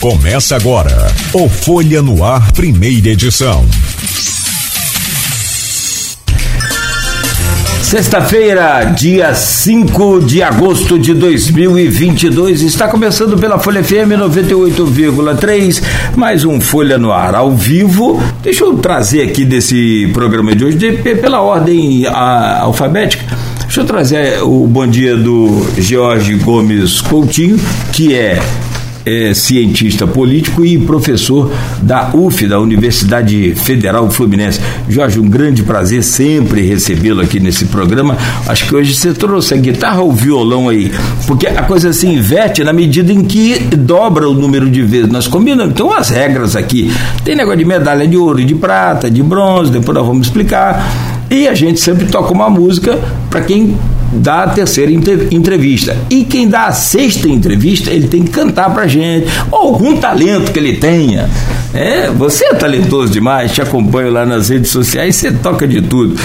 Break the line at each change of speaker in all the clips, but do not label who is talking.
Começa agora o Folha no Ar, primeira edição.
Sexta-feira, dia 5 de agosto de 2022, está começando pela Folha FM 98,3, mais um Folha no Ar ao vivo. Deixa eu trazer aqui desse programa de hoje, de, pela ordem a, alfabética. Deixa eu trazer o bom dia do Jorge Gomes Coutinho, que é é cientista político e professor da UF, da Universidade Federal Fluminense. Jorge, um grande prazer sempre recebê-lo aqui nesse programa. Acho que hoje você trouxe a guitarra ou violão aí, porque a coisa se inverte na medida em que dobra o número de vezes. Nós combinamos, então as regras aqui. Tem negócio de medalha de ouro, de prata, de bronze, depois nós vamos explicar. E a gente sempre toca uma música para quem dá a terceira entrevista. E quem dá a sexta entrevista, ele tem que cantar pra gente, ou algum talento que ele tenha. É, você é talentoso demais, te acompanho lá nas redes sociais, você toca de tudo.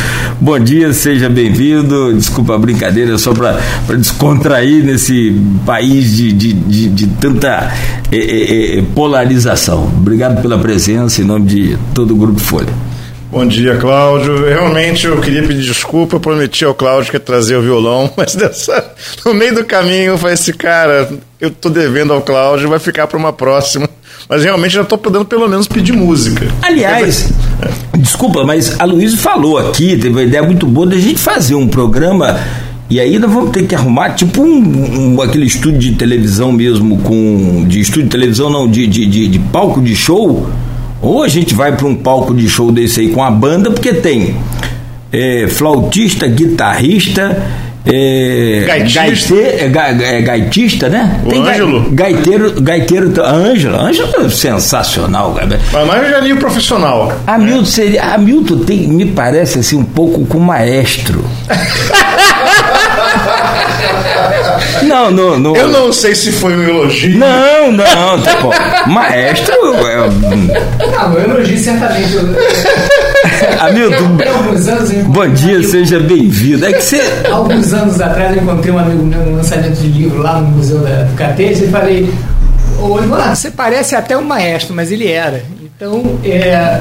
Bom dia, seja bem-vindo. Desculpa a brincadeira, só para descontrair nesse país de, de, de, de tanta é, é, polarização. Obrigado pela presença em nome de todo o Grupo Folha.
Bom dia, Cláudio. Realmente eu queria pedir desculpa, eu prometi ao Cláudio que ia trazer o violão, mas dessa, no meio do caminho eu falei assim, cara, eu tô devendo ao Cláudio, vai ficar para uma próxima. Mas realmente já estou podendo pelo menos pedir música.
Aliás, é. desculpa, mas a Luísa falou aqui, teve uma ideia muito boa da gente fazer um programa e aí nós vamos ter que arrumar tipo um, um, aquele estúdio de televisão mesmo com. De estúdio de televisão não, de, de, de, de palco de show ou a gente vai para um palco de show desse aí com a banda, porque tem é, flautista, guitarrista, é, gaitista. é, ga, é, gaitista, né?
O Tem Ângelo.
Gaiteiro, gaiteiro, Ângelo, Ângelo é sensacional, cara.
Mas já li o profissional.
Hamilton seria, Hamilton tem, me parece assim um pouco com maestro. Não, não, não.
Eu não sei se foi um elogio.
Não, não. Tipo, maestro.
É... Não, um elogio certamente.
Hamilton, bom dia, seja bem-vindo. É que você...
Alguns anos atrás eu encontrei um amigo meu no lançamento de livro lá no Museu da, do Catete e falei: Ô, Eduardo, você parece até um maestro, mas ele era. Então, é,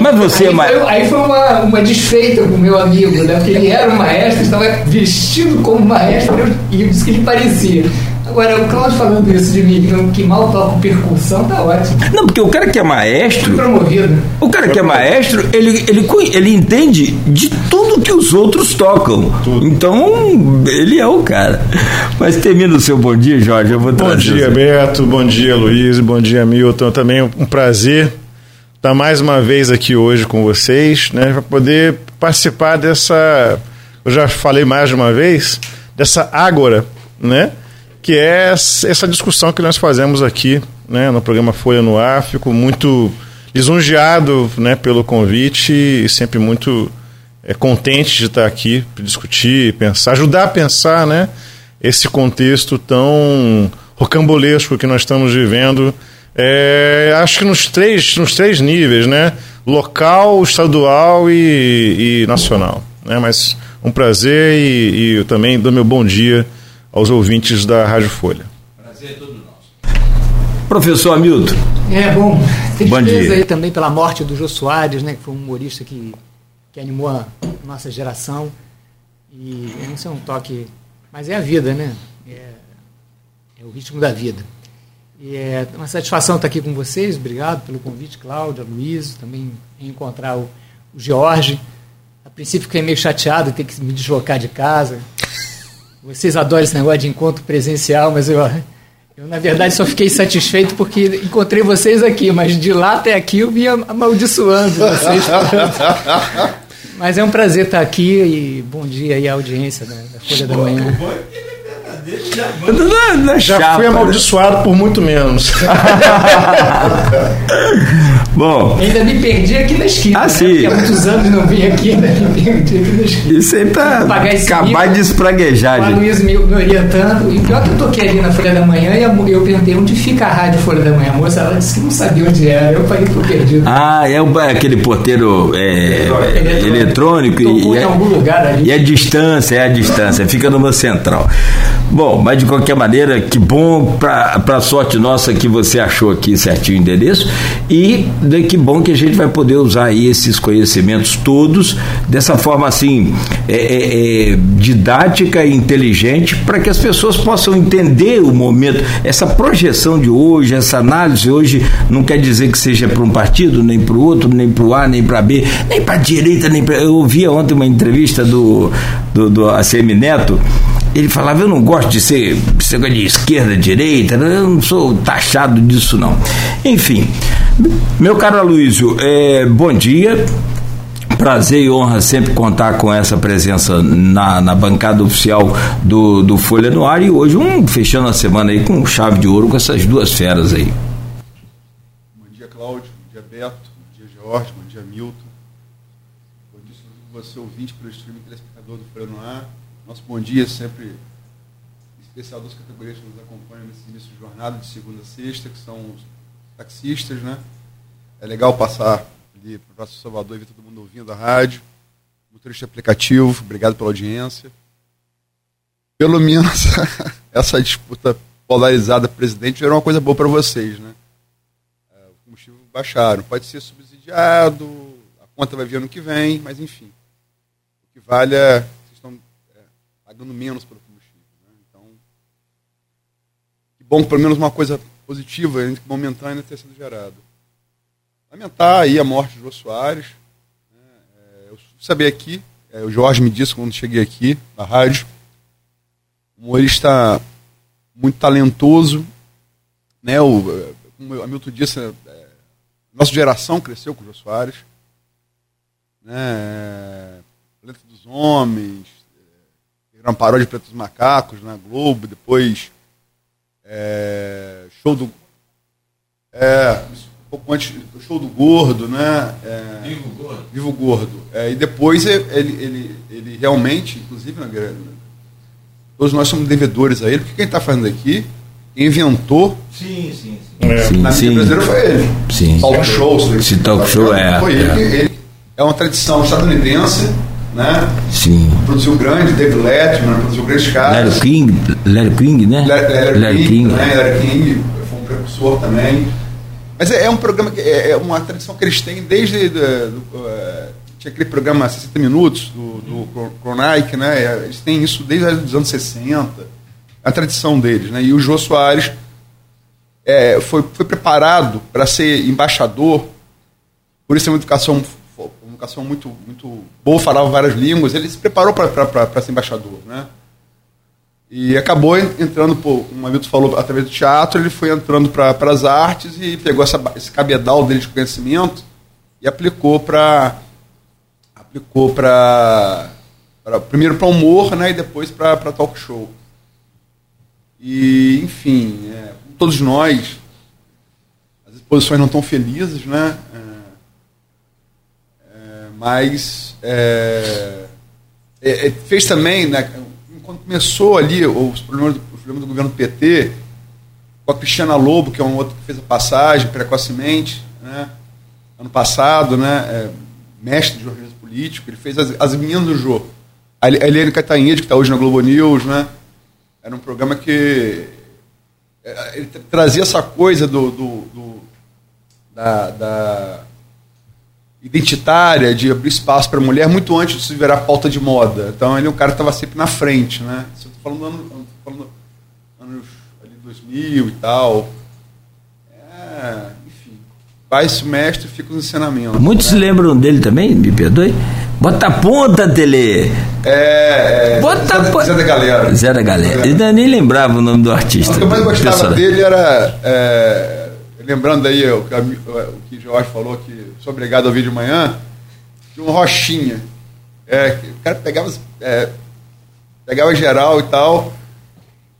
mas você
aí
é
Foi, aí foi uma, uma desfeita com o meu amigo, né? Porque ele era um maestro, estava vestido como maestro e disse que ele parecia. Agora, o Cláudio falando isso de mim, que mal toca percussão, tá ótimo.
Não, porque o cara que é maestro.
promovido.
O cara que é maestro, ele, ele, ele entende de tudo que os outros tocam. Tudo. Então, ele é o cara. Mas termina o seu bom dia, Jorge. Eu vou
Bom dia, Beto. Bom dia, Luiz. Bom dia, Milton. Também um prazer estar mais uma vez aqui hoje com vocês, né, para poder participar dessa, eu já falei mais de uma vez, dessa ágora, né, que é essa discussão que nós fazemos aqui, né, no programa Folha no Ar. Fico muito lisonjeado, né, pelo convite e sempre muito é, contente de estar aqui para discutir, pensar, ajudar a pensar, né, esse contexto tão rocambolesco que nós estamos vivendo é, acho que nos três, nos três níveis, né? Local, estadual e, e nacional. Né? Mas um prazer e, e eu também dou meu bom dia aos ouvintes da Rádio Folha. Prazer é todo nosso.
Professor Hamilton.
É, bom, tristeza aí também pela morte do Jô Soares, né? Que foi um humorista que, que animou a nossa geração. E não é um toque. Mas é a vida, né? É, é o ritmo da vida. E é uma satisfação estar aqui com vocês. Obrigado pelo convite, Cláudia, Luiz, também encontrar o, o Jorge. A princípio fiquei meio chateado de ter que me deslocar de casa. Vocês adoram esse negócio de encontro presencial, mas eu, eu na verdade só fiquei satisfeito porque encontrei vocês aqui, mas de lá até aqui eu vim amaldiçoando vocês. mas é um prazer estar aqui e bom dia aí à audiência da, da Folha da Manhã.
Já, já fui amaldiçoado por muito menos.
Bom.
Ainda me perdi aqui na esquina.
Ah, né? sim.
Porque há muitos anos não vim aqui, ainda me perdi aqui na esquina.
Isso aí tá acabar de espraguejar,
gente. O Luiz me, me, orientando. E pior que eu toquei ali na Folha da Manhã e eu perguntei onde fica a rádio Folha da Manhã. A moça, ela disse que não sabia onde era. Eu falei que tô perdido.
Ah, é o, aquele porteiro é, eletrônico. eletrônico
e, em é, algum lugar ali.
E a distância, é a distância. Fica numa central. Bom, mas de qualquer maneira, que bom para sorte nossa que você achou aqui certinho o endereço e de que bom que a gente vai poder usar aí esses conhecimentos todos dessa forma assim é, é, é, didática e inteligente para que as pessoas possam entender o momento. Essa projeção de hoje, essa análise hoje não quer dizer que seja para um partido, nem para o outro, nem para o A, nem para B, nem para a direita, nem. Eu ouvi ontem uma entrevista do, do, do ACM Neto ele falava, eu não gosto de ser, de esquerda, direita, eu não sou taxado disso não. Enfim, meu caro Aloysio, é, bom dia. Prazer e honra sempre contar com essa presença na, na bancada oficial do, do Folha no Ar e hoje um fechando a semana aí com chave de ouro com essas duas feras aí.
Bom dia, Cláudio. Bom dia, Beto. Bom dia, Jorge. Bom dia, Milton. Bom dia, você ouvinte pelo streaming telespectador do Folha no Ar. Nosso bom dia sempre especial das categorias que nos acompanham nesse início de jornada, de segunda a sexta, que são os taxistas, né? É legal passar ali para o Praça Salvador e ver todo mundo ouvindo a rádio. Motorista aplicativo, obrigado pela audiência. Pelo menos essa disputa polarizada presidente era uma coisa boa para vocês, né? É, o combustível baixaram. Pode ser subsidiado, a conta vai vir ano que vem, mas enfim. O que vale é pagando menos pelo combustível. Né? Então, que bom que pelo menos uma coisa positiva, momentânea, tenha sido gerada. Lamentar aí a morte de Jô Soares. Né? É, eu saber aqui, é, o Jorge me disse quando cheguei aqui na rádio, um humorista muito talentoso, né? O, como o Hamilton disse, é, nossa geração cresceu com o Jô Soares, né? Planeta dos Homens, uma paródia de Pretos Macacos na Globo, depois é, show do. É, um pouco antes show do Gordo, né? É,
Vivo Gordo.
Vivo Gordo. É, e depois ele, ele, ele realmente, inclusive, na, todos nós somos devedores a ele, porque quem está fazendo aqui, inventou.
Sim, sim, sim. É.
sim na brasileira foi ele.
Sim.
Talk show.
Esse talk show é.
Foi ele, é. ele. É uma tradição estadunidense né?
Sim.
Produziu grande, David Letterman, produziu grandes caras.
Larry King, Larry King, né?
Larry, Larry King, King, né? Larry King foi um precursor também. Mas é, é um programa que é, é uma tradição que eles têm desde do, do, uh, tinha aquele programa 60 minutos do, do Cronike, né? Eles têm isso desde os anos 60. A tradição deles, né? E o Jô Soares é, foi, foi preparado para ser embaixador, por isso é uma educação educação muito, muito boa, falava várias línguas, ele se preparou para ser embaixador, né? E acabou entrando, pô, como o Hamilton falou, através do teatro, ele foi entrando para as artes e pegou essa, esse cabedal dele de conhecimento e aplicou para aplicou para primeiro para humor, né, e depois para talk show. E, enfim, é, todos nós, as exposições não estão felizes, né? Mas é, é, é, fez também, né, quando começou ali os problemas, os problemas do governo PT, com a Cristiana Lobo, que é um outro que fez a passagem precocemente, né, ano passado, né, é, mestre de jornalismo político, ele fez as, as Meninas do Jô. A Eliane Catanhede, que está hoje na Globo News, né, era um programa que é, ele trazia essa coisa do, do, do da, da identitária, de abrir espaço para a mulher, muito antes de se virar pauta de moda. Então ele é um cara que estava sempre na frente, né? Estou falando anos, falando anos ali 2000 e tal. É, enfim, vai-se mestre fica os ensinamentos.
Muitos né? se lembram dele também, me perdoe? Bota a ponta, Tele!
É, é Bota Zé, Zé da Galera.
Zé da Galera. Ele nem lembrava o nome do artista. O
que eu mais gostava dele era... É, lembrando aí o que, o que Jorge falou, que sou obrigado a ouvir de manhã, de um Rochinha. É, o cara pegava, é, pegava geral e tal.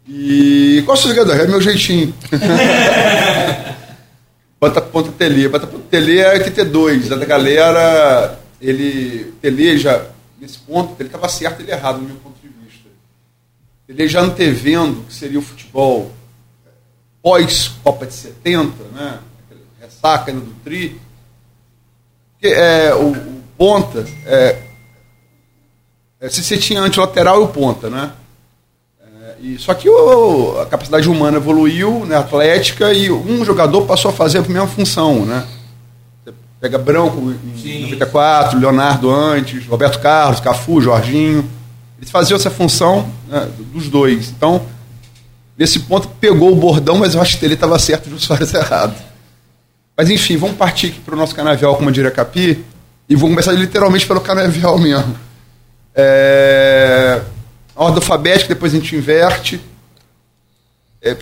E qual o segredo? É meu jeitinho. Bota ponta Tele. Bota ponta Tele é 82. A galera, ele. Tele já, nesse ponto, ele estava certo ele errado, no meu ponto de vista. Ele já antevendo que seria o futebol pós-Copa de 70, né? ressaca ainda do Tri, que, é, o, o ponta, é, é, se você tinha antilateral e o ponta, né? É, e, só que o, a capacidade humana evoluiu, né, atlética, e um jogador passou a fazer a mesma função, né? Você pega Branco em Sim. 94, Leonardo antes, Roberto Carlos, Cafu, Jorginho. Eles faziam essa função né, dos dois. Então, nesse ponto, pegou o bordão, mas eu acho que ele estava certo e o Soares errado. Mas enfim, vamos partir aqui para o nosso canavial, como diria Capi, e vamos começar literalmente pelo canavial mesmo. É a ordem alfabética, depois a gente inverte. É,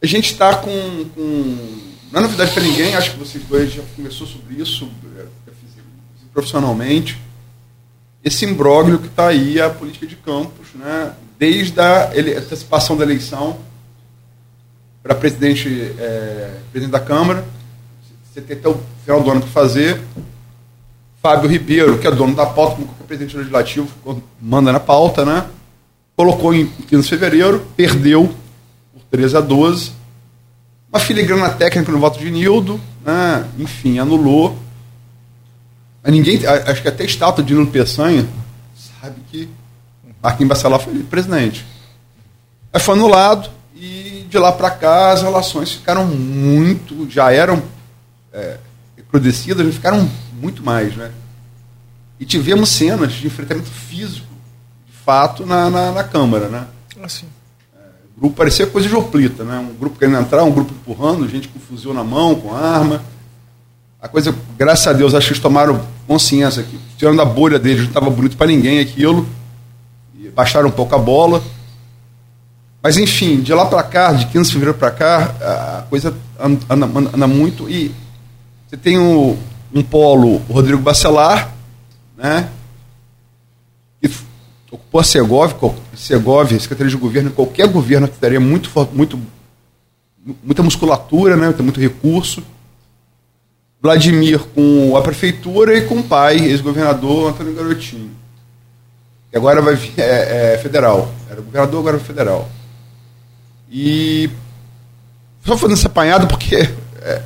a gente está com, com, Não é novidade para ninguém, acho que vocês dois já conversou sobre isso é, profissionalmente. Esse imbróglio que está aí a política de campos, né? desde a antecipação da eleição para presidente, é, presidente da Câmara, você tem até o final do ano para fazer. Fábio Ribeiro, que é dono da pauta, como qualquer presidente legislativo, manda na pauta, né? colocou em 15 de fevereiro, perdeu por 13 a 12. Uma filigrana técnica no voto de Nildo, né? enfim, anulou. Ninguém, acho que até estátua de Nildo Peçanha sabe que Marquinhos Bacelar foi presidente. Aí foi anulado e de lá para cá as relações ficaram muito, já eram é, recrudescidas, ficaram muito mais. Né? E tivemos cenas de enfrentamento físico fato na, na, na Câmara, né?
Assim.
É, o grupo parecia coisa de oplita, né? Um grupo querendo entrar, um grupo empurrando, gente com fuzil na mão, com arma. A coisa, graças a Deus, acho que eles tomaram consciência que, tirando a bolha deles, não estava bonito para ninguém aquilo. E baixaram um pouco a bola. Mas, enfim, de lá para cá, de 15 de fevereiro para cá, a coisa anda, anda, anda, muito. E você tem o, um polo, o Rodrigo Bacelar, né? ocupou a Segovia, Segovia, Secretaria de Governo, qualquer governo que teria muito, muito, muita musculatura, né, tem muito recurso. Vladimir com a prefeitura e com o pai, ex-governador Antônio Garotinho. E agora vai vir é, é, federal. Era governador, agora é federal. E só fazendo esse apanhado porque. É,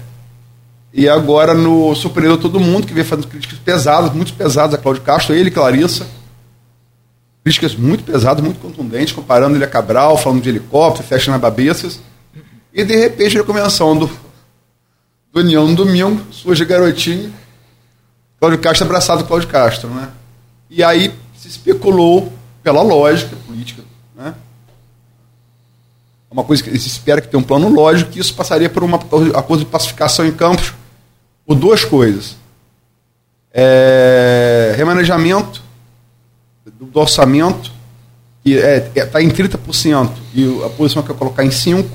e agora no surpreendeu todo mundo que veio fazendo críticas pesadas, muito pesadas a Cláudio Castro, ele e Clarissa críticas muito pesadas, muito contundentes, comparando ele a Cabral, falando de helicóptero, festa na Babeças. E de repente, a convenção do, do União no domingo, surge garotinho, Cláudio Castro abraçado Cláudio Castro. Né? E aí se especulou, pela lógica política, né? Uma coisa que se espera que tenha um plano lógico, que isso passaria por um acordo de pacificação em campos por duas coisas. É, remanejamento do orçamento, que está é, é, tá em 30%, e a posição que eu colocar em 5%,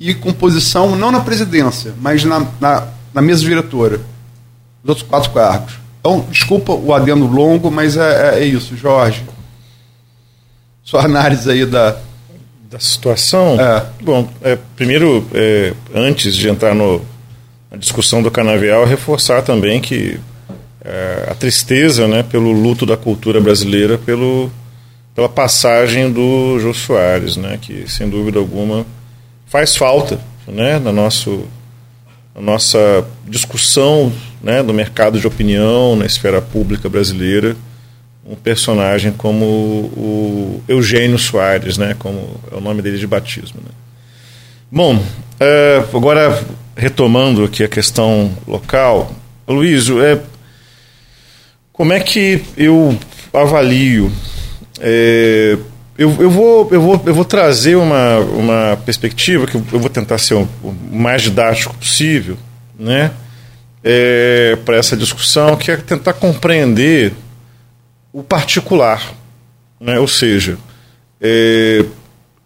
e composição não na presidência, mas na, na, na mesa diretora, os outros quatro cargos. Então, desculpa o adendo longo, mas é, é, é isso, Jorge. Sua análise aí da,
da situação.
É.
Bom, é, primeiro, é, antes de entrar no, na discussão do canavial, reforçar também que é, a tristeza né, pelo luto da cultura brasileira, pelo, pela passagem do Jô Soares, né, que sem dúvida alguma faz falta né, na, nosso, na nossa discussão né, do mercado de opinião, na esfera pública brasileira, um personagem como o Eugênio Soares, né, como é o nome dele de batismo. Né. Bom, é, agora retomando aqui a questão local, Luiz, é, como é que eu avalio? É, eu, eu, vou, eu, vou, eu vou trazer uma, uma perspectiva que eu vou tentar ser o mais didático possível, né? É, para essa discussão, que é tentar compreender o particular, né? Ou seja, é,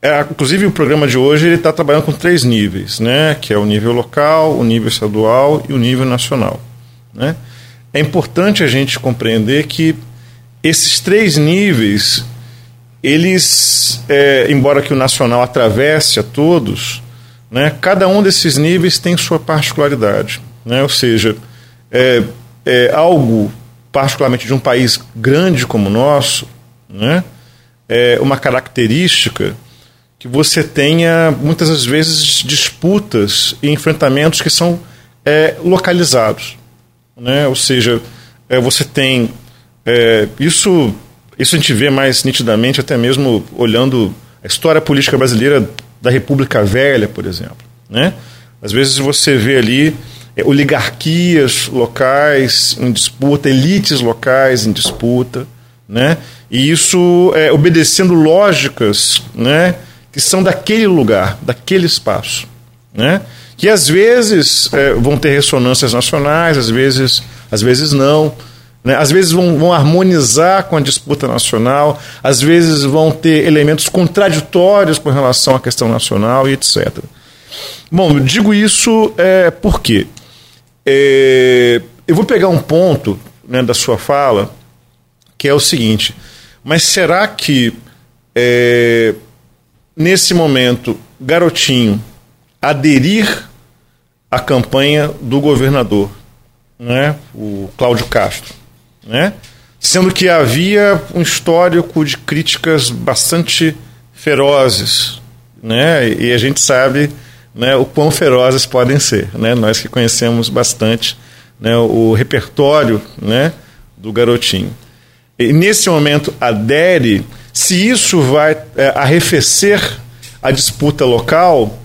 é, inclusive o programa de hoje ele está trabalhando com três níveis, né? Que é o nível local, o nível estadual e o nível nacional, né? é importante a gente compreender que esses três níveis, eles, é, embora que o nacional atravesse a todos, né, cada um desses níveis tem sua particularidade. Né? Ou seja, é, é algo, particularmente de um país grande como o nosso, né, é uma característica que você tenha, muitas das vezes, disputas e enfrentamentos que são é, localizados né? Ou seja, é, você tem é, isso isso a gente vê mais nitidamente até mesmo olhando a história política brasileira da República Velha, por exemplo. Né? Às vezes você vê ali oligarquias locais em disputa, elites locais em disputa, né? e isso é, obedecendo lógicas né, que são daquele lugar, daquele espaço. Né? Que às vezes é, vão ter ressonâncias nacionais, às vezes, às vezes não. Né? Às vezes vão, vão harmonizar com a disputa nacional, às vezes vão ter elementos contraditórios com relação à questão nacional e etc. Bom, eu digo isso é, porque é, eu vou pegar um ponto né, da sua fala que é o seguinte: mas será que é, nesse momento Garotinho aderir à campanha do governador, né, o Cláudio Castro, né? Sendo que havia um histórico de críticas bastante ferozes, né? E a gente sabe, né, o quão ferozes podem ser, né? Nós que conhecemos bastante, né, o repertório, né, do garotinho. E nesse momento adere, se isso vai é, arrefecer a disputa local,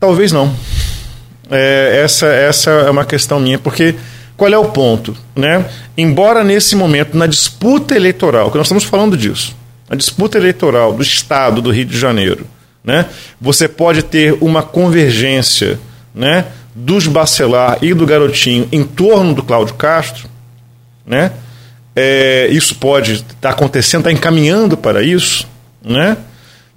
talvez não. É, essa, essa é uma questão minha, porque qual é o ponto? Né? Embora nesse momento, na disputa eleitoral, que nós estamos falando disso, a disputa eleitoral do Estado do Rio de Janeiro, né? você pode ter uma convergência né, dos Bacelar e do Garotinho em torno do Cláudio Castro, né? É, isso pode estar tá acontecendo, está encaminhando para isso, né?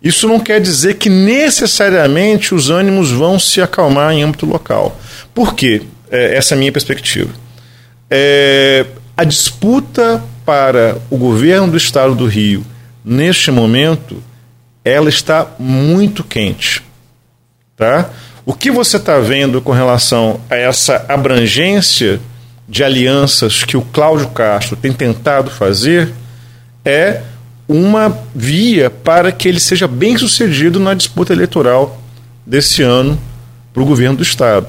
Isso não quer dizer que necessariamente os ânimos vão se acalmar em âmbito local. Por quê? É, essa é a minha perspectiva. É, a disputa para o governo do estado do Rio, neste momento, ela está muito quente. Tá? O que você está vendo com relação a essa abrangência de alianças que o Cláudio Castro tem tentado fazer é uma via para que ele seja bem sucedido na disputa eleitoral desse ano para o governo do Estado.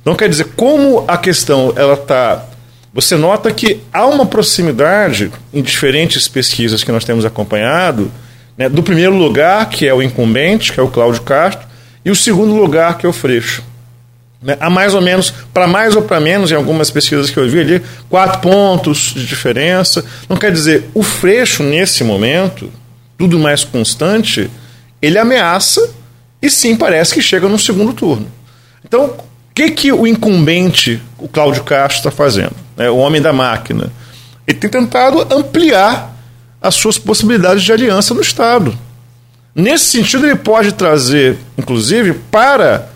Então, quer dizer, como a questão ela está. Você nota que há uma proximidade em diferentes pesquisas que nós temos acompanhado, né, do primeiro lugar, que é o incumbente, que é o Cláudio Castro, e o segundo lugar, que é o Freixo. Né, há mais ou menos, para mais ou para menos, em algumas pesquisas que eu vi ali, quatro pontos de diferença. Não quer dizer, o Freixo, nesse momento, tudo mais constante, ele ameaça e sim parece que chega no segundo turno. Então, o que, que o incumbente, o Cláudio Castro, está fazendo? Né, o homem da máquina. Ele tem tentado ampliar as suas possibilidades de aliança no Estado. Nesse sentido, ele pode trazer, inclusive, para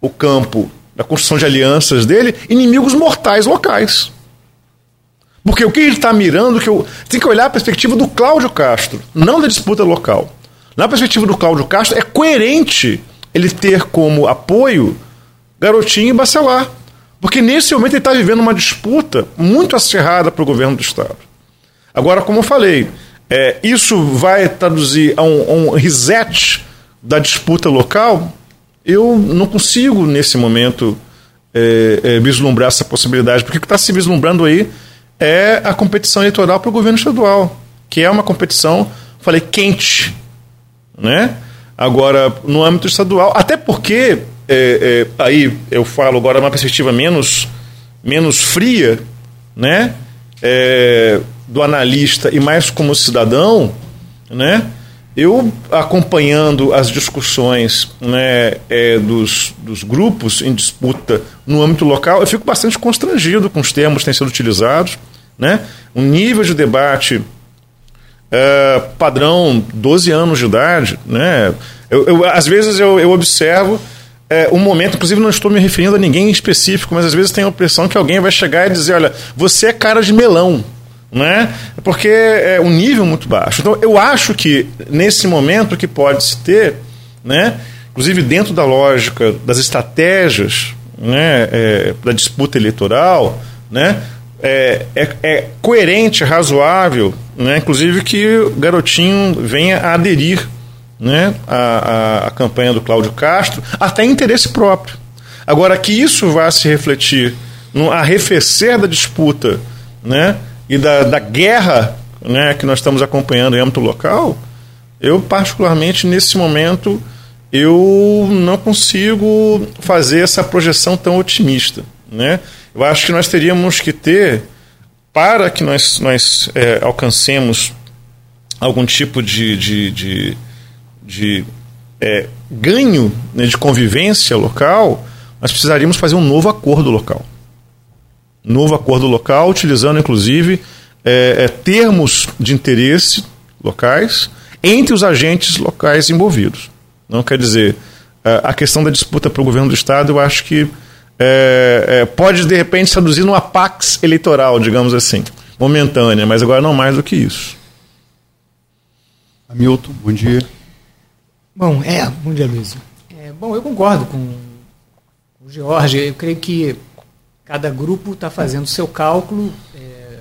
o campo da construção de alianças dele, inimigos mortais locais. Porque o que ele está mirando, que eu, tem que olhar a perspectiva do Cláudio Castro, não da disputa local. Na perspectiva do Cláudio Castro, é coerente ele ter como apoio Garotinho e Bacelar. Porque nesse momento ele está vivendo uma disputa muito acirrada para o governo do Estado. Agora, como eu falei, é, isso vai traduzir a um, a um reset da disputa local? eu não consigo, nesse momento, é, é, vislumbrar essa possibilidade, porque o que está se vislumbrando aí é a competição eleitoral para o governo estadual, que é uma competição, falei, quente. Né? Agora, no âmbito estadual, até porque, é, é aí eu falo agora uma perspectiva menos, menos fria, né? Do analista e mais como cidadão, né? Eu, acompanhando as discussões né, é, dos, dos grupos em disputa no âmbito local, eu fico bastante constrangido com os termos que têm sido utilizados. Né? Um nível de debate é, padrão 12 anos de idade. Né? Eu, eu às vezes eu, eu observo é, um momento, inclusive não estou me referindo a ninguém específico, mas às vezes tenho a impressão que alguém vai chegar e dizer: olha, você é cara de melão né? porque é um nível muito baixo. Então, eu acho que nesse momento que pode se ter, né, inclusive dentro da lógica das estratégias né, é, da disputa eleitoral, né, é, é, é, coerente, razoável, né, inclusive que o Garotinho venha a aderir né, à, à campanha do Cláudio Castro, até interesse próprio. Agora, que isso vá se refletir no arrefecer da disputa né, e da, da guerra né, que nós estamos acompanhando em âmbito local, Eu, particularmente, nesse momento, eu não consigo fazer essa projeção tão otimista. Né? Eu acho que nós teríamos que ter, para que nós, nós é, alcancemos algum tipo de, de, de, de é, ganho né, de convivência local, nós precisaríamos fazer um novo acordo local. Novo acordo local, utilizando inclusive é, é, termos de interesse locais entre os agentes locais envolvidos. Não quer dizer, é, a questão da disputa para o governo do Estado, eu acho que é, é, pode de repente se traduzir numa pax eleitoral, digamos assim, momentânea, mas agora não mais do que isso.
Hamilton, bom dia.
Bom, é, bom dia, Luiz. É, bom, eu concordo com o Jorge. Eu creio que cada grupo está fazendo seu cálculo é,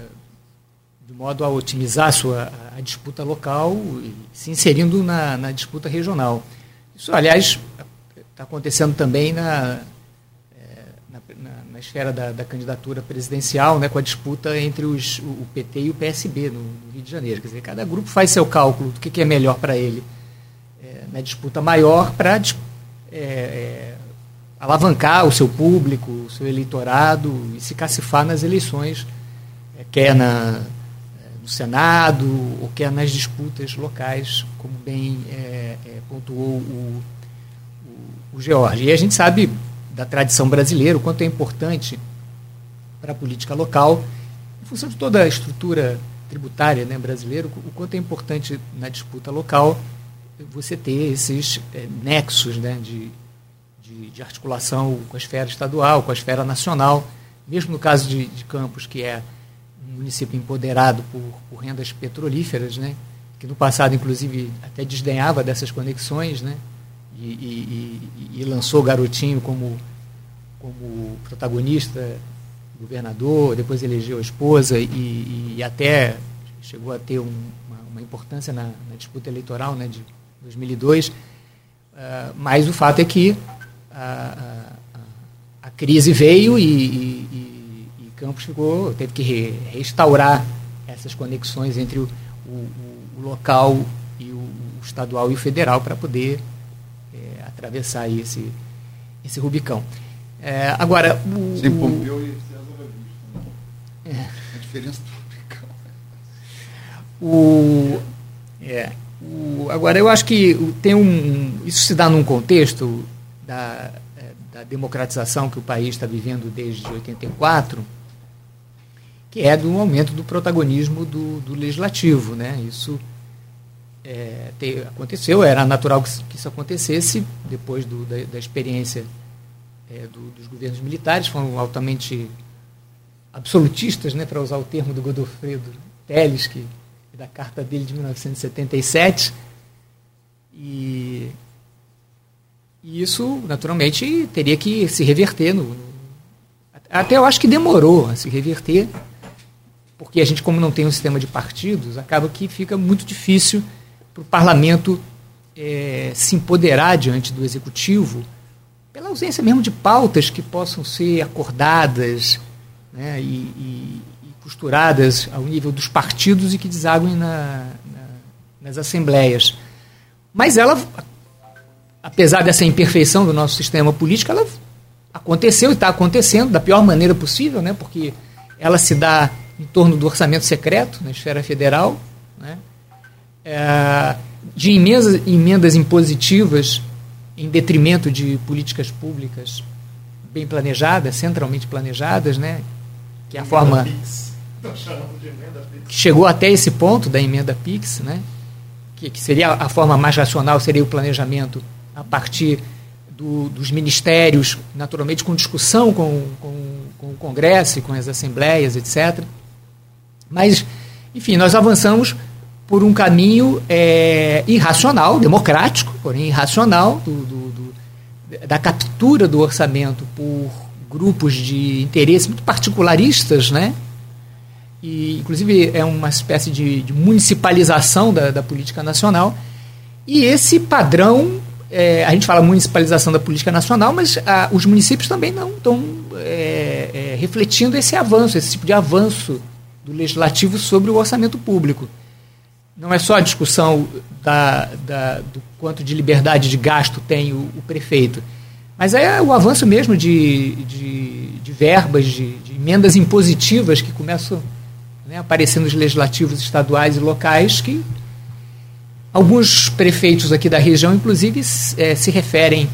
de modo a otimizar a, sua, a disputa local e se inserindo na, na disputa regional. Isso, aliás, está acontecendo também na, na esfera da, da, candidatura presidencial, né, com a disputa entre os, o PT e o PSB no, no, Rio de Janeiro. Quer dizer, cada grupo faz seu cálculo do que, que é melhor para ele é, na disputa maior para é, é, alavancar o seu público, o seu eleitorado e se cacifar nas eleições, é, quer na, é, no Senado ou quer nas disputas locais, como bem é, pontuou o, o, o George. E a gente sabe da tradição brasileira, o quanto é importante para a política local, em função de toda a estrutura tributária né, brasileira, o quanto é importante na disputa local você ter esses é, nexos né, de, de, de, articulação com a esfera estadual, com a esfera nacional, mesmo no caso de, de Campos, que é um município empoderado por, por rendas petrolíferas, né, que no passado, inclusive, até desdenhava dessas conexões, né, e, e, e, e lançou Garotinho como, como protagonista, governador, depois elegeu a esposa e, e até chegou a ter um, uma, uma, importância na, na, disputa eleitoral né, de 2002. Uh, ah, mas o fato é que a, a, a crise veio e, Campos ficou, teve que re, restaurar essas conexões entre o, o, o local e o, o, estadual e o federal para poder atravessar aí esse, esse Rubicão. É, agora.
O, Sem Pompeu e César. Né? É. A diferença do Rubicão.
O, é, o, agora, eu acho que tem um. Isso se dá num contexto da, é, da democratização que o país está vivendo desde 84, que é do aumento do protagonismo do, do legislativo. Né? Isso é, ter, aconteceu, era natural que, que, isso acontecesse depois do, da, da, experiência é, do, dos governos militares, foram altamente absolutistas, né, para usar o termo do Godofredo Teles, que da carta dele de 1977. E, e isso, naturalmente, teria que se reverter. No, até eu acho que demorou a se reverter, porque a gente, como não tem um sistema de partidos, acaba que fica muito difícil para o parlamento é, se empoderar diante do executivo pela ausência mesmo de pautas que possam ser acordadas né, e, e, e, costuradas ao nível dos partidos e que desaguem na, na, nas assembleias. Mas ela, apesar dessa imperfeição do nosso sistema político, ela aconteceu e está acontecendo da pior maneira possível, né, porque ela se dá em torno do orçamento secreto na esfera federal, né, é, de emendas, emendas impositivas em detrimento de políticas públicas bem planejadas, centralmente planejadas, né? que é a forma que chegou até esse ponto da emenda PIX, né? que, que seria a forma mais racional, seria o planejamento a partir do, dos ministérios, naturalmente com discussão com, com, com o Congresso e com as assembleias, etc. Mas, enfim, nós avançamos por um caminho é, irracional, democrático, porém irracional, do, do, da captura do orçamento por grupos de interesse muito particularistas, né? E, inclusive, é uma espécie de, de municipalização da, da, política nacional. E esse padrão, é, a gente fala municipalização da política nacional, mas a, os municípios também não estão é, é, refletindo esse avanço, esse tipo de avanço do legislativo sobre o orçamento público. não é só a discussão da, da, do quanto de liberdade de gasto tem o, o prefeito, mas é o avanço mesmo de, de, de verbas, de, de, emendas impositivas que começam né, a aparecer nos legislativos estaduais e locais, que alguns prefeitos aqui da região, inclusive, é, se referem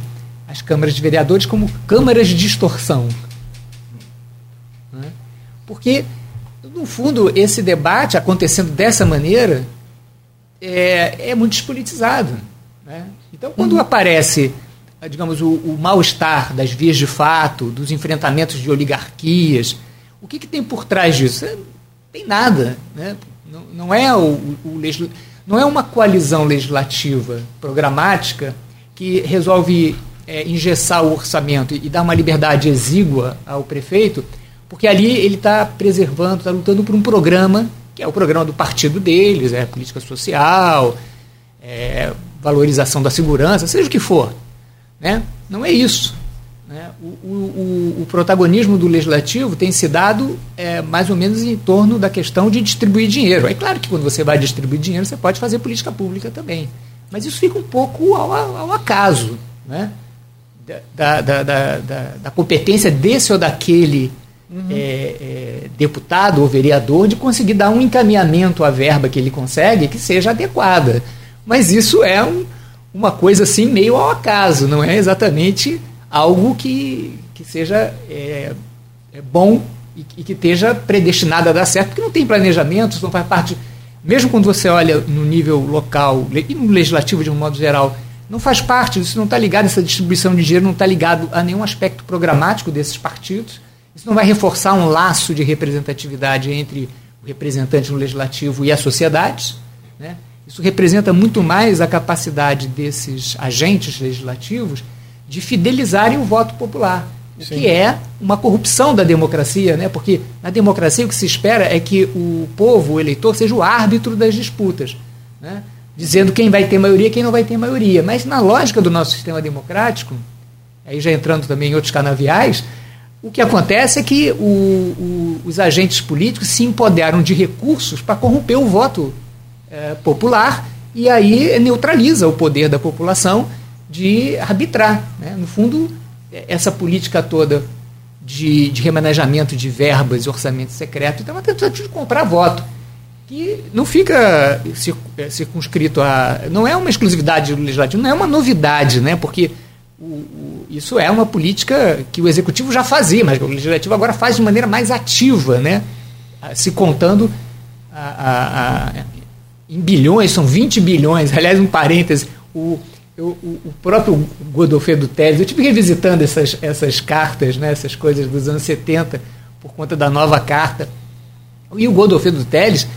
às câmaras de vereadores como câmaras de distorção. Né? Porque, no fundo, esse debate acontecendo dessa maneira é, é muito despolitizado. Né? Então, quando uhum. aparece, digamos, o, o mal-estar das vias de fato, dos enfrentamentos de oligarquias, o que, que tem por trás disso? É, tem nada. Né? Não, não, é o, o não é uma coalizão legislativa programática que resolve é, engessar o orçamento e dar uma liberdade exígua ao prefeito, porque ali ele está preservando, está lutando por um programa que é o programa do partido deles, é política social, é valorização da segurança, seja o que for. Né? Não é isso. Né? O, o, o, protagonismo do legislativo tem se dado é, mais ou menos em torno da questão de distribuir dinheiro. É claro que quando você vai distribuir dinheiro, você pode fazer política pública também. Mas isso fica um pouco ao, ao acaso né? da, da, da, da, competência desse ou daquele uhum. é, é, deputado ou vereador de conseguir dar um encaminhamento à verba que ele consegue que seja adequada. Mas isso é um, uma coisa assim meio ao acaso, não é exatamente algo que, que seja é, é bom e, e, que esteja predestinado a dar certo, porque não tem planejamento, isso não faz parte. Mesmo quando você olha no nível local e no legislativo de um modo geral, não faz parte, isso não está ligado, essa distribuição de dinheiro não está ligado a nenhum aspecto programático desses partidos. Isso não vai reforçar um laço de representatividade entre o representante no legislativo e a sociedade. Né? Isso representa muito mais a capacidade desses agentes legislativos de fidelizarem o voto popular, o Sim. que é uma corrupção da democracia, né? porque na democracia o que se espera é que o povo, o eleitor, seja o árbitro das disputas, né? dizendo quem vai ter maioria e quem não vai ter maioria. Mas na lógica do nosso sistema democrático, aí já entrando também em outros canaviais, o que acontece é que o, o, os agentes políticos se empoderaram de recursos para corromper o voto é, popular e aí neutraliza o poder da população de arbitrar. Né? No fundo, essa política toda de, de remanejamento de verbas e orçamento secreto então, é uma tentativa de comprar voto que não fica é, circunscrito a. não é uma exclusividade do legislativo, não é uma novidade, né? porque o, o, isso é uma política que o executivo já fazia, mas o legislativo agora faz de maneira mais ativa, né? se contando a, a, a, em bilhões, são 20 bilhões. Aliás, um parêntese, o, o, o próprio Godofredo Teles, eu tive revisitando essas, essas cartas, né, essas coisas dos anos 70, por conta da nova carta. E o Godofredo Teles,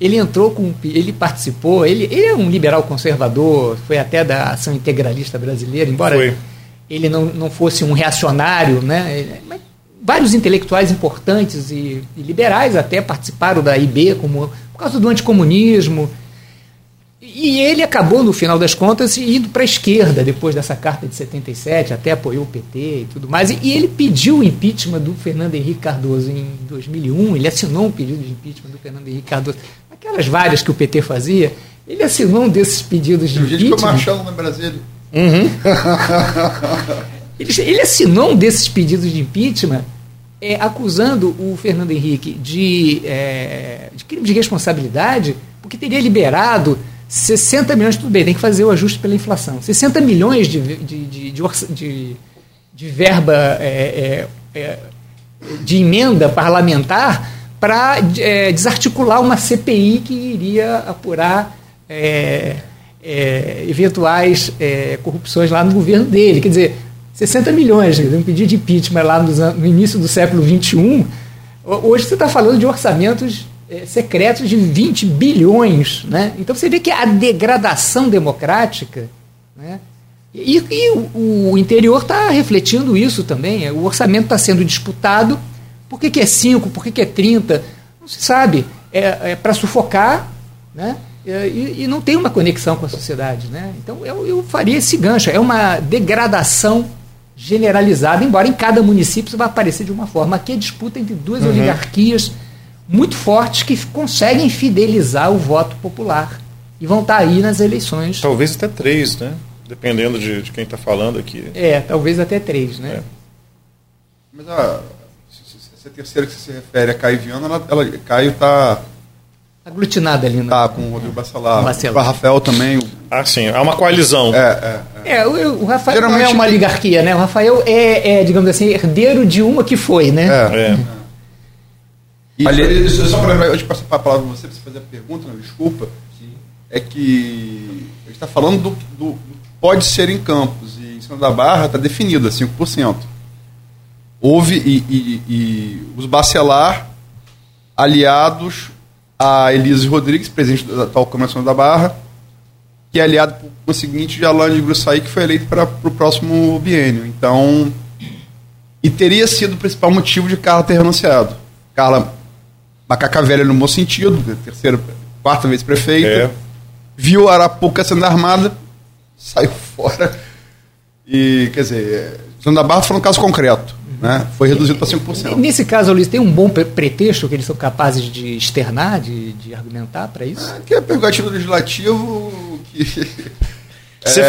ele entrou com. Ele participou, ele, ele é um liberal conservador, foi até da ação integralista brasileira, embora foi. ele não, não fosse um reacionário, né? Mas vários intelectuais importantes e, e, liberais até participaram da IB como, por causa do anticomunismo. E ele acabou, no final das contas, indo para a esquerda depois dessa carta de 77, até apoiou o PT e tudo mais. E, ele pediu o impeachment do Fernando Henrique Cardoso em 2001, ele assinou um pedido de impeachment do Fernando Henrique Cardoso aquelas várias que o PT fazia, ele assinou um desses pedidos de impeachment. Gente
marchando no Brasília.
Uhum. ele, ele, assinou um desses pedidos de impeachment é, acusando o Fernando Henrique de, é, de crime de responsabilidade porque teria liberado 60 milhões, tudo bem, tem que fazer o ajuste pela inflação, 60 milhões de, de, de, de, verba é, é, é de emenda parlamentar para desarticular uma CPI que iria apurar eventuais corrupções lá no governo dele. Quer dizer, 60 milhões, um pedido de impeachment lá no início do século XXI. Hoje você está falando de orçamentos é, secretos de 20 bilhões. Né? Então você vê que a degradação democrática. Né? E, e o, o interior está refletindo isso também. O orçamento está sendo disputado por que, que é 5? Por que, que é 30? Não se sabe. É, é para sufocar, né? E, e, não tem uma conexão com a sociedade. Né? Então eu, eu faria esse gancho. É uma degradação generalizada, embora em cada município isso vai aparecer de uma forma. Aqui é disputa entre duas uhum. oligarquias muito fortes que conseguem fidelizar o voto popular. e vão estar tá aí nas eleições.
Talvez até três, né? Dependendo de, de quem está falando aqui.
É, talvez até três, né? É.
Mas a, essa terceira que você se refere a Caio Viana, ela, ela Caio está
aglutinada ali. Né?
Tá, com o Rodrigo Bacelar. Bacelar. O Rafael também.
Ah, sim. É uma coalizão.
É, é. é. é o, o, Rafael Geralmente... não é uma oligarquia, né? O Rafael é, é, digamos assim, herdeiro de uma que foi, né?
É. é. E Ali... só para eu te passar a palavra para você, para você fazer a pergunta, não, desculpa, sim. é que a gente está falando do, do, do pode ser em Campos e em cima da Barra está definida, 5%. Houve e, e, e os Bacelar aliados a Elise Rodrigues, presidente da atual Câmara da Barra, que é aliado, por conseguinte, de Alain de Grussaí, que foi eleito para o próximo biênio. Então, e teria sido o principal motivo de Carla ter renunciado. Carla, macaca velha no bom sentido, terceira, quarta vez prefeita, é. viu Arapuca sendo armada, saiu fora. E, quer dizer, Santa Barra foi um caso concreto. Né? Foi reduzido para 5%.
Nesse caso, Luiz, tem um bom pretexto que eles são capazes de externar, de, de argumentar para isso?
É, que é prerrogativo legislativo que. Se é,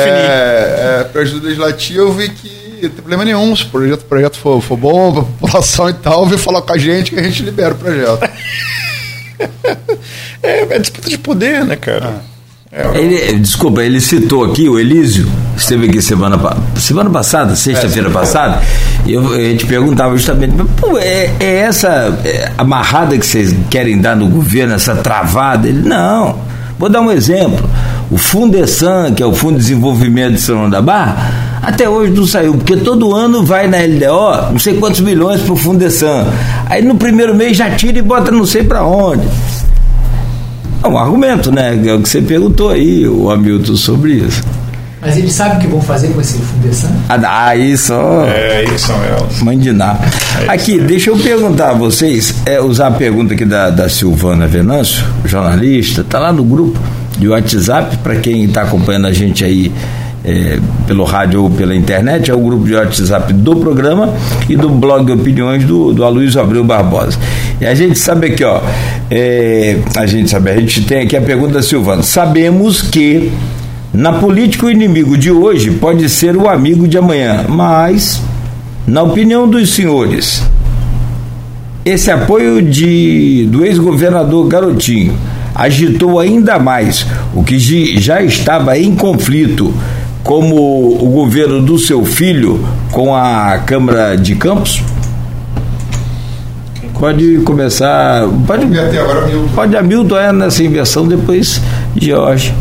é prerrogativo legislativo e que não tem problema nenhum. Se o projeto, projeto for, for bom, a população e tal, vem falar com a gente que a gente libera o projeto.
é, é disputa de poder, né, cara?
Ah. Ele, desculpa, ele citou aqui o Elísio, esteve aqui semana, semana passada, sexta-feira é, passada, e eu, a gente perguntava justamente, pô, é, é essa é, amarrada que vocês querem dar no governo, essa travada? Ele, não. Vou dar um exemplo. O Fundesan, que é o Fundo de Desenvolvimento de São João da Barra, até hoje não saiu, porque todo ano vai na LDO não sei quantos milhões para o Fundesan. Aí no primeiro mês já tira e bota não sei para onde. É um argumento, né? É o que você perguntou aí, o Hamilton, sobre isso.
Mas eles sabem o que vão fazer com esse fundação?
Ah, aí só.
É, aí são elas.
Mandinar. É aqui, deixa eu perguntar a vocês, é, usar a pergunta aqui da, da Silvana Venâncio, jornalista, tá lá no grupo de WhatsApp, para quem está acompanhando a gente aí é, pelo rádio ou pela internet, é o grupo de WhatsApp do programa e do blog de opiniões do, do Aloysio Abreu Barbosa. E a gente sabe aqui, ó, é, a gente sabe, a gente tem aqui a pergunta da Silvana. Sabemos que na política o inimigo de hoje pode ser o amigo de amanhã, mas, na opinião dos senhores, esse apoio de, do ex-governador Garotinho agitou ainda mais o que já estava em conflito como o governo do seu filho com a Câmara de Campos? Pode começar. Pode, pode Hamilton é nessa inversão, depois Jorge.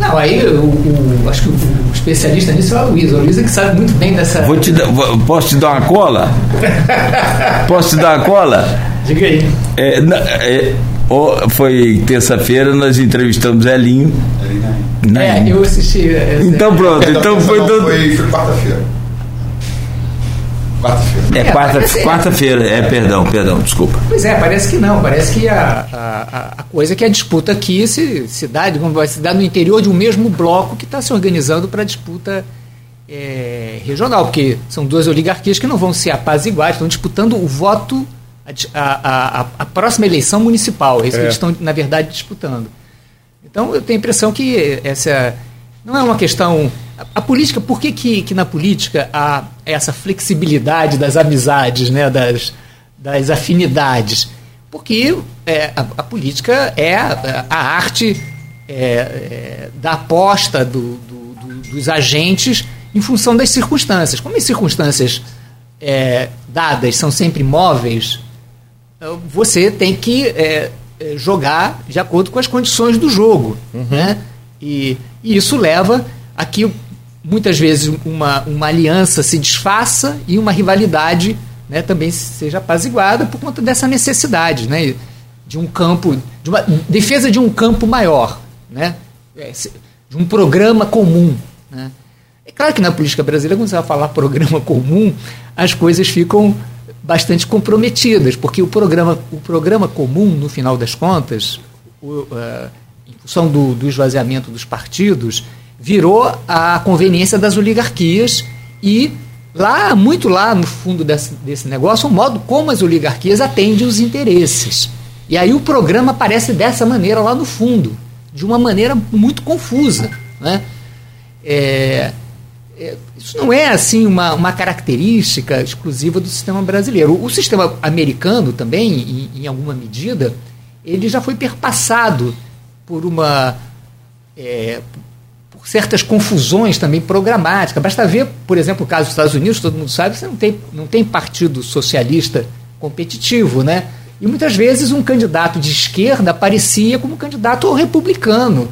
Não, aí o, o, acho que o, o, especialista nisso é o Luiz. O Luiz é que sabe muito bem dessa.
Vou te dar, posso te dar uma cola? posso te dar uma cola?
Diga aí.
É, é, foi terça-feira, nós entrevistamos Elinho.
É, eu assisti.
É, então pronto, então foi.
Foi, foi quarta-feira.
Quarta-feira. É, quarta-feira, quarta é, perdão, perdão, desculpa.
Pois é, parece que não. Parece que a, a, a coisa é que a disputa aqui se, se, dá, digamos, se dá no interior de um mesmo bloco que está se organizando para disputa é, regional, porque são duas oligarquias que não vão se apaziguar, estão disputando o voto, a, a, a próxima eleição municipal. É isso é. que eles estão, na verdade, disputando. Então, eu tenho a impressão que essa não é uma questão. A, a política, por que, que, que, na política há essa flexibilidade das amizades, né, das, das afinidades? Porque é, a, a, política é a, a arte é, é, da aposta do, do, do, dos agentes em função das circunstâncias. Como as circunstâncias é, dadas são sempre móveis, você tem que é, é, jogar de acordo com as condições do jogo. Uhum. Né? E, e, isso leva a que muitas vezes uma, uma aliança se desfaça e uma rivalidade né, também seja apaziguada por conta dessa necessidade né, de um campo, de uma defesa de um campo maior, né, é, de um programa comum. Né. É claro que na política brasileira, quando você vai falar programa comum, as coisas ficam bastante comprometidas, porque o programa, o programa comum, no final das contas, o, uh, em função do, do esvaziamento dos partidos, virou a conveniência das oligarquias e lá, muito lá no fundo desse, desse negócio, o modo como as oligarquias atendem os interesses. E aí o programa aparece dessa maneira lá no fundo. de uma maneira muito confusa. Né? É, é, isso não é assim uma, uma característica exclusiva do sistema brasileiro. O sistema americano também, em, em alguma medida, ele já foi perpassado por uma é, por certas confusões também programáticas. Basta ver, por exemplo, o caso dos Estados Unidos, todo mundo sabe, você não tem, não tem partido socialista competitivo, né? E muitas vezes um candidato de esquerda aparecia como candidato republicano,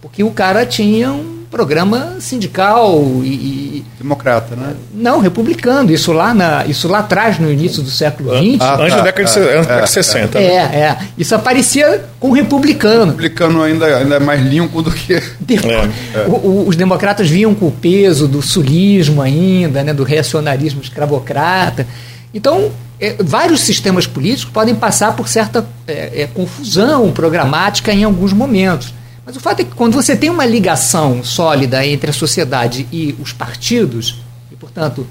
porque o cara tinha um programa sindical e,
democrata, né?
Não, republicano. Isso lá na, isso lá atrás no início do século XX.
Ah, antes da década de, década de 60.
É, né? é, isso aparecia com republicano.
Republicano ainda ainda é mais limpo do que
Depois, é, o, o, os democratas vinham com o peso do sulismo ainda, né, do reacionarismo escravocrata. Então, é, vários sistemas políticos podem passar por certa é, é confusão programática em alguns momentos. Mas o fato é que quando você tem uma ligação sólida entre a sociedade e os partidos, e portanto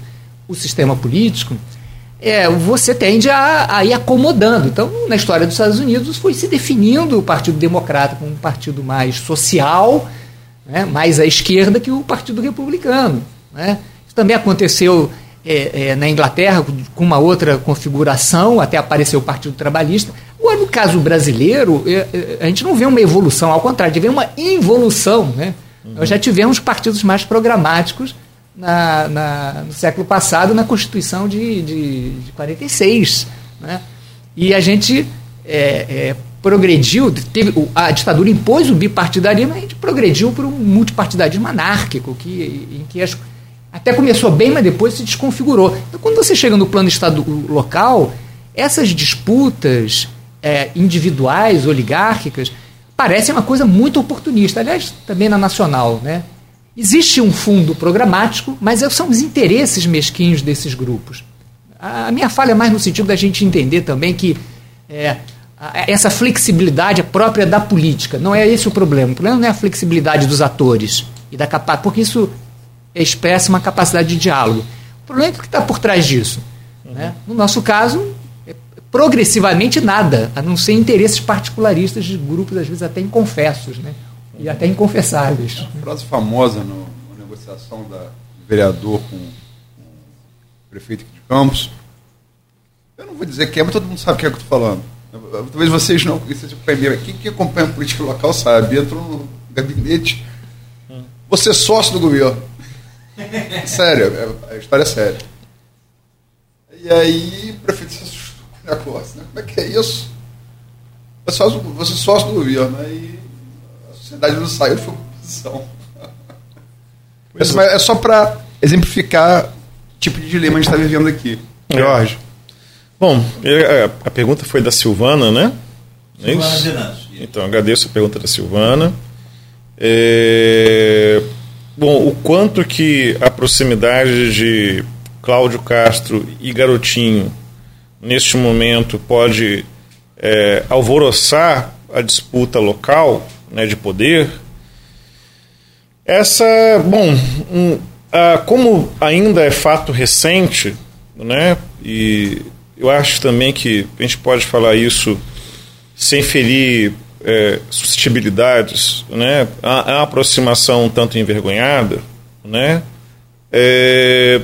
o sistema político, é, você tende a, a, ir acomodando. Então, na história dos Estados Unidos, foi se definindo o Partido Democrata como um partido mais social, né, mais à esquerda que o Partido Republicano. Né. Isso também aconteceu é, é, na Inglaterra com uma outra configuração, até apareceu o Partido Trabalhista. Agora, no caso brasileiro, é, é, a gente não vê uma evolução, ao contrário, a gente vê uma involução. Né? Uhum. Nós já tivemos partidos mais programáticos na, na, no século passado, na Constituição de, de, de 46. Né? E a gente é, é, progrediu, teve, a ditadura impôs o bipartidarismo, a gente progrediu para um multipartidarismo anárquico, que, em que as até começou bem, mas depois se desconfigurou. Então, quando você chega no plano estado local, essas disputas é, individuais, oligárquicas, parecem uma coisa muito oportunista. Aliás, também na nacional, né? Existe um fundo programático, mas são os interesses mesquinhos desses grupos. A minha falha é mais no sentido da gente entender também que é, essa flexibilidade é própria da política. Não é esse o problema. O problema não é a flexibilidade dos atores e da capacidade, porque isso expressa uma capacidade de diálogo. O problema é o que está por trás disso. Uhum. Né? No nosso caso, é progressivamente nada, a não ser interesses particularistas de grupos, às vezes até inconfessos, né? e até inconfessáveis.
Uma frase famosa no, na negociação da, do vereador com, com o prefeito de Campos, eu não vou dizer quem é, mas todo mundo sabe o que é que eu estou falando. Talvez vocês não, porque vocês acompanham. Quem que acompanha a política local sabe. Entra no gabinete, você é sócio do governo. sério, é, a história é séria. E aí o prefeito negócio, né? Como é que é isso? Você é sócio, você é sócio do governo, aí a sociedade não saiu, foi oposição. É, é só para exemplificar o tipo de dilema que a gente está vivendo aqui. É. Jorge.
Bom, a pergunta foi da Silvana, né? Silvana é Então, agradeço a pergunta da Silvana. É... Bom, o quanto que a proximidade de Cláudio Castro e Garotinho neste momento pode é, alvoroçar a disputa local né, de poder. Essa, bom, um, a, como ainda é fato recente, né, e eu acho também que a gente pode falar isso sem ferir é, suscetibilidades, né? A, a, aproximação um tanto envergonhada, né? É,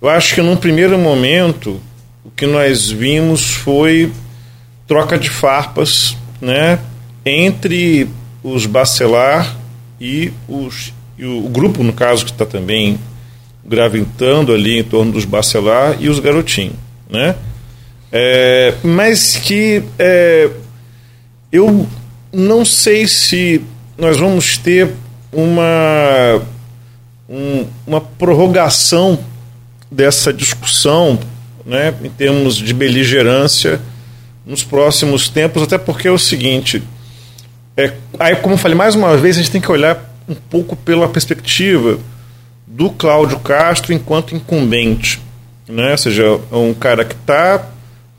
eu acho que num primeiro momento que nós vimos foi troca de farpas, né? Entre os Bacelar e, os, e o, grupo, no caso, que está também gravitando ali em torno dos Bacelar e os Garotinhos, né? É, mas que é, eu não sei se nós vamos ter uma, um, uma prorrogação dessa discussão né, em termos de beligerância nos próximos tempos, até porque é o seguinte, é, aí como eu falei mais uma vez, a gente tem que olhar um pouco pela perspectiva do Cláudio Castro enquanto incumbente, né? ou seja, é um cara que está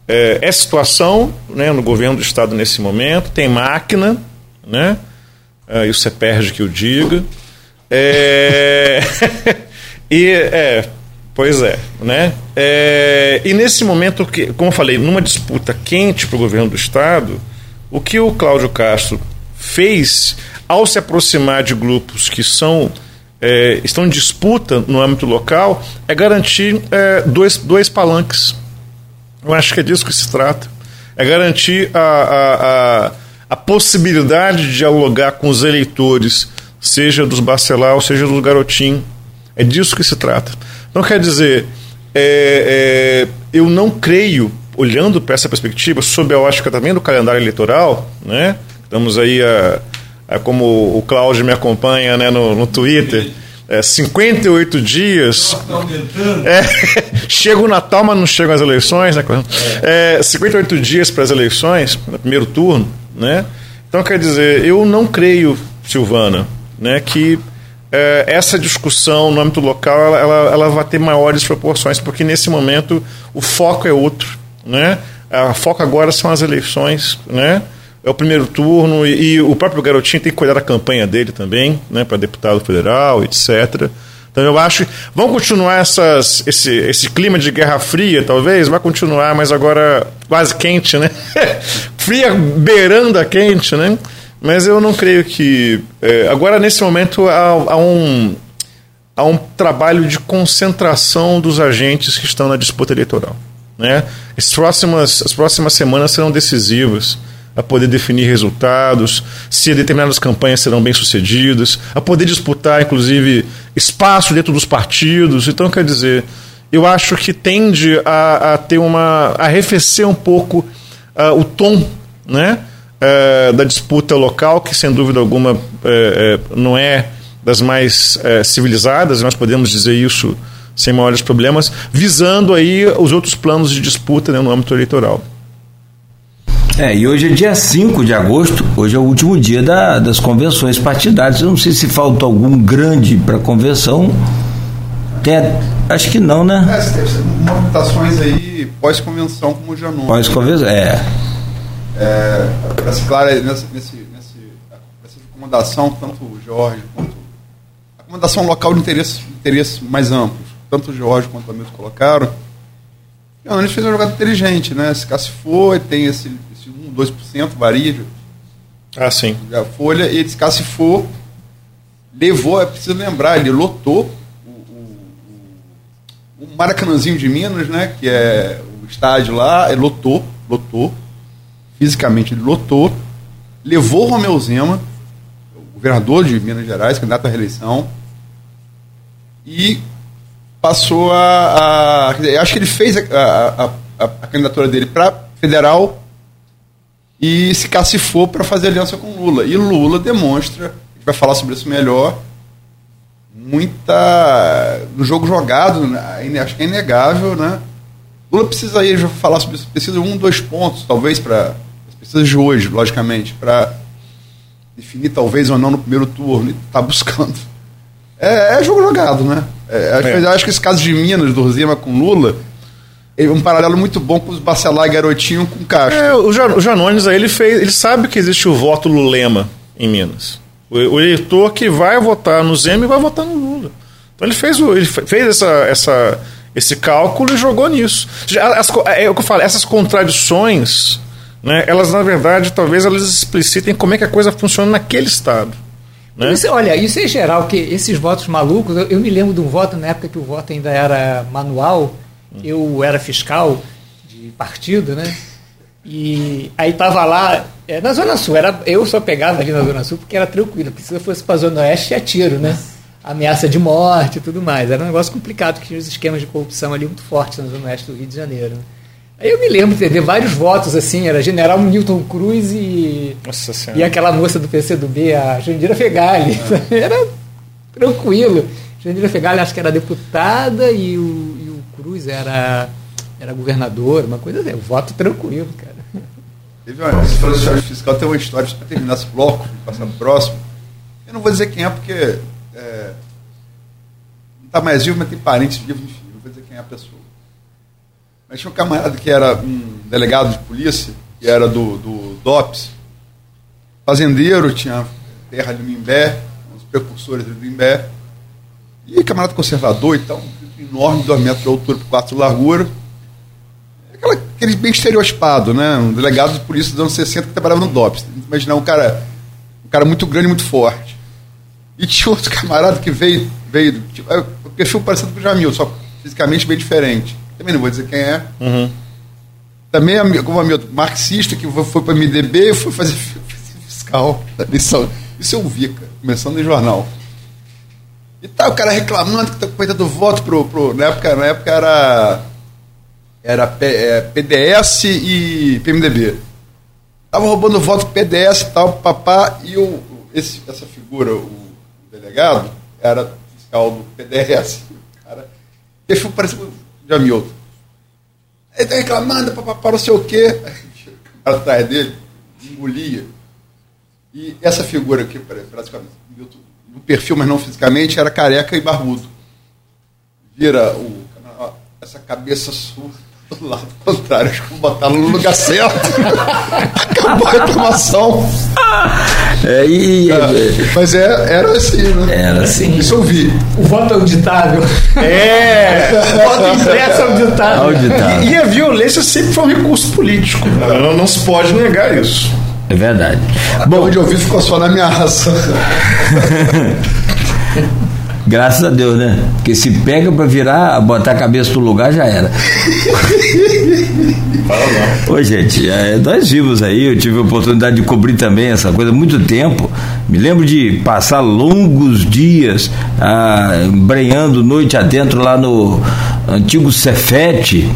é, é situação né, no governo do Estado nesse momento, tem máquina, né? E o CEPERG que o diga. É, e, é, pois é, né? É, e nesse momento, que, como eu falei, numa disputa quente para o governo do Estado, o que o Cláudio Castro fez, ao se aproximar de grupos que são é, estão em disputa no âmbito local, é garantir é, dois, dois palanques. Eu acho que é disso que se trata. É garantir a, a, a, a possibilidade de dialogar com os eleitores, seja dos Bacelar, seja do Garotinho. É disso que se trata. Então, quer dizer, é, é, eu não creio, olhando para essa perspectiva, sob a ótica também do calendário eleitoral, né? estamos aí a é como o Cláudio me acompanha né, no, no Twitter, é, 58 dias. É, chega o Natal, mas não chegam as eleições, né? É, 58 dias para as eleições, no primeiro turno, né? Então, quer dizer, eu não creio, Silvana, né, que é, essa discussão no âmbito local ela, ela, ela vai ter maiores proporções, porque nesse momento o foco é outro, né? O foco agora são as eleições, né? é o primeiro turno e, e, o próprio garotinho tem que cuidar da campanha dele também, né, para deputado federal, etc. Então eu acho que vão continuar essas, esse, esse clima de guerra fria, talvez, vai continuar, mas agora quase quente, né? fria beirando a quente, né? Mas eu não creio que. É, agora, nesse momento, há, há, um, há um trabalho de concentração dos agentes que estão na disputa eleitoral. Né? As, próximas, as próximas semanas serão decisivas a poder definir resultados, se determinadas campanhas serão bem sucedidas, a poder disputar, inclusive, espaço dentro dos partidos. Então, quer dizer, eu acho que tende a, a ter uma. a arrefecer um pouco uh, o tom né, uh, da disputa local, que sem dúvida alguma uh, não é das mais civilizadas, nós podemos dizer isso sem maiores problemas, visando aí os outros planos de disputa né, no âmbito eleitoral.
É, e hoje é dia 5 de agosto, hoje é o último dia da, das convenções partidárias. Eu não sei se falta algum grande para a convenção. Tem, acho que não, né?
É, teve movimentações aí pós-convenção, como já não.
Pós-convenção, é.
É para ser claro, nessa, nesse, nesse, nessa tanto o Jorge quanto. A recomendação local de interesse, interesse mais amplos, tanto o Jorge quanto o Hamilton colocaram. Ele fez uma jogada inteligente, né? Se for, tem esse 2%, varia.
Ah, sim.
A Folha, e ele se for, levou, é preciso lembrar, ele lotou o, o, o Maracanãzinho de Minas, né? Que é o estádio lá, ele lotou, lotou. Fisicamente ele lotou. Levou o Romeu Zema, o governador de Minas Gerais, candidato à reeleição, e passou a. a dizer, acho que ele fez a, a, a, candidatura dele para federal e se cacifou para fazer aliança com Lula. E Lula demonstra, a gente vai falar sobre isso melhor, muita. no jogo jogado, né? acho que é inegável, né? Lula precisa aí, já falar sobre isso, precisa um, dois pontos, talvez, para pessoas de hoje, logicamente, para definir talvez ou não no primeiro turno, e está buscando. É, é, jogo jogado, né? É, é. Acho que esse caso de Minas, do Rosema com Lula, um paralelo muito bom com os Bacelar e Garotinho com Castro.
É, o, Jan, o Janones aí, ele, fez, ele sabe que existe o voto Lulema em Minas. O, o eleitor que vai votar no Zema vai votar no Lula. Então ele fez, o, ele fez essa, essa, esse cálculo e jogou nisso. As, é o que eu falo, essas contradições, né, elas na verdade talvez elas explicitem como é que a coisa funciona naquele estado. Né?
Isso, olha, isso é geral, que esses votos malucos, eu, eu me lembro de um voto na época que o voto ainda era manual, eu era fiscal de partido, né? E aí tava lá, é, na Zona Sul, era, eu só pegava ali na Zona Sul porque era tranquilo, porque se eu fosse para a Zona Oeste, é tiro, né? Ameaça de morte e tudo mais. Era um negócio complicado, porque tinha os esquemas de corrupção ali muito fortes na Zona Oeste do Rio de Janeiro. Aí eu me lembro de ter vários votos, assim, era General Newton Cruz e, e aquela moça do PCdoB, a Jandira Fegali. É. Era tranquilo. Jandira Fegali acho que era deputada e o, Cruz era, era governador, uma coisa assim, voto tranquilo, cara.
Teve uma, você falou história fiscal, tem uma história, para terminar esse bloco, passar pro próximo. Eu não vou dizer quem é, porque é, não está mais vivo, mas tem parentes vivos, enfim, não vou dizer quem é a pessoa. Mas tinha um camarada que era um delegado de polícia, que era do, do DOPS, fazendeiro, tinha terra de Mimbé, os precursores do Mimbé, e camarada conservador e tal, enorme, 2 metros de altura por 4 de largura. Aquela, aquele bem estereotipado, né? Um delegado de polícia dos anos 60 que trabalhava no DOPS. Imaginar um cara, um cara muito grande, muito forte. E tinha outro camarada que veio, veio tipo, é, perfil parecido com o Jamil, só fisicamente bem diferente. Também não vou dizer quem é.
Uhum.
Também como amigo marxista que foi para MDB e foi fazer fiscal. Isso, isso eu vi, cara, começando no jornal. E tá o cara reclamando que tá com do voto pro, pro. Na época, na época era. Era P, é, PDS e PMDB. Tava roubando voto PDS e tal, papá, e o, esse, essa figura, o delegado, era fiscal do PDS. O cara. Perfil parecido o Jamilton. Ele tá reclamando, papapá, não sei o quê. Atrás dele, engolia. E essa figura aqui, praticamente, no perfil, mas não fisicamente, era careca e barbudo. Vira o, essa cabeça sua do lado contrário, acho que vou botar no lugar certo. Acabou a reclamação.
É, e,
é, mas é, era assim, né?
Era assim.
Isso eu vi.
O voto auditável.
É!
o voto impresso auditável.
auditável.
E, e, a violência sempre foi um recurso político. Não, não se pode negar isso.
É verdade.
Até Bom, onde eu vi ficou só na minha raça.
Graças a Deus, né? Porque se pega para virar, botar a cabeça no lugar, já era. Oi, gente, é, nós vimos aí, eu tive a oportunidade de cobrir também essa coisa há muito tempo. Me lembro de passar longos dias ah, embrenhando noite adentro lá no antigo Cefete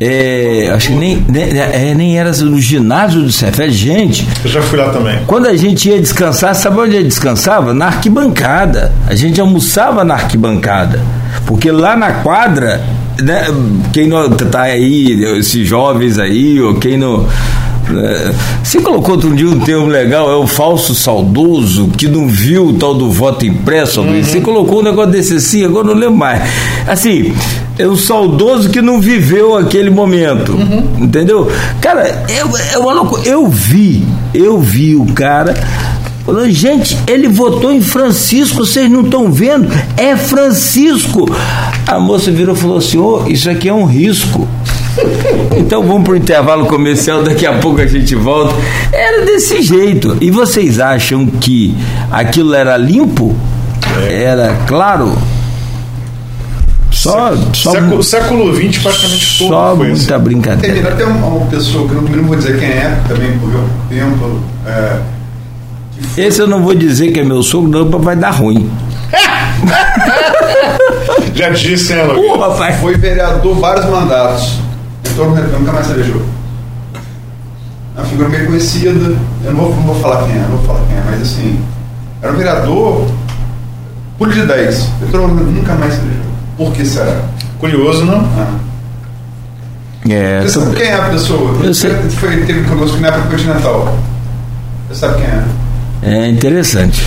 é, acho que nem, nem, é, nem era no ginásio do Cefé. Gente.
Eu já fui lá também.
Quando a gente ia descansar, sabe onde a gente descansava? Na arquibancada. A gente almoçava na arquibancada. Porque lá na quadra, né, quem não tá aí, esses jovens aí, ou quem não é, você colocou outro dia um termo legal, é o falso saudoso que não viu o tal do voto impresso, uhum. Você colocou um negócio desse assim, agora não lembro mais. Assim, é o saudoso que não viveu aquele momento. Uhum. Entendeu? Cara, eu, eu, eu vi, eu vi o cara. Falou, gente, ele votou em Francisco, vocês não estão vendo? É Francisco. A moça virou e falou assim: oh, isso aqui é um risco. Então vamos para o intervalo comercial, daqui a pouco a gente volta. Era desse jeito. E vocês acham que aquilo era limpo? É. Era claro?
Só, só século, século XX praticamente todo
só foi muita assim. brincadeira.
Tem até uma, uma, pessoa que eu não, não, vou dizer quem é, também por tempo. É,
Esse eu não vou dizer que é meu sogro, não, vai dar ruim.
Já disse, né,
Porra, Foi vereador vários mandatos Vitor nunca mais sabejou. É uma figura meio conhecida, eu não vou, não vou falar quem é, não vou falar quem é, mas assim, era um vereador pulo de 10. Vitor nunca mais sabejou. Por que será?
Curioso, não? Ah.
É,
Você sabe quem é a pessoa?
Eu sei.
Foi, teve conosco na época continental. Você sabe quem é?
É interessante.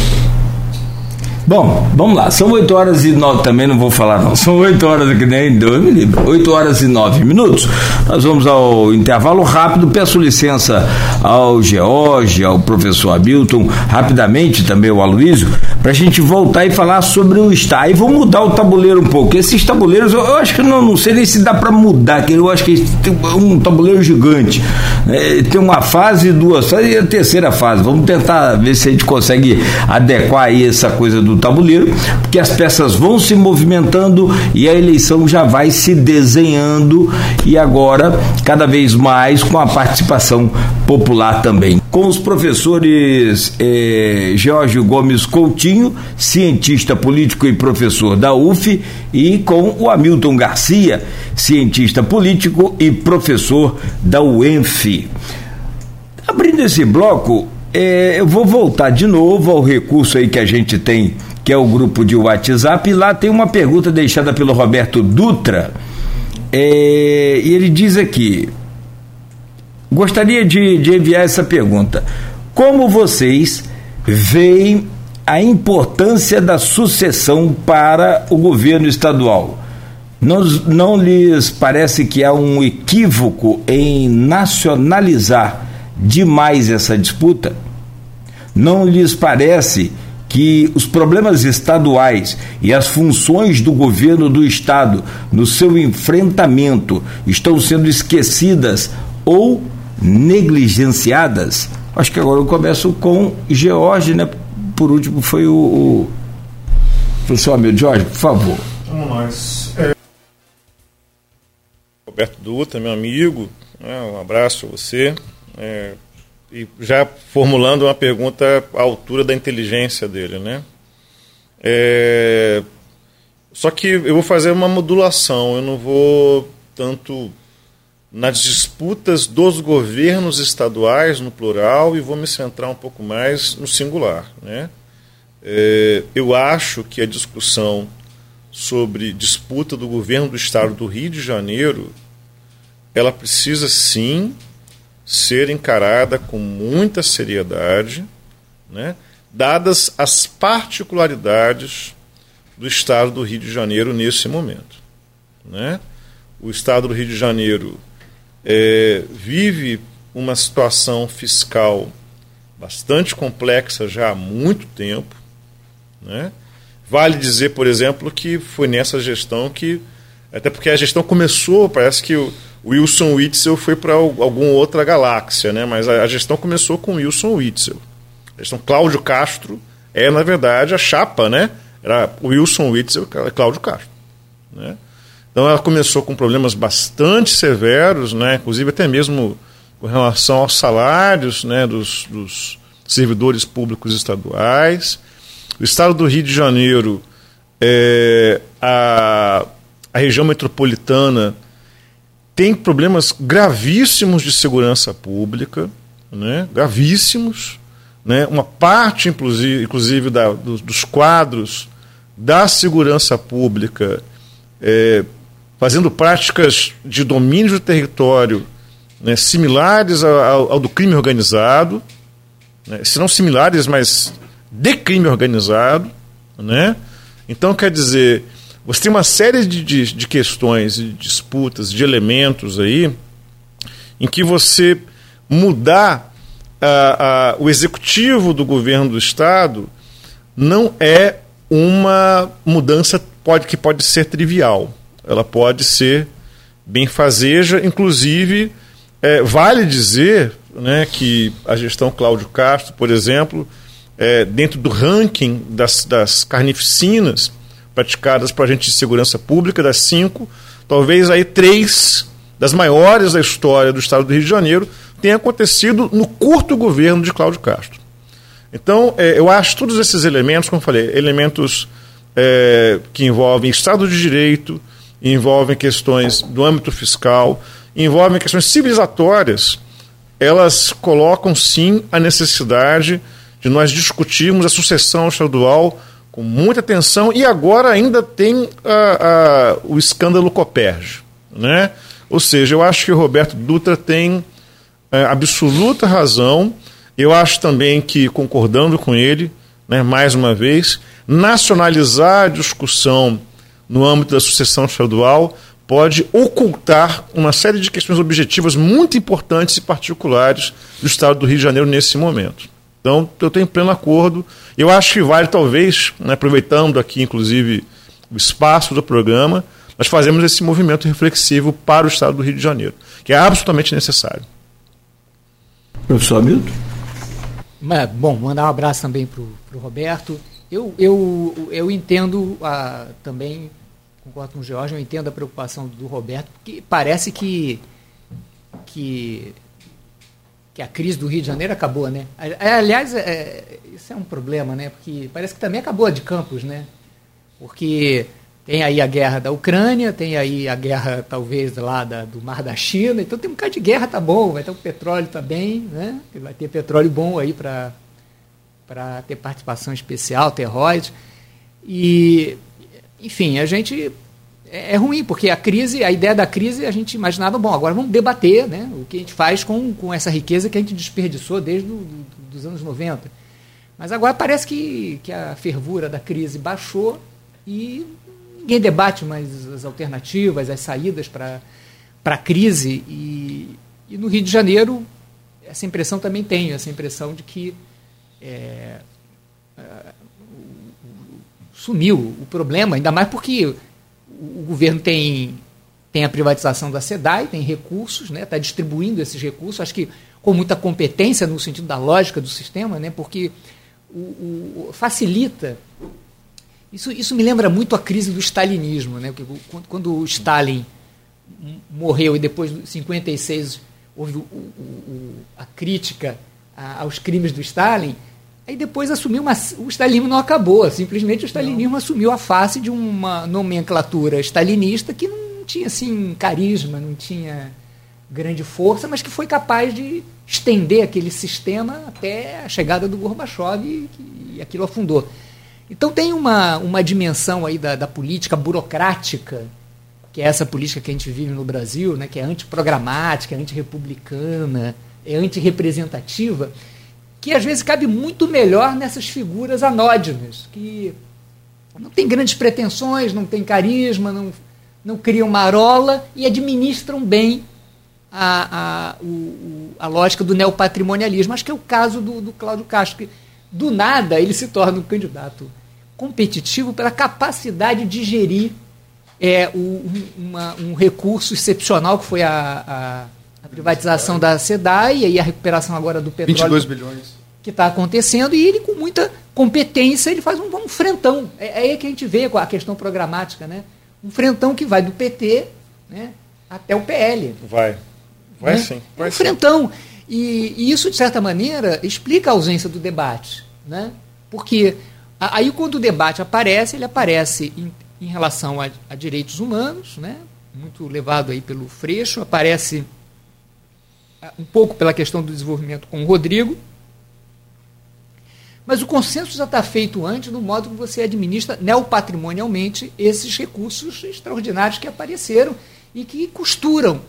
Bom, vamos lá. São 8 horas e 9. Também não vou falar, não. São 8 horas que nem dois me livro. 8 horas e 9 minutos. Nós vamos ao intervalo rápido. Peço licença ao George, ao professor Hamilton, rapidamente também ao Aloysio, para a gente voltar e falar sobre o estar. E vou mudar o tabuleiro um pouco. Esses tabuleiros, eu, eu acho que não, não sei nem se dá para mudar, que eu acho que tem um tabuleiro gigante. É, tem uma fase, duas fases e a terceira fase. Vamos tentar ver se a gente consegue adequar aí essa coisa do tabuleiro, porque as peças vão se movimentando e a eleição já vai se desenhando e agora cada vez mais com a participação popular também. Com os professores eh, Jorge Gomes Coutinho, cientista político e professor da UF, e com o Hamilton Garcia, cientista político e professor da UENF. Abrindo esse bloco, é, eu vou voltar de novo ao recurso aí que a gente tem, que é o grupo de WhatsApp, e lá tem uma pergunta deixada pelo Roberto Dutra. É, e ele diz aqui: gostaria de, de enviar essa pergunta. Como vocês veem a importância da sucessão para o governo estadual? Não, não lhes parece que há um equívoco em nacionalizar demais essa disputa? Não lhes parece que os problemas estaduais e as funções do governo do Estado no seu enfrentamento estão sendo esquecidas ou negligenciadas? Acho que agora eu começo com George, né? Por último foi o, o professor amigo Jorge, por favor.
Vamos nós. É... Roberto Dutra, meu amigo, né? um abraço a você. É... E já formulando uma pergunta à altura da inteligência dele, né? É... Só que eu vou fazer uma modulação, eu não vou tanto nas disputas dos governos estaduais, no plural, e vou me centrar um pouco mais no singular. Né? É, eu acho que a discussão sobre disputa do governo do estado do Rio de Janeiro ela precisa sim ser encarada com muita seriedade, né? dadas as particularidades do estado do Rio de Janeiro nesse momento. Né? O estado do Rio de Janeiro é, vive uma situação fiscal bastante complexa já há muito tempo. Né? Vale dizer, por exemplo, que foi nessa gestão que, até porque a gestão começou, parece que o Wilson Witzel foi para alguma outra galáxia, né? mas a, gestão começou com Wilson Witzel. A gestão Cláudio Castro é, na verdade, a chapa, né? Era Wilson Witzel e Cláudio Castro. Né? Então ela começou com problemas bastante severos, né, inclusive até mesmo com relação aos salários né, dos, dos servidores públicos estaduais. O estado do Rio de Janeiro, é, a, a região metropolitana tem problemas gravíssimos de segurança pública, né, gravíssimos. Né, uma parte, inclusive, inclusive da, dos, dos quadros da segurança pública é, fazendo práticas de domínio do território né, similares ao, ao, do crime organizado, né, se não similares, mas de crime organizado. Né? Então, quer dizer, você tem uma série de, de, de questões, de disputas, de elementos aí, em que você mudar a, a, o executivo do governo do Estado não é uma mudança pode, que pode ser trivial ela pode ser benfazeja, inclusive é, vale dizer né, que a gestão Cláudio Castro, por exemplo, é, dentro do ranking das, das carnificinas praticadas para agentes de segurança pública, das cinco, talvez aí três das maiores da história do estado do Rio de Janeiro tenha acontecido no curto governo de Cláudio Castro. Então, é, eu acho todos esses elementos, como falei, elementos é, que envolvem Estado de Direito, envolvem questões do âmbito fiscal, envolvem questões civilizatórias, elas colocam sim a necessidade de nós discutirmos a sucessão estadual com muita atenção e agora ainda tem a, a, o escândalo Coperge. Né? Ou seja, eu acho que o Roberto Dutra tem é, absoluta razão. Eu acho também que, concordando com ele, né, mais uma vez, nacionalizar a discussão no âmbito da sucessão estadual pode ocultar uma série de questões objetivas muito importantes e particulares do Estado do Rio de Janeiro nesse momento. Então, eu tenho pleno acordo. Eu acho que vale, talvez, né, aproveitando aqui, inclusive, o espaço do programa, nós fazemos esse movimento reflexivo para o Estado do Rio de Janeiro, que é absolutamente necessário.
Professor Hamilton?
Bom, mandar um abraço também para o Roberto. Eu, eu, eu entendo a, também, concordo com o Jorge, eu entendo a preocupação do Roberto, porque parece que, que, que a crise do Rio de Janeiro acabou, né? Aliás, é, isso é um problema, né? Porque parece que também acabou a de Campos, né? Porque tem aí a guerra da Ucrânia, tem aí a guerra, talvez, lá da, do Mar da China. Então tem um bocado de guerra, tá bom. Vai ter o petróleo também, né? Vai ter petróleo bom aí para para ter participação especial, ter royalties. E, enfim, a gente. É, é ruim, porque a crise, a ideia da crise, a gente imaginava, bom, agora vamos debater né, o que a gente faz com, com essa riqueza que a gente desperdiçou desde do, do, os anos 90. Mas agora parece que, que a fervura da crise baixou e ninguém debate mais as alternativas, as saídas para a crise. E, e no Rio de Janeiro, essa impressão também tenho, essa impressão de que é, é, sumiu o problema, ainda mais porque o governo tem, tem a privatização da SEDAI, tem recursos, está né, tá distribuindo esses recursos. Acho que com muita competência no sentido da lógica do sistema, né? porque o, o, facilita. Isso, isso me lembra muito a crise do stalinismo. Né? Quando, quando o Stalin morreu e depois de 56 houve o, a crítica aos crimes do Stalin, aí depois assumiu uma, o stalinismo não acabou, simplesmente o stalinismo não. assumiu a face de uma nomenclatura stalinista que não tinha assim carisma, não tinha grande força, mas que foi capaz de estender aquele sistema até a chegada do Gorbachev e, e aquilo afundou. Então tem uma, uma dimensão aí da, da política burocrática, que é essa política que a gente vive no Brasil, né, que é antiprogramática, é antirrepublicana, é antirrepresentativa, que às vezes cabe muito melhor nessas figuras anódinas, que não têm grandes pretensões, não têm carisma, não, não criam marola e administram bem a, a, o, a lógica do neopatrimonialismo. Acho que é o caso do, do Cláudio Castro, que do nada ele se torna um candidato competitivo pela capacidade de gerir é, o, uma, um recurso excepcional que foi a, a, a privatização da SEDAI e a recuperação agora do petróleo.
22 bilhões.
Que está acontecendo e ele, com muita competência, ele faz um, um frentão. É, é aí que a gente vê a questão programática, né? Um frentão que vai do PT né, até o PL.
Vai. Vai né? sim. Vai
é um frentão. E, e, isso, de certa maneira, explica a ausência do debate. Né? Porque aí, quando o debate aparece, ele aparece em, em relação a, a, direitos humanos, né? muito levado aí pelo Freixo, aparece ah, um pouco pela questão do desenvolvimento com o Rodrigo, mas o consenso já está feito antes no modo que você administra neopatrimonialmente esses recursos extraordinários que apareceram e que costuram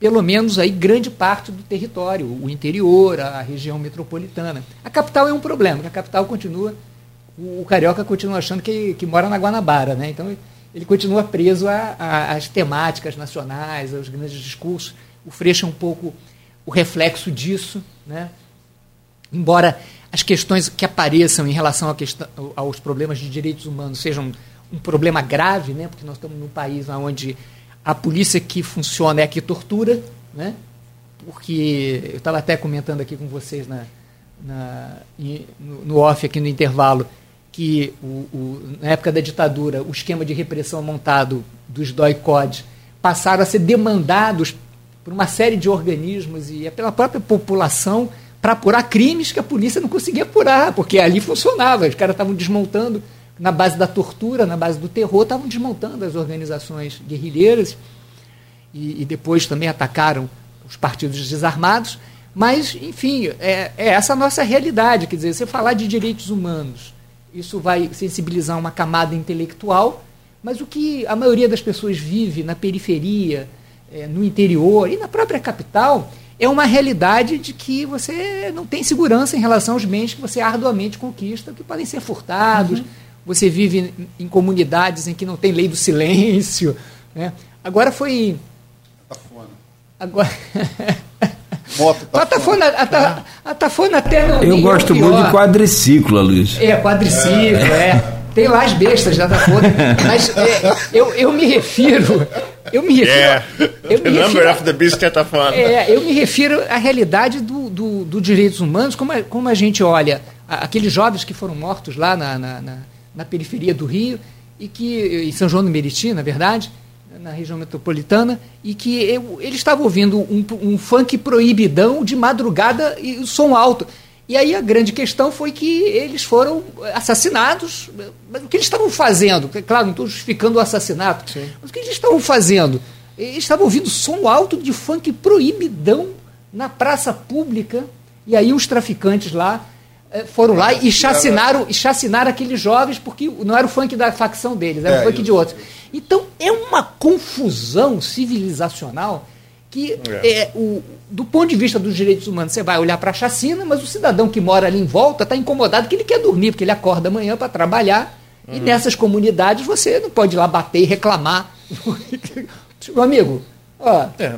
pelo menos aí grande parte do território, o interior, a região metropolitana. A capital é um problema, a capital continua, o, carioca continua achando que, que mora na Guanabara, né? Então ele continua preso às temáticas nacionais, aos grandes discursos. O Freixo é um pouco o reflexo disso, né? Embora as questões que apareçam em relação questão, aos problemas de direitos humanos sejam um problema grave, né? Porque nós estamos num país onde a polícia que funciona é a que tortura, né? porque eu estava até comentando aqui com vocês na, na no, off aqui no intervalo que o, o, na época da ditadura o esquema de repressão montado dos DOI-COD passaram a ser demandados por uma série de organismos e é pela própria população para apurar crimes que a polícia não conseguia apurar, porque ali funcionava, os caras estavam desmontando na base da tortura, na base do terror, estavam desmontando as organizações guerrilheiras e, e depois também atacaram os partidos desarmados. Mas, enfim, é, é, essa a nossa realidade. Quer dizer, você falar de direitos humanos, isso vai sensibilizar uma camada intelectual, mas o que a maioria das pessoas vive na periferia, é, no interior e na própria capital é uma realidade de que você não tem segurança em relação aos bens que você arduamente conquista, que podem ser furtados. Uhum você vive em comunidades em que não tem lei do silêncio. Né? Agora foi.
Tafona.
Agora.
Moto,
tafona. A, tafona, a, tafona até não.
Eu gosto muito de quadriciclo, Luiz.
É, quadriciclo, é. é. Tem lá as bestas da tafona. Mas é, eu, eu me refiro. Eu me refiro.
Yeah. Eu me the refiro, number of the beast é tafona.
É, eu me refiro à realidade do, do, do direitos humanos, como a, como a gente olha aqueles jovens que foram mortos lá na, na, na na periferia do Rio, e que em São João do Meriti, na verdade, na região metropolitana, e que eu, ele estava ouvindo um, um funk proibidão de madrugada e som alto. E aí a grande questão foi que eles foram assassinados. Mas o que eles estavam fazendo? Claro, não estou justificando o assassinato, Sim. mas o que eles estavam fazendo? Eles estavam ouvindo som alto de funk proibidão na praça pública, e aí os traficantes lá é, foram lá e chacinaram, e chacinaram aqueles jovens porque não era o funk da facção deles, era é, o funk isso. de outros. Então é uma confusão civilizacional que é. é o, do ponto de vista dos direitos humanos você vai olhar para a chacina, mas o cidadão que mora ali em volta está incomodado que ele quer dormir, porque ele acorda amanhã para trabalhar uhum. e nessas comunidades você não pode ir lá bater e reclamar. Meu amigo, Ó,
é,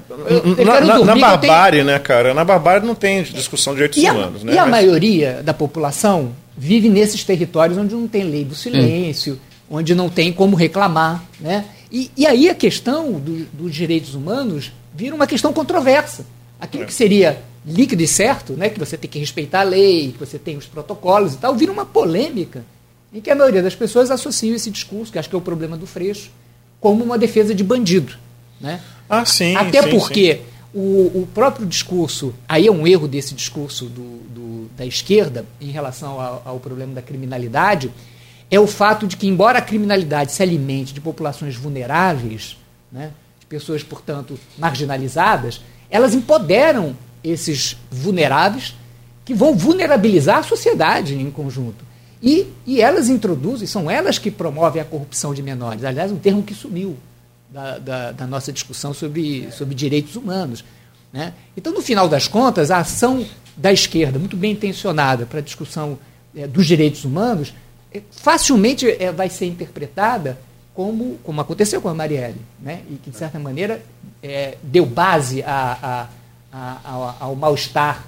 na, na, na, barbárie, tenho... né, cara? Na barbárie não tem discussão de direitos
e
humanos,
a,
né?
E a Mas... maioria da população vive nesses territórios onde não tem lei do silêncio, hum. onde não tem como reclamar, né? E, e aí a questão do, dos direitos humanos vira uma questão controversa. Aquilo que seria líquido e certo, né, que você tem que respeitar a lei, que você tem os protocolos e tal, vira uma polêmica em que a maioria das pessoas associa esse discurso, que acho que é o problema do Freixo, como uma defesa de bandido. Né?
Ah, sim.
Até
sim,
porque
sim.
O, o, próprio discurso, aí é um erro desse discurso do, do, da esquerda em relação ao, ao problema da criminalidade, é o fato de que, embora a criminalidade se alimente de populações vulneráveis, né, de pessoas, portanto, marginalizadas, elas empoderam esses vulneráveis que vão vulnerabilizar a sociedade em conjunto. E, e elas introduzem, são elas que promovem a corrupção de menores. Aliás, um termo que sumiu da, da, da nossa discussão sobre, sobre direitos humanos. Né? Então, no final das contas, a ação da esquerda, muito bem intencionada para a discussão é, dos direitos humanos, é, facilmente é, vai ser interpretada como, como aconteceu com a Marielle, né? e que, de certa maneira, deu base a, a, a, ao mal-estar,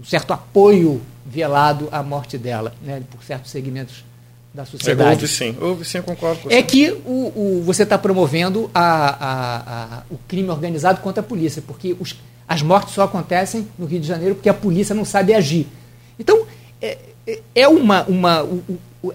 um certo apoio velado à morte dela, né? por certos segmentos da sociedade. É,
houve sim, houve sim, concordo com
É que o, o você está promovendo a, o crime organizado contra a polícia, porque os, as mortes só acontecem no Rio de Janeiro porque a polícia não sabe agir. Então, é, é, uma. uma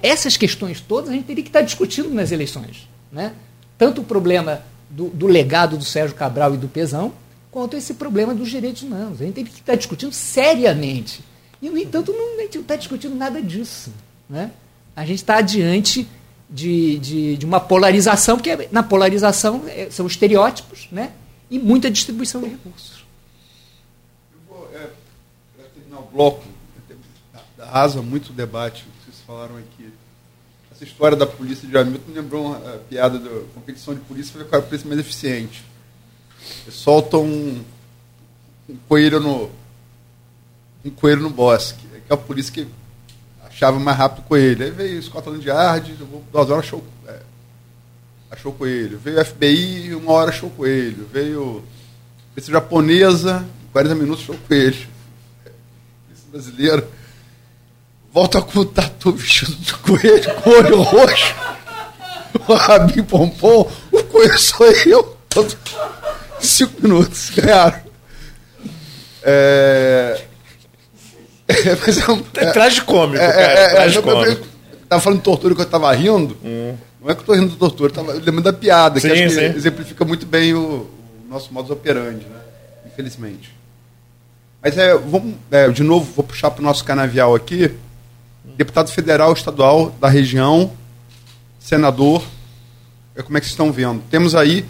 essas questões todas a gente teria que estar discutindo nas eleições. Né? Tanto o problema do, do legado do Sérgio Cabral e do Pezão, quanto esse problema dos direitos humanos. A gente teria que estar discutindo seriamente. E, no entanto, não, a gente não está discutindo nada disso. Né? a gente está diante de, de, de, uma polarização, porque na polarização é, são estereótipos né? e muita distribuição de recursos.
Eu vou, é, terminar o bloco, arrasa muito o debate, o que vocês falaram aqui. Essa história da polícia de Hamilton me lembrou uma a piada da competição de polícia para ver qual é a polícia mais eficiente. Eles soltam um, um coelho no um coelho no bosque. É que é a polícia que achava mais rápido o coelho. Aí veio Scotland Yard, duas horas achou, é, achou o coelho. Veio o FBI, uma hora achou o coelho. Veio polícia japonesa, 40 minutos achou o coelho. Polícia brasileira volta com o tatu vestido de coelho, com o olho roxo, o rabinho pompom, o coelho sou eu. Todo... Cinco minutos, ganharam. É...
É, mas é, um, é, tragicômico, é, cara. É, é, tragicômico.
tava falando de tortura que eu tava rindo. Hum. Não é que eu tô rindo de tortura, eu tava lembrando da piada, sim, que acho que exemplifica muito bem o, o nosso modus operandi, né? Infelizmente. Mas é, vamos, é, de novo, vou puxar para o nosso canavial aqui. Deputado federal estadual da região, senador, é, como é que vocês estão vendo? Temos aí,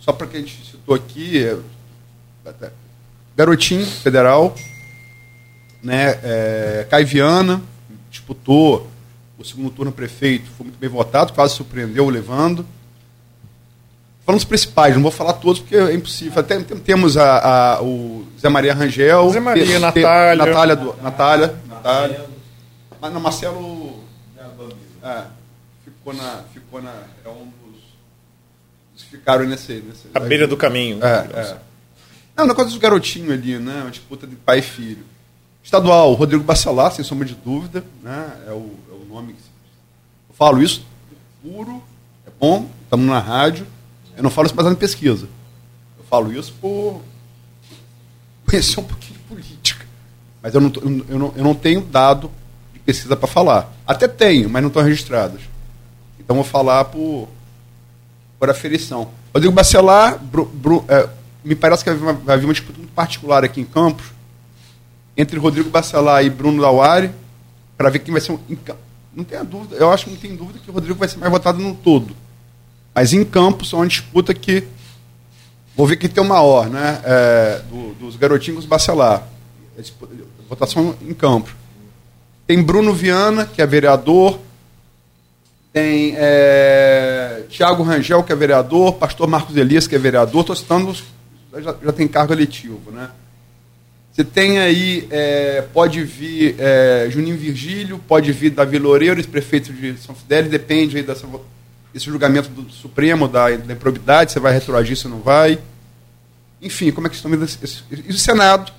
só para que a gente citou aqui, é, garotinho federal, né, é, Caiviana, disputou o segundo turno prefeito, foi muito bem votado, quase surpreendeu levando. Falando os principais, não vou falar todos porque é impossível. Até temos a, a o Zé Maria Rangel.
Zé Maria, te, Natália.
Natália, do, Natália, Natália. Mas não, Marcelo. É, ficou na. Ficou na. É um dos. dos que ficaram nesse. nesse
a beira do caminho.
É, é. Não, na coisa dos garotinhos ali, né? Uma disputa de pai e filho. Estadual, Rodrigo Bassalá, sem sombra de dúvida, né? é, o, é o nome que eu falo isso puro, é bom, estamos na rádio. Eu não falo isso baseado em pesquisa. Eu falo isso por conhecer um pouquinho de política. Mas eu não, eu não, eu não tenho dado pesquisa para falar. Até tenho, mas não estão registradas. Então vou falar por, por aferição. Rodrigo Bacelar, Bru, Bru, é, me parece que vai haver uma disputa muito particular aqui em Campos, entre Rodrigo Bacelar e Bruno Lauari, para ver quem vai ser um. Não tenha dúvida, eu acho que não tem dúvida que o Rodrigo vai ser mais votado no todo. Mas em Campos é uma disputa que. Vou ver quem tem o maior, né? É, do, dos garotinhos Bacelar. É votação em Campos. Tem Bruno Viana, que é vereador. Tem é, Tiago Rangel, que é vereador. Pastor Marcos Elias, que é vereador. Estou citando, já, já tem cargo eletivo, né? Você tem aí, é, pode vir é, Juninho Virgílio, pode vir Davi Loureiro, prefeito de São Fidélis, depende aí dessa, desse julgamento do Supremo, da, da improbidade, você vai retroagir, se não vai. Enfim, como é que estão vendo isso? E o Senado?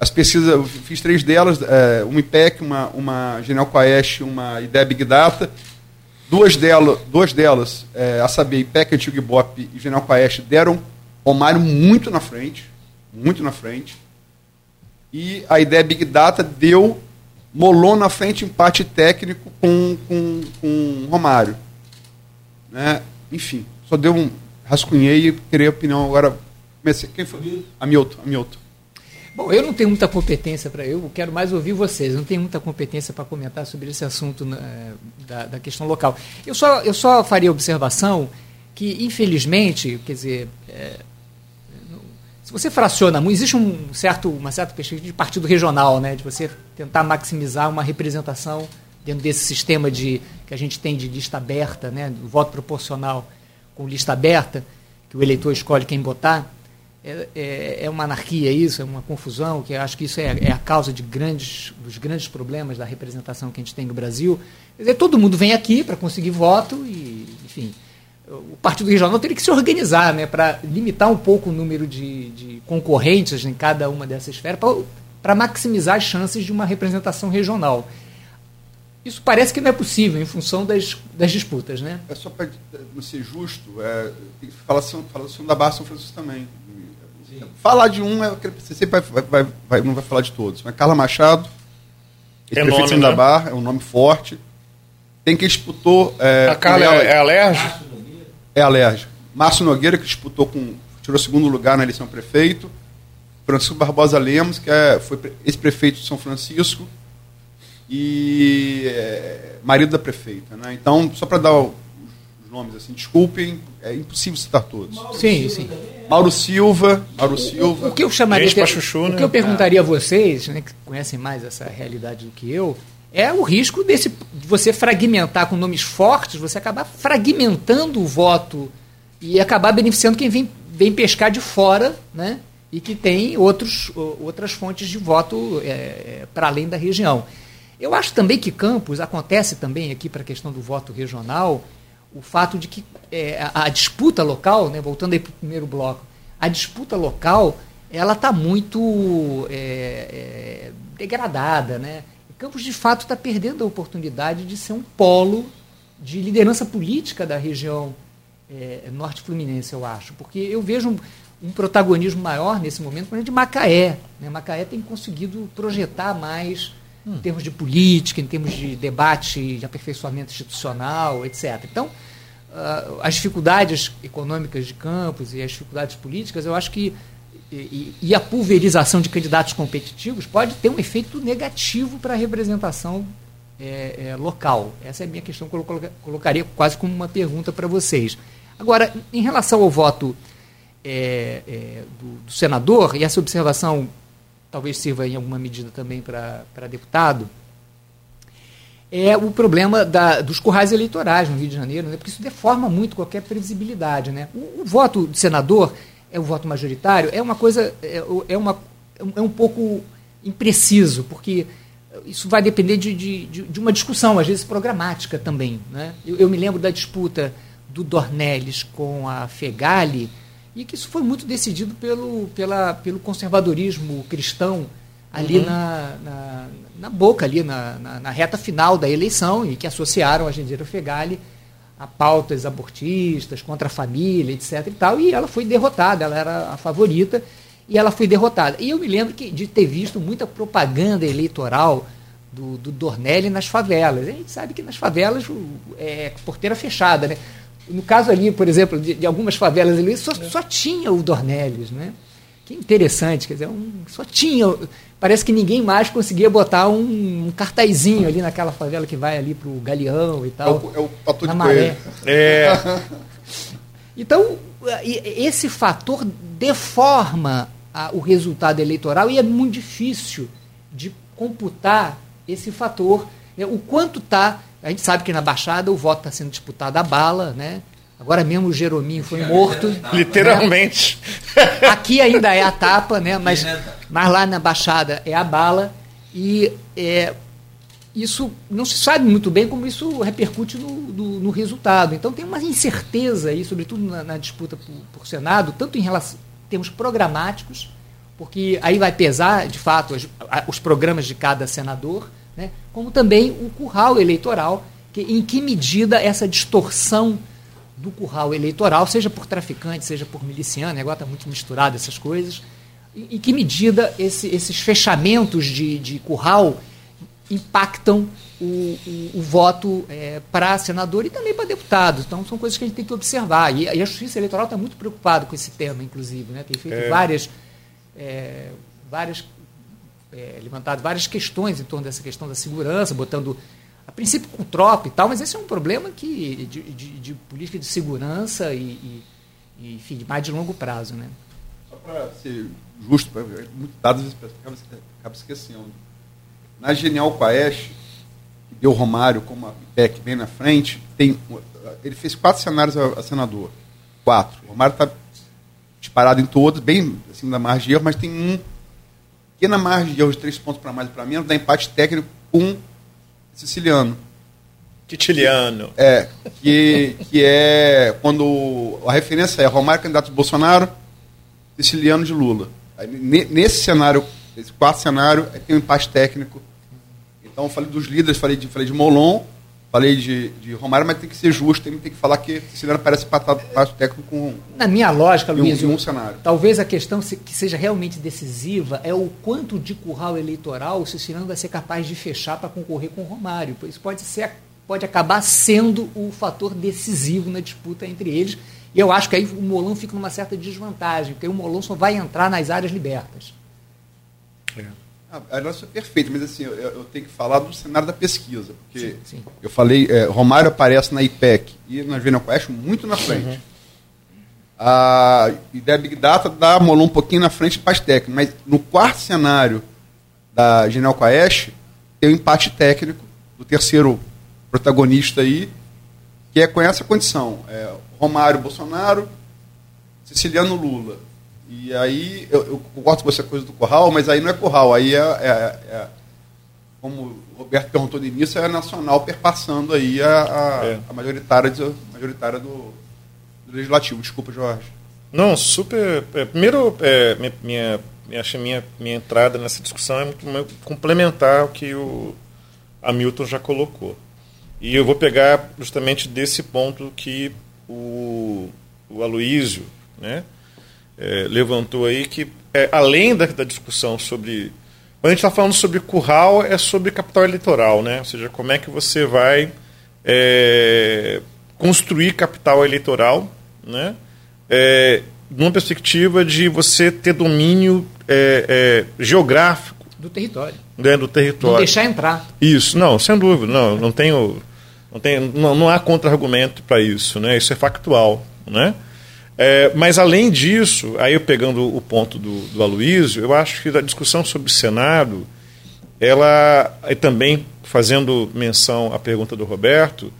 As pesquisas, eu fiz três delas, é, uma IPEC, uma, uma Genial Quaest, uma ideia Big Data. Duas delas, duas delas é, a saber, IPEC, Antigo Ibope e Genial Quaest, deram Romário muito na frente, muito na frente. E a ideia Big Data deu, molou na frente empate técnico com, com, com Romário. Né? Enfim, só deu um. Rascunhei e queria opinião agora. Comecei. Quem foi? Hamilton. Hamilton.
Bom, eu não tenho muita competência para. Eu quero mais ouvir vocês. Eu não tenho muita competência para comentar sobre esse assunto né, da, da, questão local. Eu só, eu só faria observação que, infelizmente, quer dizer, é, se você fraciona existe um certo, uma certa perspectiva de partido regional, né, de você tentar maximizar uma representação dentro desse sistema de que a gente tem de lista aberta, né, do voto proporcional com lista aberta, que o eleitor escolhe quem votar. É, é, é, uma anarquia isso, é uma confusão, que acho que isso é, é, a causa de grandes, dos grandes problemas da representação que a gente tem no Brasil. Quer dizer, todo mundo vem aqui para conseguir voto e, enfim, o partido regional teria que se organizar né, para limitar um pouco o número de, de concorrentes em cada uma dessas esferas para maximizar as chances de uma representação regional. Isso parece que não é possível em função das, das disputas. Né?
É só para ser justo, é, fala, fala da Barra São Francisco também. Falar de um, é, você sempre vai, vai, vai, não vai falar de todos. Mas Carla Machado, é prefeito nome, da né? Barra, é um nome forte. Tem quem disputou. É,
a Carla é, é alérgica?
é alérgico. Márcio Nogueira, que disputou com. tirou segundo lugar na eleição prefeito. Francisco Barbosa Lemos, que é, foi ex-prefeito de São Francisco. E é, marido da prefeita. Né? Então, só para dar os nomes assim, desculpem, é impossível citar todos.
Sim, sim.
Mauro Silva, Mauro Silva.
O, o que eu chamaria, Gente, chuchu, o né? que eu perguntaria a vocês, né, que conhecem mais essa realidade do que eu, é o risco desse, de você fragmentar com nomes fortes, você acabar fragmentando o voto e acabar beneficiando quem vem, vem pescar de fora, né? E que tem outros, outras fontes de voto é, é, para além da região. Eu acho também que Campos, acontece também aqui para a questão do voto regional, o fato de que é, a, disputa local, né, voltando aí para o primeiro bloco, a disputa local ela está muito é, é, degradada, né? Campos, de fato, está perdendo a oportunidade de ser um polo de liderança política da região é, norte fluminense, eu acho. Porque eu vejo um, um protagonismo maior nesse momento de Macaé. Né? Macaé tem conseguido projetar mais em termos de política, em termos de debate, de aperfeiçoamento institucional, etc. Então, uh, as dificuldades econômicas de Campos e as dificuldades políticas, eu acho que e, e, a pulverização de candidatos competitivos pode ter um efeito negativo para a representação é, é, local. Essa é a minha questão que eu colocaria quase como uma pergunta para vocês. Agora, em relação ao voto é, é, do, do, senador, e essa observação talvez sirva em alguma medida também para deputado, é o problema da, dos currais eleitorais no Rio de Janeiro, né? porque isso deforma muito qualquer previsibilidade. Né? O, o voto do senador é o voto majoritário, é uma coisa, é, é, uma, é um pouco impreciso, porque isso vai depender de, de, de uma discussão, às vezes programática também. Né? Eu, eu, me lembro da disputa do Dornelles com a Fegali, e que isso foi muito decidido pelo, pela, pelo conservadorismo cristão ali uhum. na, na, na, boca, ali na, na, na, reta final da eleição, e que associaram a Gendira Fegali a pautas abortistas, contra a família, etc. e tal, e ela foi derrotada, ela era a favorita e ela foi derrotada. E eu me lembro que, de ter visto muita propaganda eleitoral do, do Dornelli nas favelas. A gente sabe que nas favelas é porteira fechada, né? No caso ali, por exemplo, de, de algumas favelas ali, só, só tinha o Dornelles, né? Que interessante, quer dizer, um, só tinha parece que ninguém mais conseguia botar um, um cartazinho ali naquela favela que vai ali para o Galeão e tal.
É o, é o na maré.
É.
então, esse fator deforma a, o resultado eleitoral e é muito difícil de computar esse fator. É, o quanto está. A gente sabe que na Baixada o voto está sendo disputado a bala, né? Agora mesmo o Jerominho foi morto.
Literalmente.
Né? Aqui ainda é a tapa, né? Mas, mas lá na Baixada é a bala. E é, isso não se sabe muito bem como isso repercute no, no, no resultado. Então tem uma incerteza aí, sobretudo na, na disputa por, por, Senado, tanto em relação termos programáticos, porque aí vai pesar, de fato, as, os programas de cada senador, né? como também o curral eleitoral, que, em que medida essa distorção do curral eleitoral, seja por traficante, seja por miliciano, agora está muito misturado essas coisas, em que medida esse, esses fechamentos de, de curral impactam o, o, o voto é, para senador e também para deputado. Então, são coisas que a gente tem que observar. E, e a Justiça Eleitoral está muito preocupada com esse tema, inclusive. Né? Tem feito é. várias, é, várias é, levantado várias questões em torno dessa questão da segurança, botando a princípio com tropa e tal, mas esse é um problema que, de, de, de política de segurança e, e, enfim, de mais de longo prazo. Né?
Só para ser justo, muitos dados acaba, acaba esquecendo. Na Genial Quaest, que deu Romário como a PEC bem na frente, tem, ele fez quatro cenários a, a senador. Quatro. O Romário está disparado em todos, bem acima da margem de erro, mas tem um pequena margem de erro de três pontos para mais e para menos, dá empate técnico com siciliano.
Titiliano.
É, que, que é quando a referência é Romário candidato de Bolsonaro, siciliano de Lula. Aí, nesse cenário, esse quarto cenário, tem um empate técnico. Então, eu falei dos líderes, falei de, falei de Molon, falei de, de Romário, mas tem que ser justo, tem, tem que falar que Siciliano parece empate técnico com.
Na minha lógica, Luiz,
um, um cenário.
talvez a questão que seja realmente decisiva é o quanto de curral eleitoral o Siciliano vai ser capaz de fechar para concorrer com o Romário. Isso pode ser pode acabar sendo o fator decisivo na disputa entre eles e eu acho que aí o Molon fica numa certa desvantagem, porque o Molon só vai entrar nas áreas libertas.
É. Ah, a nossa é perfeita, mas assim, eu, eu, tenho que falar do cenário da pesquisa, porque sim, sim. eu falei, é, Romário aparece na IPEC e na Quest muito na frente. Uhum. A ideia Big Data dá Molon um pouquinho na frente as técnicas, mas no quarto cenário da Genial Quest tem o um empate técnico do terceiro protagonista aí, que é com essa condição. É, Romário Bolsonaro, Siciliano Lula. E aí, eu, eu concordo com você coisa do curral, mas aí não é curral, aí é, é, é como o Roberto perguntou no início, é a nacional perpassando aí a, a, é. a majoritária, majoritária do, do, Legislativo. Desculpa, Jorge.
Não, super. É, primeiro, é, minha, minha, minha, minha entrada nessa discussão é muito complementar o que o Hamilton já colocou. E eu vou pegar justamente desse ponto que o, o Aloísio né, é, levantou aí, que é, além da, da, discussão sobre. Quando a gente está falando sobre curral, é sobre capital eleitoral, né? ou seja, como é que você vai é, construir capital eleitoral, né? É, numa perspectiva de você ter domínio é, é, geográfico
do território.
Né, do território. Não
deixar entrar.
Isso, não, sem dúvida, não, não tenho não, tem, não, não há contra-argumento para isso, né? isso é factual. Né? É, mas, além disso, aí eu pegando o ponto do, do eu acho que a discussão sobre o Senado, ela, também fazendo menção à pergunta do Roberto,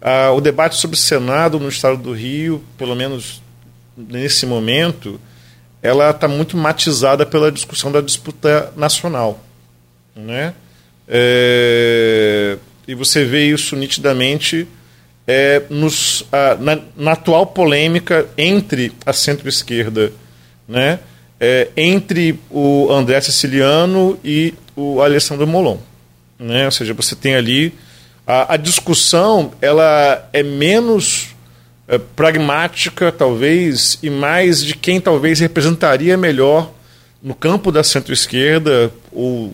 a, o debate sobre o Senado no estado do Rio, pelo menos nesse momento, ela está muito matizada pela discussão da disputa nacional. Né? É, e você vê isso nitidamente é, nos, a, na, na, atual polêmica entre a centro-esquerda, né, é, entre o André Siciliano e o Alessandro Molon. Né? Ou seja, você tem ali a, a discussão ela é menos é, pragmática, talvez, e mais de quem talvez representaria melhor no campo da centro-esquerda, ou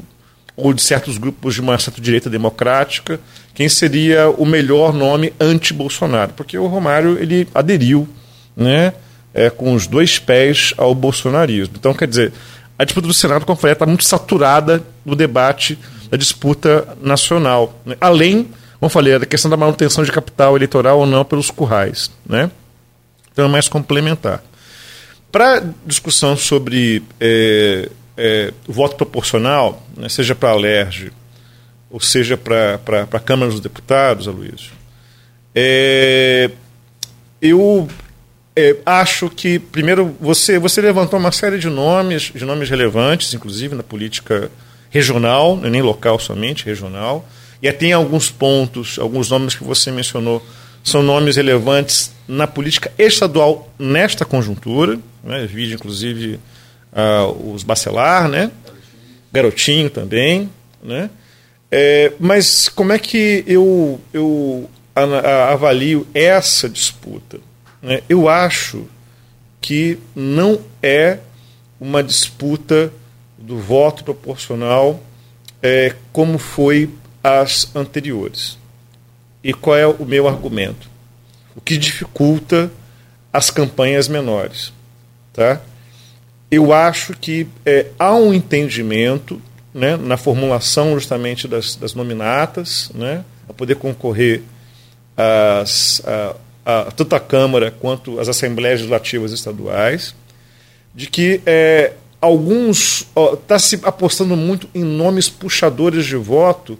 ou de certos grupos de uma certa direita democrática, quem seria o melhor nome anti-Bolsonaro, porque o Romário ele aderiu, né, é, com os dois pés ao bolsonarismo. Então, quer dizer, a disputa do Senado, como eu falei, está muito saturada no debate da disputa nacional, né? além, como eu falei, da questão da manutenção de capital eleitoral ou não pelos currais, né? Então é mais complementar. Para discussão sobre é, é, o voto proporcional, né, seja para a LERJ ou seja para a Câmara dos Deputados, Aloysio, é, eu é, acho que, primeiro, você, você levantou uma série de nomes, de nomes relevantes, inclusive na política regional, é nem local somente, regional, e tem alguns pontos, alguns nomes que você mencionou, são nomes relevantes na política estadual nesta conjuntura, né, vídeo, inclusive, uh, os Bacelar, né? Garotinho também, né? É, mas como é que eu, eu avalio essa disputa? Né? Eu acho que não é uma disputa do voto proporcional é, como foi as anteriores. E qual é o meu argumento? O que dificulta as campanhas menores. Tá? Eu acho que é, há um entendimento né, na formulação justamente das, das nominatas, né, a poder concorrer às, a, a, tanto Câmara quanto as Assembleias Legislativas Estaduais, de que é, alguns está se apostando muito em nomes puxadores de voto,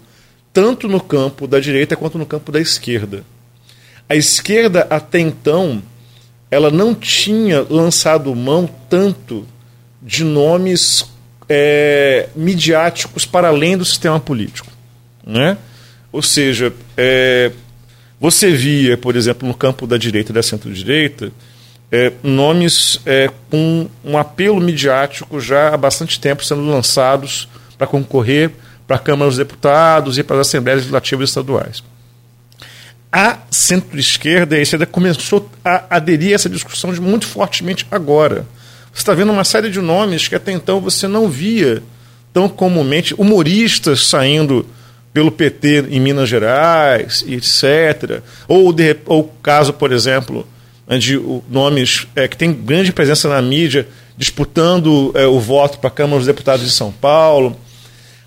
tanto no campo da direita quanto no campo da esquerda. A esquerda até então ela não tinha lançado mão tanto de nomes é, midiáticos para além do sistema político, né? Ou seja, é, você via, por exemplo, no campo da direita e da centro-direita, é, nomes é, com um apelo midiático já há bastante tempo sendo lançados para concorrer para a Câmara dos Deputados e para as Assembleias Legislativas Estaduais. A centro-esquerda a esquerda começou a aderir a essa discussão muito fortemente agora. Você está vendo uma série de nomes que até então você não via tão comumente, humoristas saindo pelo PT em Minas Gerais, etc. Ou, de, ou caso, por exemplo, de nomes é, que têm grande presença na mídia disputando é, o voto para a Câmara dos Deputados de São Paulo.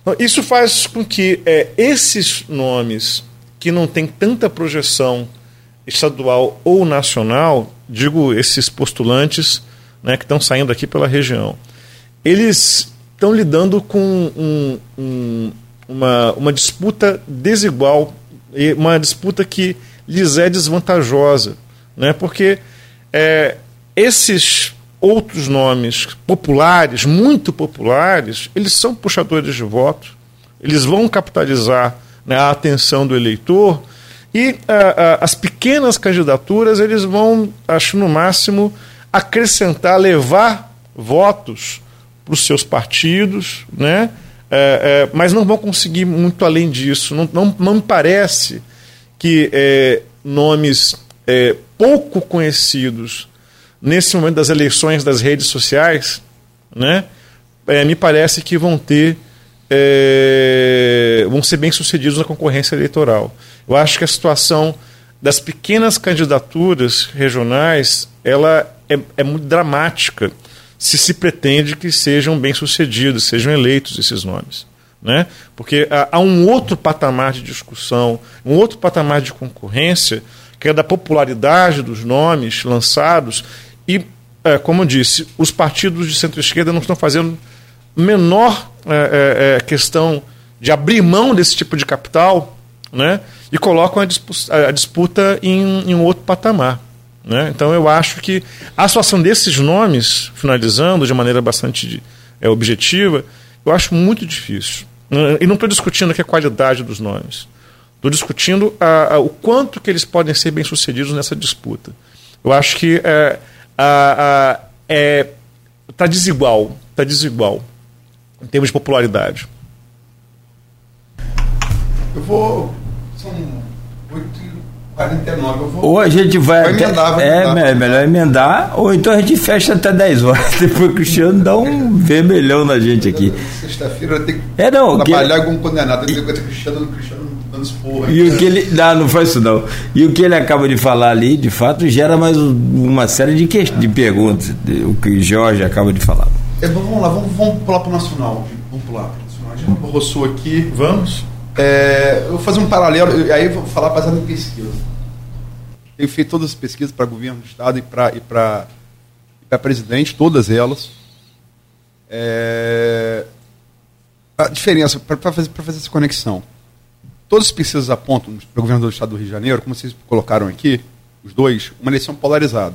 Então, isso faz com que é, esses nomes que não têm tanta projeção estadual ou nacional, digo esses postulantes né, que estão saindo aqui pela região, eles estão lidando com um, um, uma, uma disputa desigual, uma disputa que lhes é desvantajosa né? porque é, esses outros nomes populares, muito populares, eles são puxadores de voto, eles vão capitalizar né, a atenção do eleitor e as pequenas candidaturas eles vão, acho no máximo, acrescentar, levar votos para os seus partidos, né? É, é, mas não vão conseguir muito além disso. Não, não, não me parece que é, nomes é, pouco conhecidos nesse momento das eleições das redes sociais, né, é, me parece que vão ter é, vão ser bem sucedidos na concorrência eleitoral. Eu acho que a situação das pequenas candidaturas regionais ela é, é muito dramática se se pretende que sejam bem sucedidos, sejam eleitos esses nomes. Né? Porque há, há um outro patamar de discussão, um outro patamar de concorrência que é da popularidade dos nomes lançados. E, é, como eu disse, os partidos de centro-esquerda não estão fazendo menor é, é, é, questão de abrir mão desse tipo de capital né, e colocam a disputa, a disputa em, em um outro patamar. Né? Então, eu acho que a situação desses nomes, finalizando de maneira bastante é, objetiva, eu acho muito difícil. E não estou discutindo aqui a qualidade dos nomes. Estou discutindo a, a, o quanto que eles podem ser bem-sucedidos nessa disputa. Eu acho que é, é, tá desigual, está desigual em termos de popularidade.
Eu vou. São 8h49. Eu vou.
Ou a gente vai. Até, emendar, vai é, emendar. é melhor emendar, ou então a gente fecha até 10 horas. Depois o Cristiano dá um vermelhão na gente aqui.
Sexta-feira eu tenho que
é, não,
trabalhar que... com um condenado. Tem que Cristiano, Cristiano
e o que ele. Não, não faz isso não. E o que ele acaba de falar ali, de fato, gera mais uma série de, que... de perguntas. O que o Jorge acaba de falar.
É, vamos lá, vamos, vamos pular para o Nacional. Vamos pular para o Nacional. A gente roçou aqui.
Vamos.
É, eu vou fazer um paralelo, aí vou falar baseado em pesquisa. Tenho feito todas as pesquisas para governo do Estado e para e para presidente, todas elas. É, a diferença, para fazer, fazer essa conexão Todas as pesquisas apontam para o governo do Estado do Rio de Janeiro, como vocês colocaram aqui, os dois, uma eleição polarizada.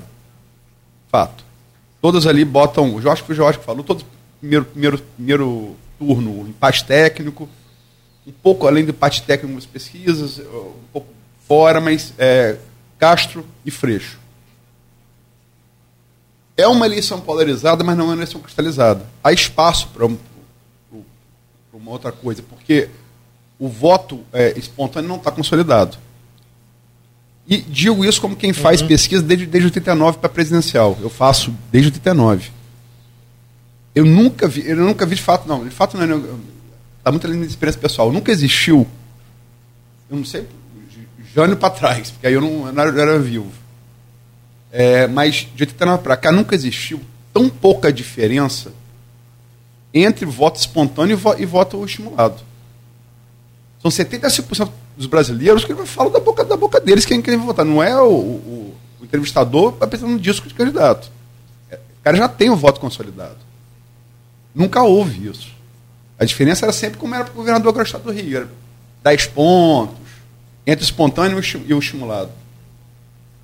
Fato. Todas ali botam. Eu acho que o Jorge falou, todos primeiro, primeiro, primeiro turno, empate técnico, um pouco além do empate técnico nas pesquisas, um pouco fora, mas é, Castro e Freixo. É uma eleição polarizada, mas não é uma eleição cristalizada. Há espaço para um, uma outra coisa, porque o voto é, espontâneo não está consolidado. E digo isso como quem faz uhum. pesquisa desde, desde 89 para presidencial. Eu faço desde 89. Eu nunca vi, eu nunca vi de fato, não. De fato, não é. Está muito além da experiência pessoal. Nunca existiu. Eu não sei, Jânio para trás, porque aí eu não, eu não era vivo. É, mas de 89 para cá nunca existiu tão pouca diferença entre voto espontâneo e voto estimulado. São 75% dos brasileiros que falam da boca, da boca deles quem querem votar. Não é o, o, o entrevistador pensando no disco de candidato. É, o cara já tem o voto consolidado. Nunca houve isso. A diferença era sempre como era para o governador do Estado do Rio. Era 10 pontos, entre o espontâneo e o estimulado.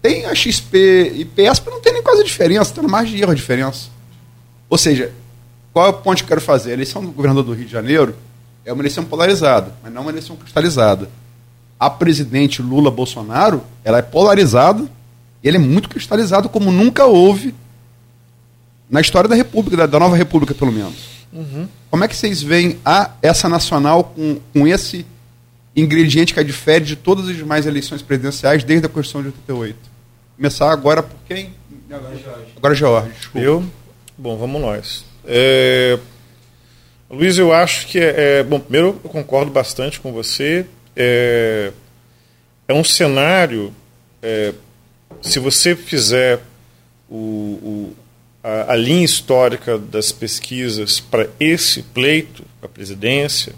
Tem a XP e PESP, não tem nem quase diferença, tem mais de erro a diferença. Ou seja, qual é o ponto que eu quero fazer? A eleição do governador do Rio de Janeiro é uma eleição polarizada, mas não uma eleição cristalizada. A presidente Lula Bolsonaro, ela é polarizada e ele é muito cristalizado como nunca houve na história da República, da, da nova República, pelo menos. Uhum. Como é que vocês veem a, essa nacional com, com esse ingrediente que a difere de todas as demais eleições presidenciais desde a Constituição de 88? Começar agora por quem? Agora, agora George.
Eu? Bom, vamos nós. É, Luiz, eu acho que é, é, Bom, primeiro eu concordo bastante com você. É, é um cenário. É, se você fizer o, o a, a, linha histórica das pesquisas para esse pleito, a presidência,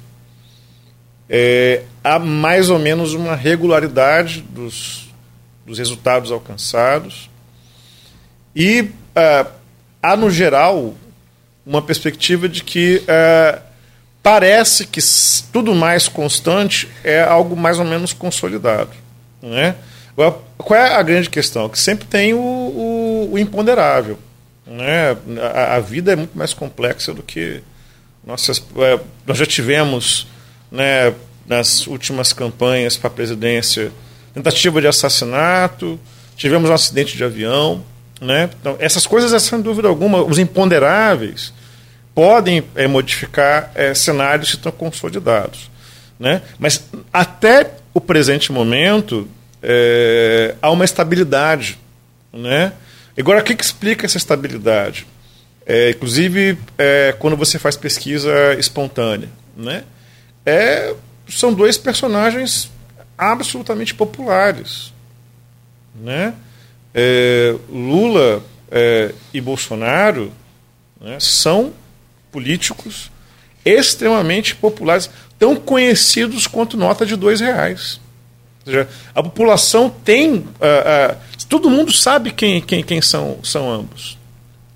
é, há mais ou menos uma regularidade dos, dos resultados alcançados e ah, há, no geral, uma perspectiva de que é, parece que tudo mais constante é algo mais ou menos consolidado. Né? Qual é a grande questão? Que sempre tem o, o, o imponderável. Né? A, a, vida é muito mais complexa do que nossas. É, nós já tivemos né, nas últimas campanhas para a presidência tentativa de assassinato, tivemos um acidente de avião. Né? Então, essas coisas, sem dúvida alguma, os imponderáveis podem é, modificar é, cenários que estão consolidados. Né? Mas até o presente momento é, há uma estabilidade. Né? Agora, o que, que explica essa estabilidade? É, inclusive, é, quando você faz pesquisa espontânea. Né? É, são dois personagens absolutamente populares. Né? é, Lula é, e Bolsonaro né, são políticos extremamente populares, tão conhecidos quanto nota de dois reais. Ou seja, a população tem. Uh, uh, todo mundo sabe quem, quem, quem são, são ambos.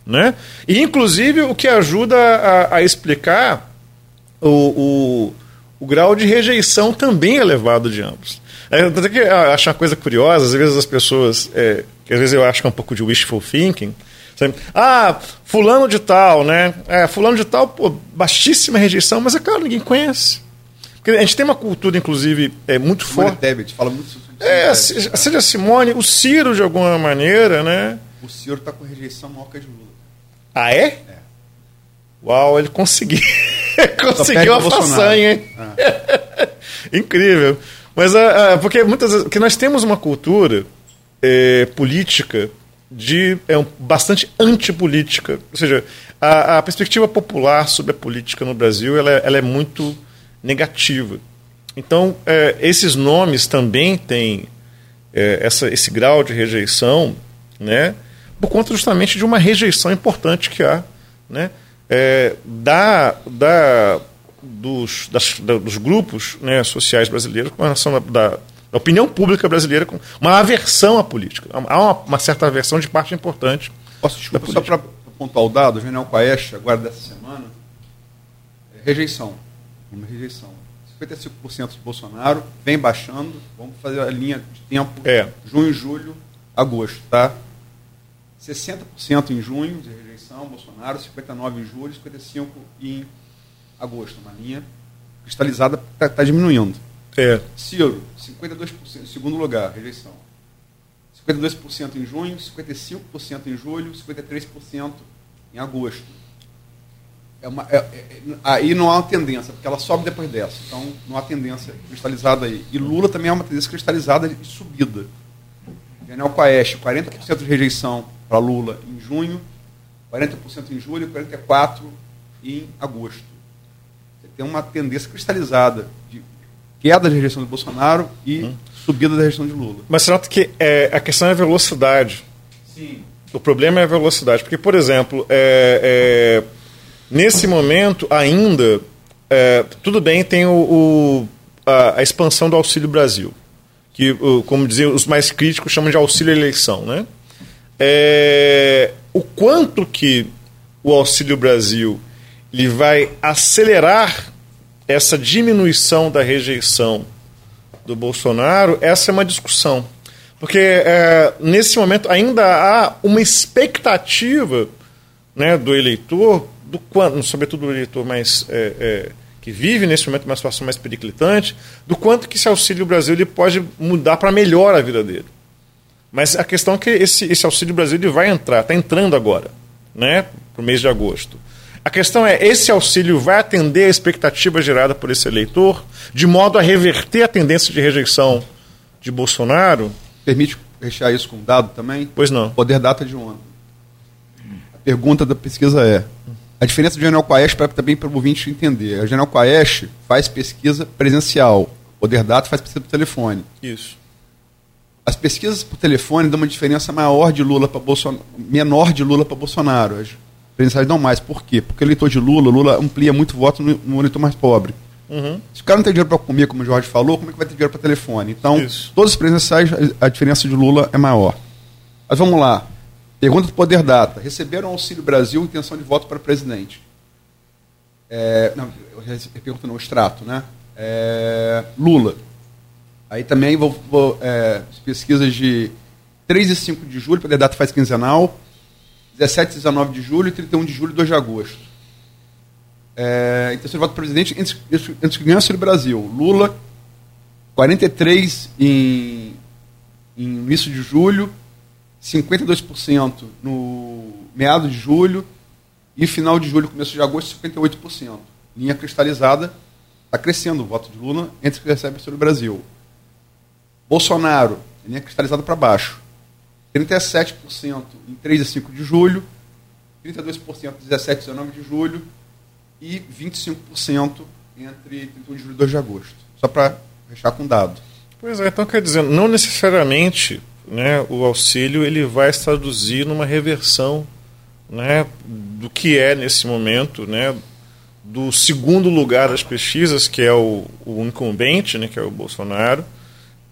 Né? E, inclusive, o que ajuda a, a explicar o, o, o, grau de rejeição também elevado de ambos. É, que acho uma coisa curiosa, às vezes as pessoas é, às vezes eu acho que é um pouco de wishful thinking. Sabe? Ah, fulano de tal, né? É, fulano de tal, pô, baixíssima rejeição, mas é claro, ninguém conhece. Porque a gente tem uma cultura, inclusive, é muito Simone forte.
Tebet, fala muito sobre
É, seja Simone, o Ciro, de alguma maneira, né?
O Ciro está com rejeição maior que a de Lula.
Ah, é? É. Uau, ele conseguiu. conseguiu a façanha, hein? Ah. Incrível. Mas, uh, uh, porque muitas vezes. que nós temos uma cultura é, política de é um, bastante antipolítica. Ou seja, a, a, perspectiva popular sobre a política no Brasil ela, é, ela é muito negativa. Então, é, esses nomes também têm é, essa, esse grau de rejeição, né, por conta justamente de uma rejeição importante que há né, é, da, da, dos, das, da, dos grupos né, sociais brasileiros com relação da, da a opinião pública brasileira com uma aversão à política. Há uma, uma certa aversão de parte importante.
Posso, desculpa, só para pontuar o dado, o General Quaest, agora dessa semana, é rejeição. Uma rejeição. 55% de Bolsonaro, vem baixando, vamos fazer a linha de tempo,
é.
junho, julho, agosto, tá? 60% em junho de rejeição, Bolsonaro, 59% em julho, 55% em agosto, uma linha cristalizada está tá diminuindo.
É.
Ciro, 52%, segundo lugar, rejeição. 52% em junho, 55% em julho, 53% em agosto. É uma, é, é, aí não há uma tendência, porque ela sobe depois dessa. Então não há tendência cristalizada aí. E Lula também é uma tendência cristalizada de subida. Daniel Paeste, 40% de rejeição para Lula em junho, 40% em julho, 44% em agosto. Você tem uma tendência cristalizada de queda da rejeição do Bolsonaro e hum. subida da rejeição de Lula.
Mas você nota que é, a questão é a velocidade.
Sim.
O problema é a velocidade. Porque, por exemplo, é, é, nesse momento ainda, é, tudo bem, tem o, o a, a, expansão do Auxílio Brasil, que, como diziam os mais críticos, chamam de auxílio eleição. Né? É, o quanto que o Auxílio Brasil ele vai acelerar essa diminuição da rejeição do Bolsonaro, essa é uma discussão. Porque é, nesse momento ainda há uma expectativa né, do eleitor, do quanto, sobretudo do eleitor mais é, é, que vive nesse momento uma situação mais periclitante, do quanto que esse Auxílio Brasil ele pode mudar para melhor a vida dele. Mas a questão é que esse, esse Auxílio Brasil ele vai entrar, está entrando agora, né, para o mês de agosto. A questão é: esse auxílio vai atender a expectativa gerada por esse eleitor, de modo a reverter a tendência de rejeição de Bolsonaro?
Permite rechear isso com um dado também?
Pois não.
Poder data de ontem. A pergunta da pesquisa é: a diferença do General Quaest para também para o ouvinte entender. A General Quaest faz pesquisa presencial, Poder Data faz pesquisa por telefone.
Isso.
As pesquisas por telefone dão uma diferença maior de Lula para Bolsonaro, menor de Lula para Bolsonaro presenciais não mais. Por quê? Porque o eleitor de Lula, Lula amplia muito voto no, no eleitor mais pobre.
Uhum.
Se o cara não tem dinheiro para comer, como o Jorge falou, como é que vai ter dinheiro para telefone? Então, Isso. todos os presenciais, a, a diferença de Lula é maior. Mas vamos lá. Pergunta do Poder Data. Receberam Auxílio Brasil intenção de voto para presidente? É, não, pergunta não, extrato, né? É, Lula. Aí também vou, vou é, pesquisas de 3 e 5 de julho, Poder Data faz quinzenal. 17 e 19 de julho, 31 de julho e 2 de agosto. É, intenção de voto presidente entre, entre os que ganham o Brasil. Lula, 43 em, em início de julho, 52% no meado de julho e final de julho, começo de agosto, 58%. Linha cristalizada, está crescendo o voto de Lula entre os que recebem sobre o Brasil. Bolsonaro, linha cristalizada para baixo. 37% em 3 e 5 de julho, 32% 17 e 19 de julho e 25% entre 31 de julho e 2 de agosto. Só para fechar com dado.
Pois é, então quer dizer, não necessariamente né, o auxílio ele vai se traduzir numa reversão né, do que é nesse momento, né, do segundo lugar das pesquisas, que é o, o incumbente, né, que é o Bolsonaro,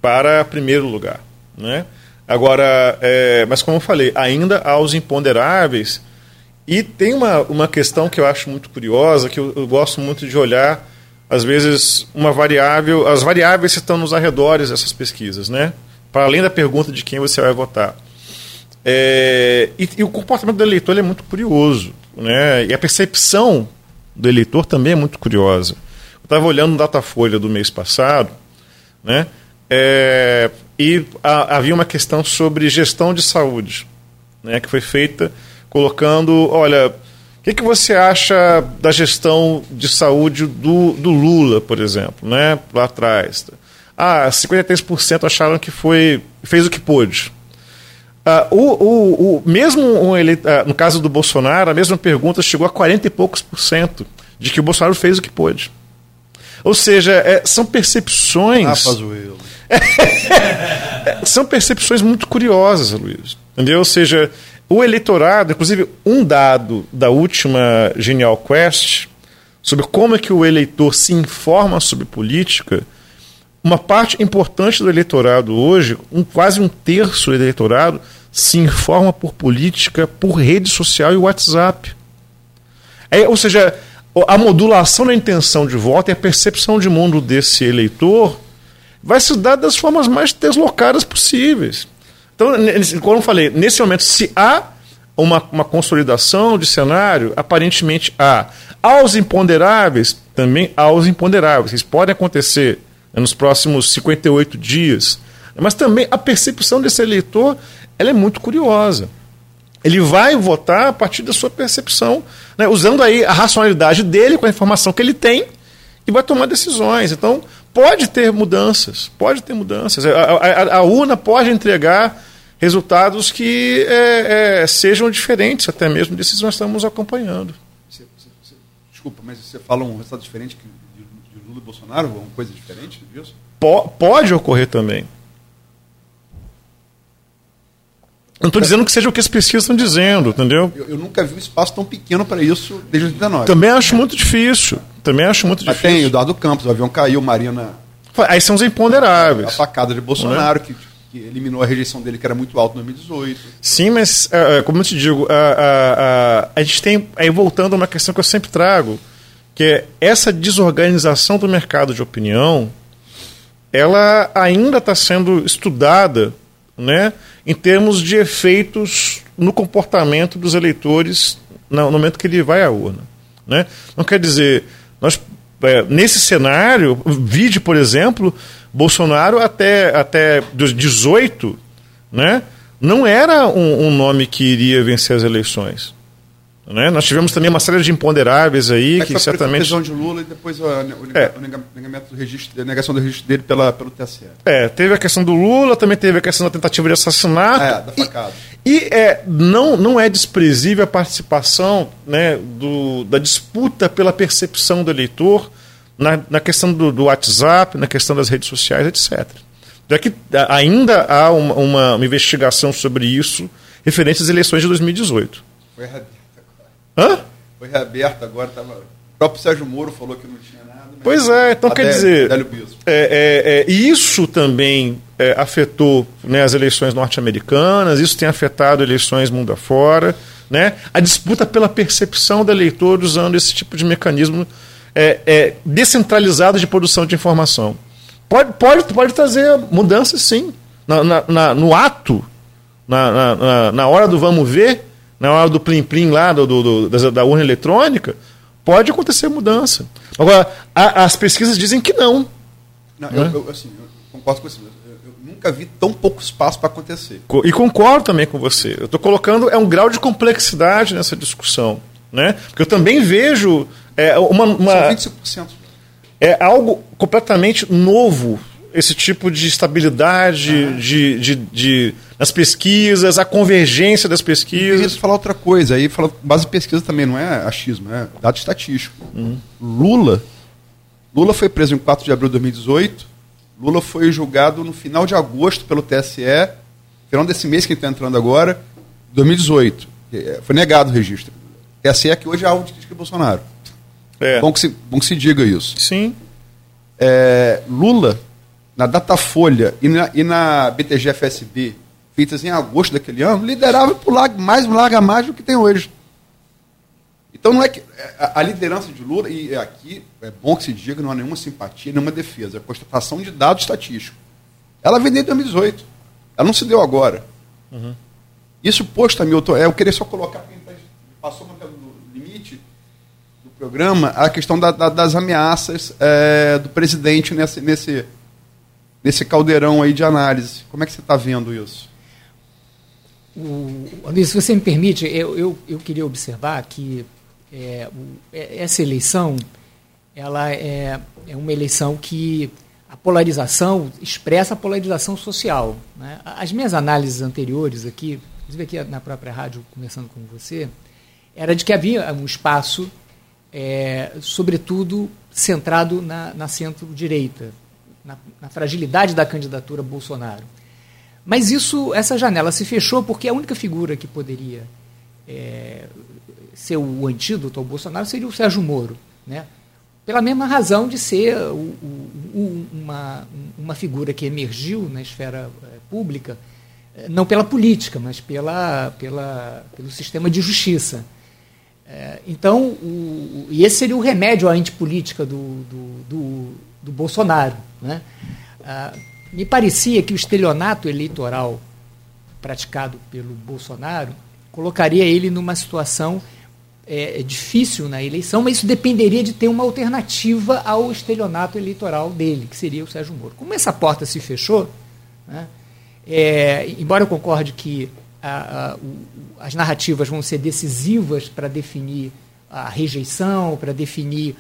para primeiro lugar. Né? Agora, é, mas como eu falei, ainda há os imponderáveis. E tem uma, uma questão que eu acho muito curiosa, que eu, eu gosto muito de olhar, às vezes, uma variável. As variáveis estão nos arredores dessas pesquisas, né? Para além da pergunta de quem você vai votar. É, e, e, o comportamento do eleitor é muito curioso. Né? E a percepção do eleitor também é muito curiosa. Eu estava olhando o Datafolha do mês passado, né? É, e a, havia uma questão sobre gestão de saúde, né, que foi feita colocando, olha, o que, que você acha da gestão de saúde do, do Lula, por exemplo, né, lá atrás? Ah, 53% acharam que foi fez o que pôde. Ah, o, o, o, mesmo um eleito, ah, no caso do Bolsonaro, a mesma pergunta chegou a 40 e poucos por cento de que o Bolsonaro fez o que pôde. Ou seja, é, são percepções. Ah. São percepções muito curiosas, Luiz. Entendeu? Ou seja, o eleitorado, inclusive um dado da última Genial Quest, sobre como é que o eleitor se informa sobre política, uma parte importante do eleitorado hoje, um, quase um terço do eleitorado, se informa por política, por rede social e WhatsApp. É, ou seja, a modulação da intenção de voto e a percepção de mundo desse eleitor vai se dar das formas mais deslocadas possíveis. Então, como eu falei, nesse momento, se há uma, uma consolidação de cenário, aparentemente há. Aos imponderáveis, também há os imponderáveis. Isso pode acontecer né, nos próximos 58 dias. Mas também a percepção desse eleitor ela é muito curiosa. Ele vai votar a partir da sua percepção, né, usando aí a racionalidade dele com a informação que ele tem e vai tomar decisões. Então, Pode ter mudanças, pode ter mudanças. A, a, a urna pode entregar resultados que é, é, sejam diferentes até mesmo desses que nós estamos acompanhando.
Você, você, você Desculpa, mas você fala um resultado diferente de, de Lula e Bolsonaro? Uma coisa diferente disso?
pode ocorrer também. Não estou dizendo que seja o que as pesquisas estão dizendo, entendeu?
Eu, eu nunca vi um espaço tão pequeno para isso desde 89.
Também acho muito difícil. Também acho muito
Mas
difícil.
tem o Eduardo Campos, o avião caiu, Marina.
Aí são os imponderáveis.
A facada de Bolsonaro, que, que, eliminou a rejeição dele, que era muito alta em 2018.
Sim, mas, uh, como eu te digo, uh, uh, a gente tem. Aí voltando a uma questão que eu sempre trago, que é essa desorganização do mercado de opinião, ela ainda está sendo estudada né, em termos de efeitos no comportamento dos eleitores no momento que ele vai à urna. Né? Não quer dizer, nós, é, nesse cenário, vide, por exemplo, Bolsonaro até, até 18 né, não era um, um nome que iria vencer as eleições. Né? Nós tivemos também uma série de imponderáveis aí é que, que certamente.
A de Lula e depois o, o, é. negamento do registro, a negação do registro dele pela, pelo TSE.
É, teve a questão do Lula, também teve a questão da tentativa de assassinato.
É, da facada.
E, e é, não, não é desprezível a participação né, do, da disputa pela percepção do eleitor na, na questão do, do WhatsApp, na questão das redes sociais, etc. Já que ainda há uma, uma, uma investigação sobre isso referente às eleições de 2018.
Foi
Hã?
Foi reaberto agora, tava... o próprio Sérgio Moro falou que não tinha nada.
Pois é, então quer dizer. É, é, é, isso também é, afetou né, as eleições norte-americanas, isso tem afetado eleições mundo afora. Né? A disputa pela percepção do eleitor usando esse tipo de mecanismo é, é, descentralizado de produção de informação. Pode, pode, pode trazer mudanças, sim. Na, na, na no ato, na, na, hora do vamos ver, na hora do plim-plim lá do, do, do, da urna eletrônica, pode acontecer mudança. Agora, a, as pesquisas dizem que não.
não né? eu, eu, assim, eu concordo com você. Eu, eu nunca vi tão pouco espaço para acontecer.
E concordo também com você. Eu estou colocando é um grau de complexidade nessa discussão. Né? Porque eu também vejo é, uma, uma,
São 25%.
É algo completamente novo esse tipo de estabilidade ah. de, de, de, nas pesquisas, a convergência das pesquisas. Eu
queria falar outra coisa, aí fala, base de pesquisa também não é achismo, é dado estatístico. Uhum. Lula, Lula foi preso em 4 de abril de 2018, Lula foi julgado no final de agosto pelo TSE, final desse mês que está entrando agora, 2018. É, foi negado o registro. TSE é que hoje é alvo de crítica Bolsonaro. É. Bom, que se, bom que se diga isso.
Sim.
É, Lula na Datafolha e na, e na BTG-FSB, feitas em agosto daquele ano, liderava por larga, mais larga mais do que tem hoje. Então não é que é, a, a, liderança de Lula, e aqui é bom que se diga, não há nenhuma simpatia, nenhuma defesa, é constatação de dados estatísticos. Ela vem desde 2018. Ela não se deu agora. Uhum. Isso posto, Hamilton, é, eu queria só colocar, porque a gente passou no limite do programa, a questão da, da, das ameaças é, do presidente nesse, nesse, nesse caldeirão aí de análise. Como é que você está vendo isso?
Luiz, se você me permite, eu, eu, eu queria observar que é, é, essa eleição ela é, é uma eleição que a polarização expressa a polarização social. Né? As minhas análises anteriores aqui, inclusive aqui na própria rádio, conversando com você, era de que havia um espaço, é, sobretudo, centrado na, na centro-direita, na, na fragilidade da candidatura Bolsonaro. Mas isso, essa janela se fechou porque a única figura que poderia é, ser o antídoto ao Bolsonaro seria o Sérgio Moro, né? pela mesma razão de ser o, o, uma, uma figura que emergiu na esfera é, pública, é, não pela política, mas pela, pela, pelo sistema de justiça. É, então, o, e esse seria o remédio à antipolítica do, do, do, do Bolsonaro. Né? Ah, me parecia que o estelionato eleitoral praticado pelo Bolsonaro colocaria ele numa situação é, é, difícil na eleição, mas isso dependeria de ter uma alternativa ao estelionato eleitoral dele, que seria o Sérgio Moro. Como essa porta se fechou, né, é, embora eu concorde que a, a, o, as narrativas vão ser decisivas para definir a rejeição, para definir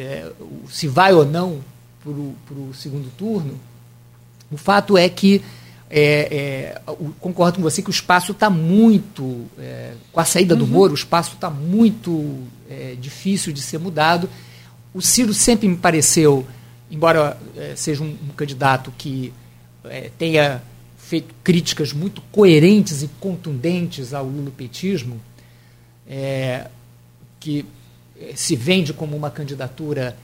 é, se vai ou não para o segundo turno, o fato é que é, é, concordo com você que o espaço está muito. É, com a saída do uhum. Moro, o espaço está muito é, difícil de ser mudado. O Ciro sempre me pareceu, embora é, seja um, um, candidato que é, tenha feito críticas muito coerentes e contundentes ao lulopetismo, que se vende como uma candidatura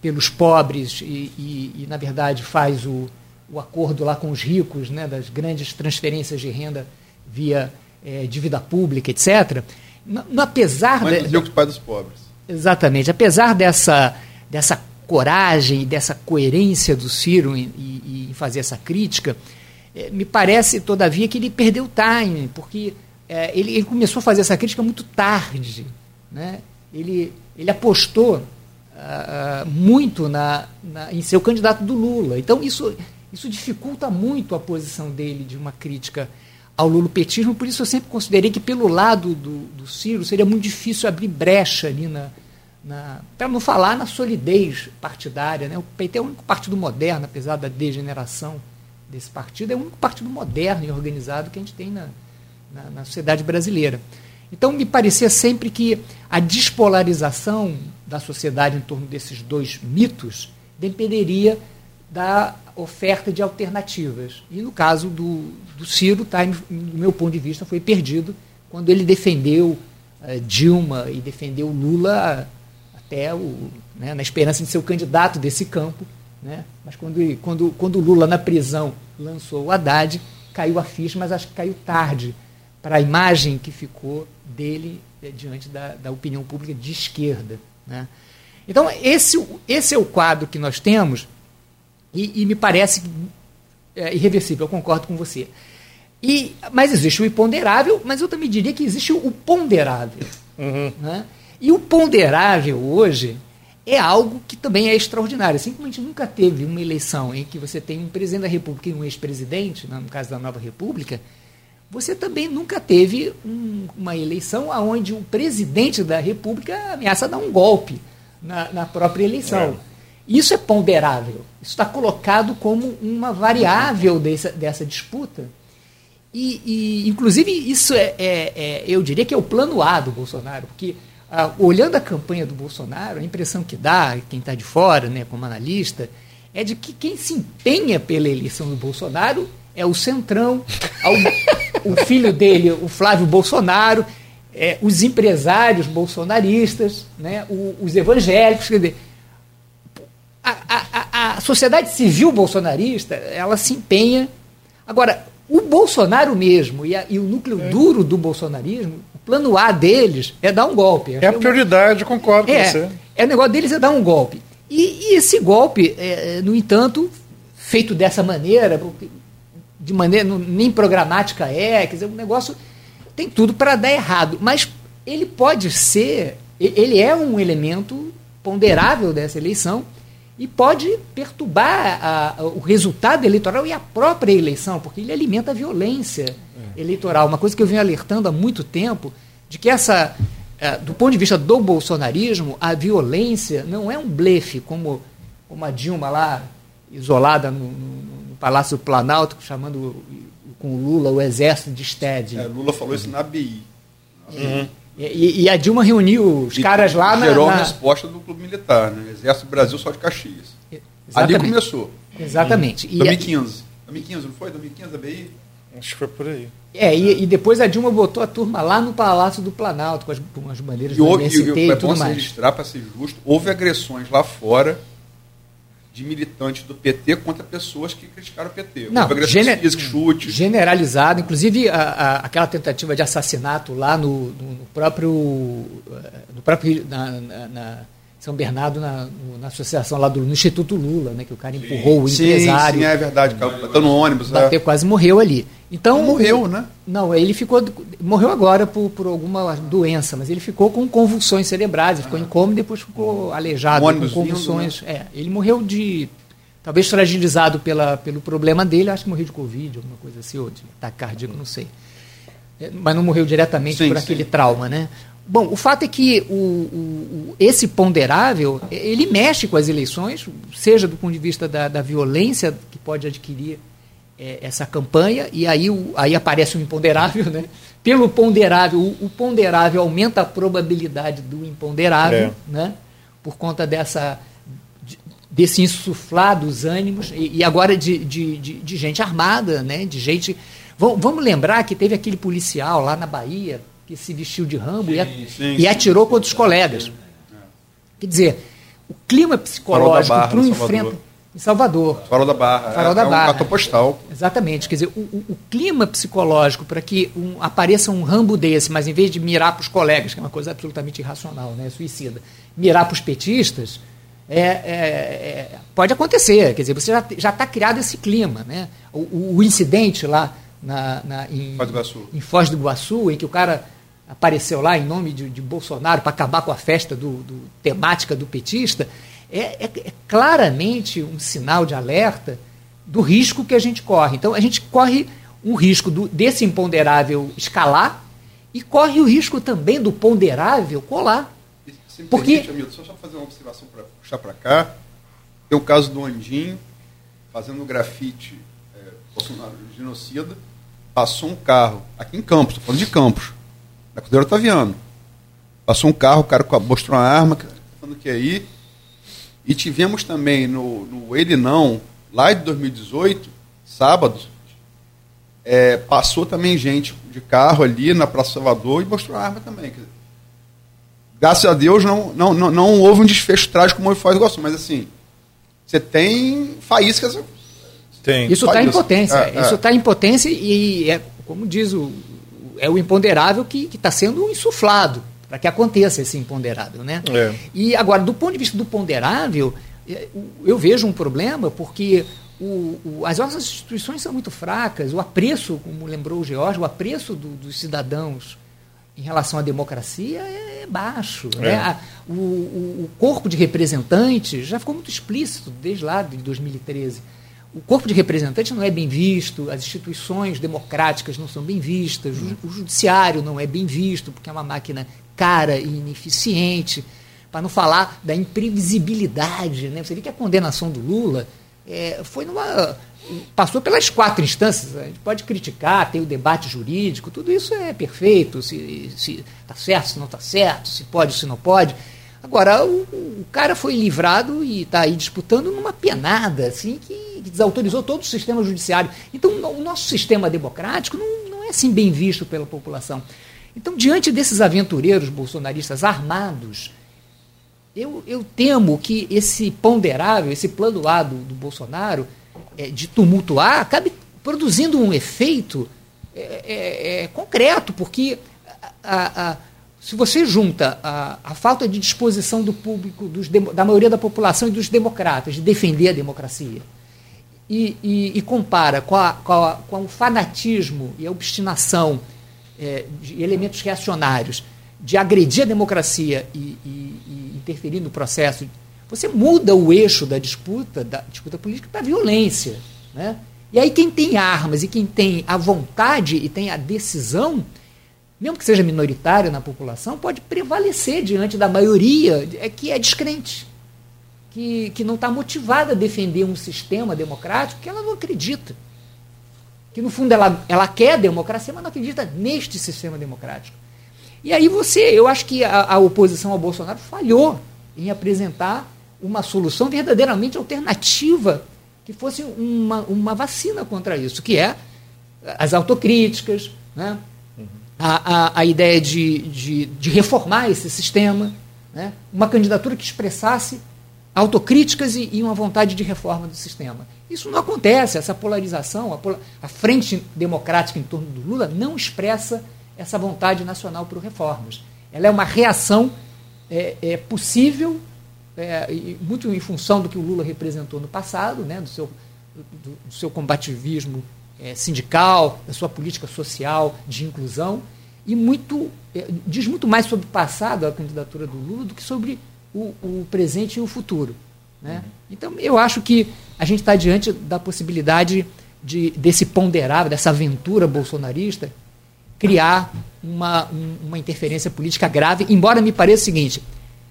pelos pobres e, e, e, na verdade, faz o o acordo lá com os ricos, né, das grandes transferências de renda via é, dívida pública, etc. No, no, apesar
Mas de, ricos pai dos pobres.
Exatamente. Apesar dessa, dessa coragem dessa coerência do Ciro em, em, em fazer essa crítica, é, me parece, todavia, que ele perdeu time, porque é, ele, ele, começou a fazer essa crítica muito tarde. Né? Ele, ele apostou uh, muito na, na, em ser o candidato do Lula. Então, isso isso dificulta muito a posição dele de uma crítica ao lulopetismo, por isso eu sempre considerei que pelo lado do, do Ciro seria muito difícil abrir brecha ali na, para não falar na solidez partidária. Né? O PT é o único partido moderno, apesar da degeneração desse partido, é o único partido moderno e organizado que a gente tem na, na, na sociedade brasileira. Então me parecia sempre que a despolarização da sociedade em torno desses dois mitos dependeria da oferta de alternativas. E no caso do, do Ciro, tá, do meu ponto de vista, foi perdido quando ele defendeu uh, Dilma e defendeu Lula até o, né, na esperança de ser o candidato desse campo. Né? Mas quando, quando, quando Lula, na prisão, lançou o Haddad, caiu a ficha, mas acho que caiu tarde para a imagem que ficou dele eh, diante da, da opinião pública de esquerda. Né? Então, esse, esse é o quadro que nós temos e, e me parece é, irreversível, eu concordo com você. E, mas existe o imponderável, mas eu também diria que existe o ponderável. Uhum. Né? E o ponderável hoje é algo que também é extraordinário. Assim como a gente nunca teve uma eleição em que você tem um presidente da República e um ex-presidente, no caso da Nova República, você também nunca teve um, uma eleição onde o presidente da República ameaça dar um golpe na, na própria eleição. É. Isso é ponderável. Isso está colocado como uma variável dessa, dessa disputa. E, e, inclusive, isso é, é, é, eu diria que é o plano A do Bolsonaro, porque ah, olhando a campanha do Bolsonaro, a impressão que dá, quem está de fora, né, como analista, é de que quem se empenha pela eleição do Bolsonaro é o Centrão, o, filho dele, o Flávio Bolsonaro, é, os empresários bolsonaristas, né, o, os evangélicos. Quer dizer, a, a, a sociedade civil bolsonarista ela se empenha. Agora, o Bolsonaro mesmo e, a, e o núcleo é. duro do bolsonarismo, o plano A deles é dar um golpe.
É a prioridade, concordo
é,
com você.
É, o negócio deles é dar um golpe. E, e esse golpe, é, no entanto, feito dessa maneira, de maneira nem programática é, quer dizer, o negócio tem tudo para dar errado. Mas ele pode ser, ele é um elemento ponderável dessa eleição e pode perturbar a, a, o resultado eleitoral e a própria eleição, porque ele alimenta a violência é. eleitoral. Uma coisa que eu venho alertando há muito tempo, de que essa, é, do ponto de vista do bolsonarismo, a violência não é um blefe, como, como a Dilma lá, isolada no, no Palácio do Planalto, chamando com o Lula o exército de STED.
É, Lula falou isso na BI.
Uhum. E, e, a Dilma reuniu os e caras lá
na. Gerou na... a resposta do Clube Militar, né? Exército do Brasil só de Caxias. Exatamente. Ali começou.
Exatamente.
Hum. 2015. 2015, não foi? 2015 a BI?
Acho que foi por aí.
É, e, e, depois a Dilma botou a turma lá no Palácio do Planalto, com as, com as bandeiras e do houve, MST e, e, e tudo mais.
registrar, para ser justo, houve agressões lá fora de militantes do PT contra pessoas que criticaram o PT.
Não, gener chute. Generalizado, inclusive a, a, aquela tentativa de assassinato lá no, no, no próprio, no próprio na, na São Bernardo, na, na, associação lá do no Instituto Lula, né, que o cara empurrou sim, o empresário.
Sim, é verdade, bateu no ônibus.
Bateu, é. quase morreu ali. Então,
não morreu, né?
Não, ele ficou. Morreu agora por, por alguma doença, mas ele ficou com convulsões cerebrais, ele ficou ah. em coma e depois ficou aleijado um com convulsões. Vindo, né? É, ele morreu de. Talvez fragilizado pela, pelo problema dele, acho que morreu de Covid, alguma coisa assim, ou de ataque cardíaco, não sei. É, mas não morreu diretamente sim, por aquele sim. trauma, né? Bom, o fato é que o, o, esse ponderável, ele mexe com as eleições, seja do ponto de vista da, da violência que pode adquirir é, essa campanha, e aí, o, aí aparece o imponderável, né? Pelo ponderável, o, ponderável aumenta a probabilidade do imponderável, é. né? Por conta dessa desse insuflar dos ânimos e, e agora de, de, de, de, gente armada, né? De gente. Vamos lembrar que teve aquele policial lá na Bahia que se vestiu de rambo sim, e, sim, e, atirou sim, contra os colegas. Quer dizer, o clima psicológico para um enfrentamento em Salvador.
Farol da Barra.
Farol é, da Barra.
É um cartão postal.
Exatamente. Quer dizer, o, o, o clima psicológico para que um, apareça um rambo desse, mas em vez de mirar para os colegas, que é uma coisa absolutamente irracional, né, suicida, mirar para os petistas, é, é, é, pode acontecer. Quer dizer, você já está criado esse clima. Né? O, o incidente lá na, na, em,
Foz do Iguaçu.
em Foz do Iguaçu, em que o cara apareceu lá em nome de, de Bolsonaro para acabar com a festa do, do temática do petista, é, é, é claramente um sinal de alerta do risco que a gente corre. Então, a gente corre um risco do, desse imponderável escalar e corre o risco também do ponderável colar.
Se Porque... Permite, Hamilton, só, só fazer uma observação para puxar para cá. Tem o caso do Andinho, fazendo grafite é, Bolsonaro genocida, passou um carro, aqui em Campos, estou falando de Campos, na Cruzeiro Otaviano. Passou um carro, o cara mostrou uma arma, falando que aí e tivemos também no, no Ele Não, lá de 2018, sábado, é, passou também gente de carro ali na Praça Salvador e mostrou arma também. Graças a Deus não, não, não, não houve um desfecho trágico como do Iguaçu, mas assim, você tem faíscas.
Tem. Isso está em potência. É, isso está é. em potência e, é, como diz o, é o imponderável que está sendo insuflado para que aconteça esse imponderável. Né? É. E agora, do ponto de vista do ponderável, é, eu vejo um problema porque o, o, as nossas instituições são muito fracas, o apreço, como lembrou o George, o apreço do, dos cidadãos em relação à democracia é baixo. É. Né? A, o, o, corpo de representantes já ficou muito explícito desde lá de 2013. O corpo de representantes não é bem visto, as instituições democráticas não são bem vistas, o, judiciário não é bem visto, porque é uma máquina cara e ineficiente, para não falar da imprevisibilidade. Né? Você vê que a condenação do Lula é, foi numa. passou pelas quatro instâncias. A gente pode criticar, tem o debate jurídico, tudo isso é perfeito, se está certo, se não está certo, se pode, se não pode. Agora, o, o cara foi livrado e está aí disputando numa penada, assim, que desautorizou todo o sistema judiciário. Então, o nosso sistema democrático não, não é assim bem visto pela população. Então, diante desses aventureiros bolsonaristas armados, eu, eu temo que esse ponderável, esse plano A do, do Bolsonaro, é, de tumultuar, acabe produzindo um efeito é, é, é concreto, porque a, a, se você junta a, a, falta de disposição do público, dos, da maioria da população e dos democratas de defender a democracia, e, e, e compara com, a, com, a, com o fanatismo e a obstinação é, de elementos reacionários de agredir a democracia e, e, interferir no processo, você muda o eixo da disputa, da disputa política para a violência. Né? E aí quem tem armas e quem tem a vontade e tem a decisão, mesmo que seja minoritário na população, pode prevalecer diante da maioria é, que é descrente, que, que não está motivada a defender um sistema democrático que ela não acredita que no fundo ela, ela quer democracia, mas não acredita neste sistema democrático. E aí você, eu acho que a, a oposição ao Bolsonaro falhou em apresentar uma solução verdadeiramente alternativa que fosse uma, uma vacina contra isso, que é as autocríticas, né? A, a, a ideia de, de, de reformar esse sistema, né? uma candidatura que expressasse autocríticas e, e, uma vontade de reforma do sistema. Isso não acontece, essa polarização, a, pol a frente democrática em torno do Lula não expressa essa vontade nacional por reformas. Ela é uma reação é, é possível, é, muito em função do que o Lula representou no passado, né, do, seu, do, do seu combativismo é, sindical, da sua política social de inclusão, e muito é, diz muito mais sobre o passado, a candidatura do Lula, do que sobre o, o presente e o futuro. Né? Uhum. Então, eu acho que a gente está diante da possibilidade de, desse ponderável, dessa aventura bolsonarista, criar uma, uma interferência política grave, embora me pareça o seguinte,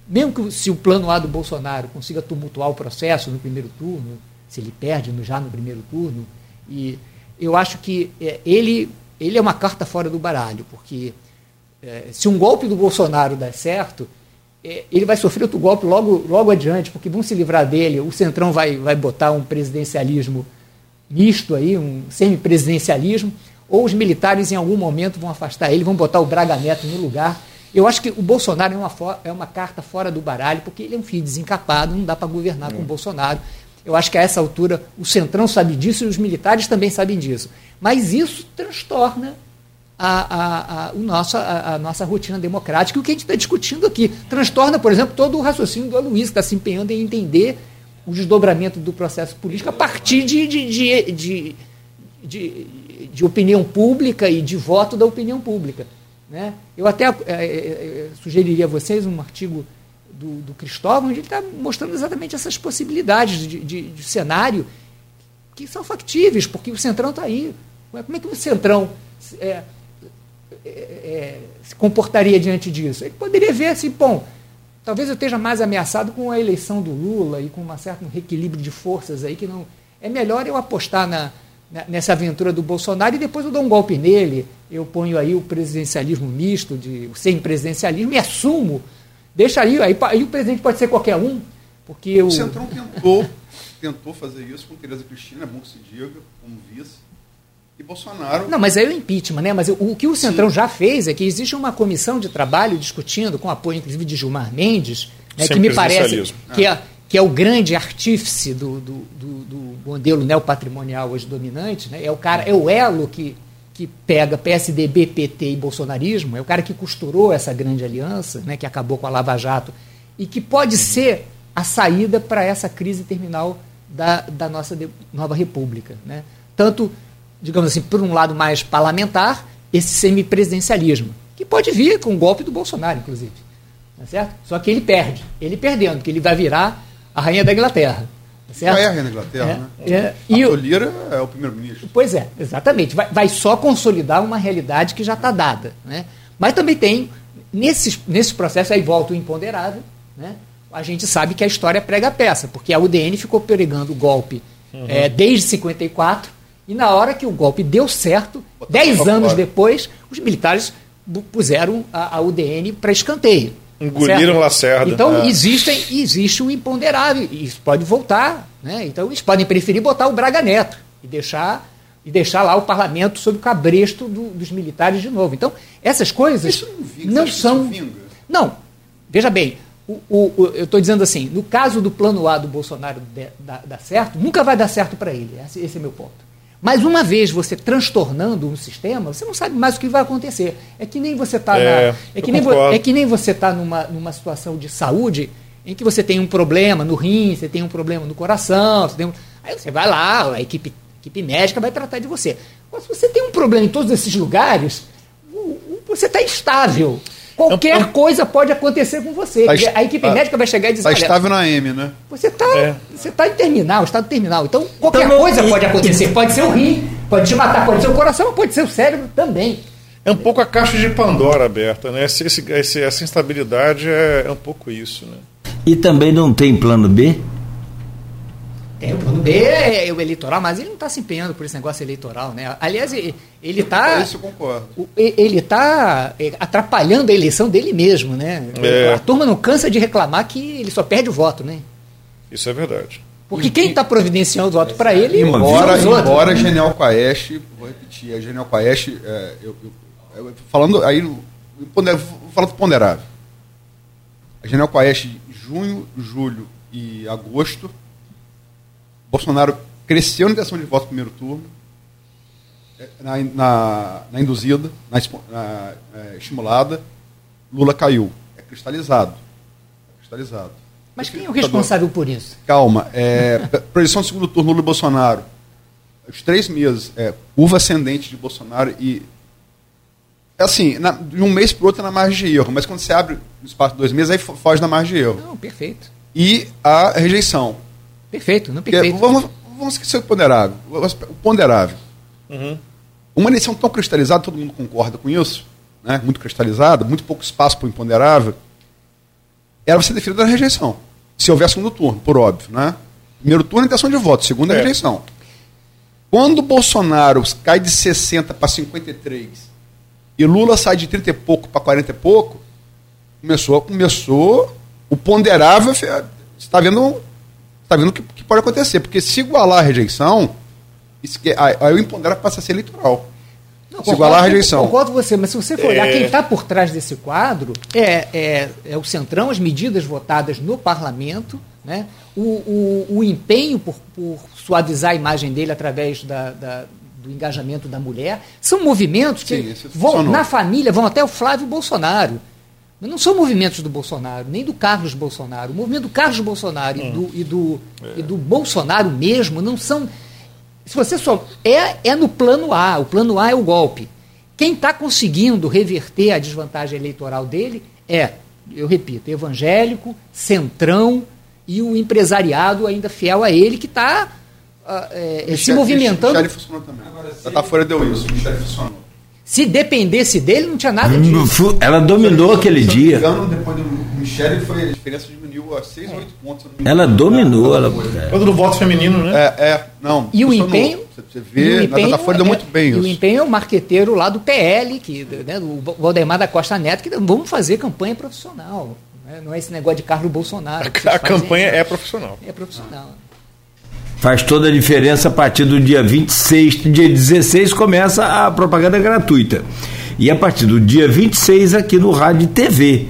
mesmo que se o plano A do Bolsonaro consiga tumultuar o processo no primeiro turno, se ele perde no, já no primeiro turno, e, eu acho que é, ele, ele é uma carta fora do baralho, porque é, se um golpe do Bolsonaro der certo, é, ele vai sofrer outro golpe logo, logo adiante, porque vão se livrar dele, o Centrão vai, vai botar um presidencialismo misto aí, um semipresidencialismo, ou os militares em algum momento vão afastar ele, vão botar o Braga Neto no lugar. Eu acho que o Bolsonaro é uma, é uma carta fora do baralho, porque ele é um filho desencapado, não dá para governar com o Bolsonaro. Eu acho que a essa altura o Centrão sabe disso e os militares também sabem disso. Mas isso transtorna a, a, a, o nosso, a, a, nossa rotina democrática o que a gente está discutindo aqui. Transtorna, por exemplo, todo o raciocínio do Aloysio, que está se empenhando em entender o desdobramento do processo político a partir de, de, de, de, de, opinião pública e de voto da opinião pública. Né? Eu até é, é, sugeriria a vocês um artigo do, do Cristóvão, onde ele está mostrando exatamente essas possibilidades de, de, de, cenário que são factíveis, porque o Centrão está aí. Como é que o Centrão é, é, é, se comportaria diante disso? Ele poderia ver assim, bom, talvez eu esteja mais ameaçado com a eleição do Lula e com um certo reequilíbrio de forças aí que não. É melhor eu apostar na, nessa aventura do Bolsonaro e depois eu dou um golpe nele, eu ponho aí o presidencialismo misto, de, o sem-presidencialismo e assumo Deixa aí, aí, aí o presidente pode ser qualquer um, porque
o... O Centrão tentou, tentou fazer isso com Tereza Cristina, é bom que se diga, como vice, e Bolsonaro...
Não, mas aí é o impeachment, né? Mas o, o que o Centrão Sim. já fez é que existe uma comissão de trabalho discutindo, com apoio inclusive de Gilmar Mendes, né, que me parece que é, que é o grande artífice do, do, do, do modelo neopatrimonial hoje dominante, né? é o cara, é o elo que que pega PSDB, PT e bolsonarismo, é o cara que costurou essa grande aliança, né, que acabou com a Lava Jato, e que pode ser a saída para essa crise terminal da, da nossa de, nova república. Né? Tanto, digamos assim, por um lado mais parlamentar, esse semipresidencialismo, que pode vir com o golpe do Bolsonaro, inclusive. Tá certo? Só que ele perde. Ele perdendo, porque ele vai virar a rainha da Inglaterra.
Certo? Vai na Inglaterra, é, né? É,
e
a Tolira é o primeiro-ministro.
Pois é, exatamente. Vai, vai só consolidar uma realidade que já está dada. Né? Mas também tem, nesses, nesse processo, aí volta o imponderável, né? a gente sabe que a história prega a peça, porque a UDN ficou pregando o golpe uhum. é, desde 54, e na hora que o golpe deu certo, dez anos fora. depois, os militares puseram a, a UDN para escanteio.
Engoliram certo? Lacerda.
Então, é. existem, existe um imponderável. E isso pode voltar. Né? Então, eles podem preferir botar o Braga Neto e deixar, e deixar lá o parlamento sob o cabresto do, dos militares de novo. Então, essas coisas isso não, vinga, não são. Não, veja bem, o, o, o, eu estou dizendo assim, no caso do plano A do Bolsonaro dar certo, nunca vai dar certo para ele. Esse, esse é meu ponto. Mas uma vez você transtornando um sistema, você não sabe mais o que vai acontecer. É que nem você está é, é, que nem é que nem você está numa, numa situação de saúde em que você tem um problema no rim, você tem um problema no coração, você um, aí você vai lá, a equipe, a equipe médica vai tratar de você. Mas se você tem um problema em todos esses lugares, você está instável. Qualquer então, coisa pode acontecer com você. A, a equipe a, médica vai chegar e dizer:
Está estável na M, né?
Você está é. Você tá em terminal, estado terminal. Então, qualquer então, coisa pode acontecer. Pode ser o rim, pode te matar, pode ser o coração, pode ser o cérebro também.
É um pouco a caixa de Pandora aberta, né? Esse, esse, essa instabilidade é, é um pouco isso, né?
E também não tem plano B?
Tem o plano B, é o eleitoral, mas ele não está se empenhando por esse negócio eleitoral, né? Aliás, ele está.
Isso eu concordo.
Ele está é, atrapalhando a eleição dele mesmo, né? É. A turma não cansa de reclamar que ele só perde o voto, né?
Isso é verdade.
Porque quem está providenciando o voto para ele.
Embora, embora né? Genial Quaest, vou repetir, a Genial Quaest, é, eu, eu, eu, falando aí, falando ponderável. A Genial Quaest, junho, julho e agosto Bolsonaro cresceu na intenção de voto no primeiro turno, é, na, na, na induzida, na, na é, estimulada, Lula caiu. É cristalizado. É cristalizado.
Mas quem é o responsável por isso?
Calma. É, projeção do segundo turno, Lula e Bolsonaro. Os três meses, é, curva ascendente de Bolsonaro e. É assim, na, de um mês para o outro é na margem de erro, mas quando você abre no espaço de dois meses, aí foge da margem de erro.
Não, perfeito.
E a rejeição.
Perfeito, não perfeito.
vamos, vamos esquecer o ponderável. O ponderável. Uhum. Uma eleição tão cristalizada, todo mundo concorda com isso, né? muito cristalizada, muito pouco espaço para o imponderável, era você definida da rejeição. Se houver segundo turno, por óbvio. Né? Primeiro turno, intenção de voto. Segundo, é. rejeição. Quando o Bolsonaro cai de 60 para 53 e Lula sai de 30 e pouco para 40 e pouco, começou, começou o ponderável. Está vendo, está vendo o que, que, pode acontecer. Porque se igualar a rejeição, aí o imponderável passa a ser eleitoral.
Não, se igualar a rejeição. Concordo com você, mas se você for olhar, é... quem está por trás desse quadro é, é, é, o Centrão, as medidas votadas no parlamento, né? o, o, o empenho por, por suavizar a imagem dele através da, da do engajamento da mulher, são movimentos que Sim, vão, na família vão até o Flávio Bolsonaro. Mas não são movimentos do Bolsonaro, nem do Carlos Bolsonaro. O movimento do Carlos Bolsonaro hum. e, do, e, do, é. e do Bolsonaro mesmo não são. Se você só. É, é no plano A. O plano A é o golpe. Quem está conseguindo reverter a desvantagem eleitoral dele é, eu repito, evangélico, centrão e o empresariado ainda fiel a ele que está uh, ah, é, se movimentando.
Michele funcionou também. Agora, fora deu isso, Michele funcionou.
Se dependesse dele, não tinha nada disso.
Ela dominou aquele dia.
Engano, depois do Michele, foi, a diferença diminuiu a 6 ou 8 pontos.
Ela dominou. Ela,
Quando do voto feminino, né?
É, é não.
E o empenho?
Você vê, o empenho, na Folha deu muito bem
é,
isso.
E o empenho é o marqueteiro lá do PL, que, né, do Valdemar da Costa Neto, que vamos fazer campanha profissional. Né? Não é esse negócio de Carlos Bolsonaro.
A, a campanha é profissional.
É profissional.
Faz toda a diferença a partir do dia 26, dia 16 começa a propaganda gratuita. E a partir do dia 26 aqui no Rádio e TV.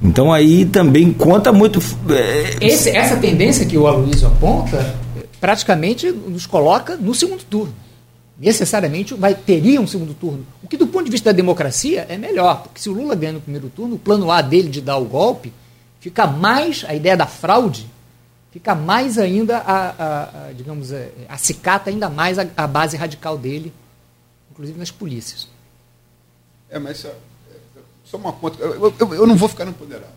Então aí também conta muito.
É... Esse, essa tendência que o Aloysio aponta praticamente nos coloca no segundo turno. Necessariamente vai, teria um segundo turno. O que, do ponto de vista da democracia, é melhor, porque se o Lula ganha no primeiro turno, o plano A dele de dar o golpe fica mais a ideia da fraude fica mais ainda, a, a, a digamos, a, é, acicata ainda mais a, a, base radical dele, inclusive nas polícias.
É, mas é, só uma conta. Eu, eu, eu, não vou ficar no empoderado.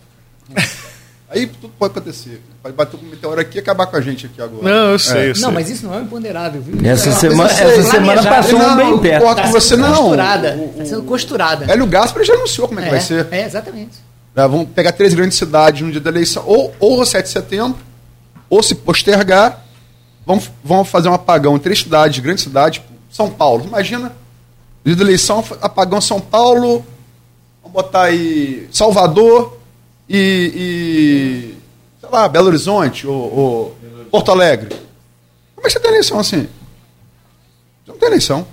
Aí tudo pode acontecer. Pode bater um meteoro aqui e acabar com a gente aqui agora.
Não, eu sei, é. eu
sei.
Não,
mas isso não é imponderável, viu?
Essa, é, semana, essa semana passou não, um bem perto.
Está você não.
Costurada. Está sendo costurada.
Hélio Gaspar já anunciou como é que vai ser.
É, exatamente.
vamos pegar três grandes cidades no dia da eleição, ou, ou o 7 de setembro, ou se postergar, vamos, vamos fazer um apagão em três cidades, grandes cidades, São Paulo. Imagina, dia da eleição, apagão São Paulo, vamos botar aí Salvador e, e sei lá, Belo Horizonte ou, ou Porto Alegre. Como é que você tem eleição assim? Você não tem eleição.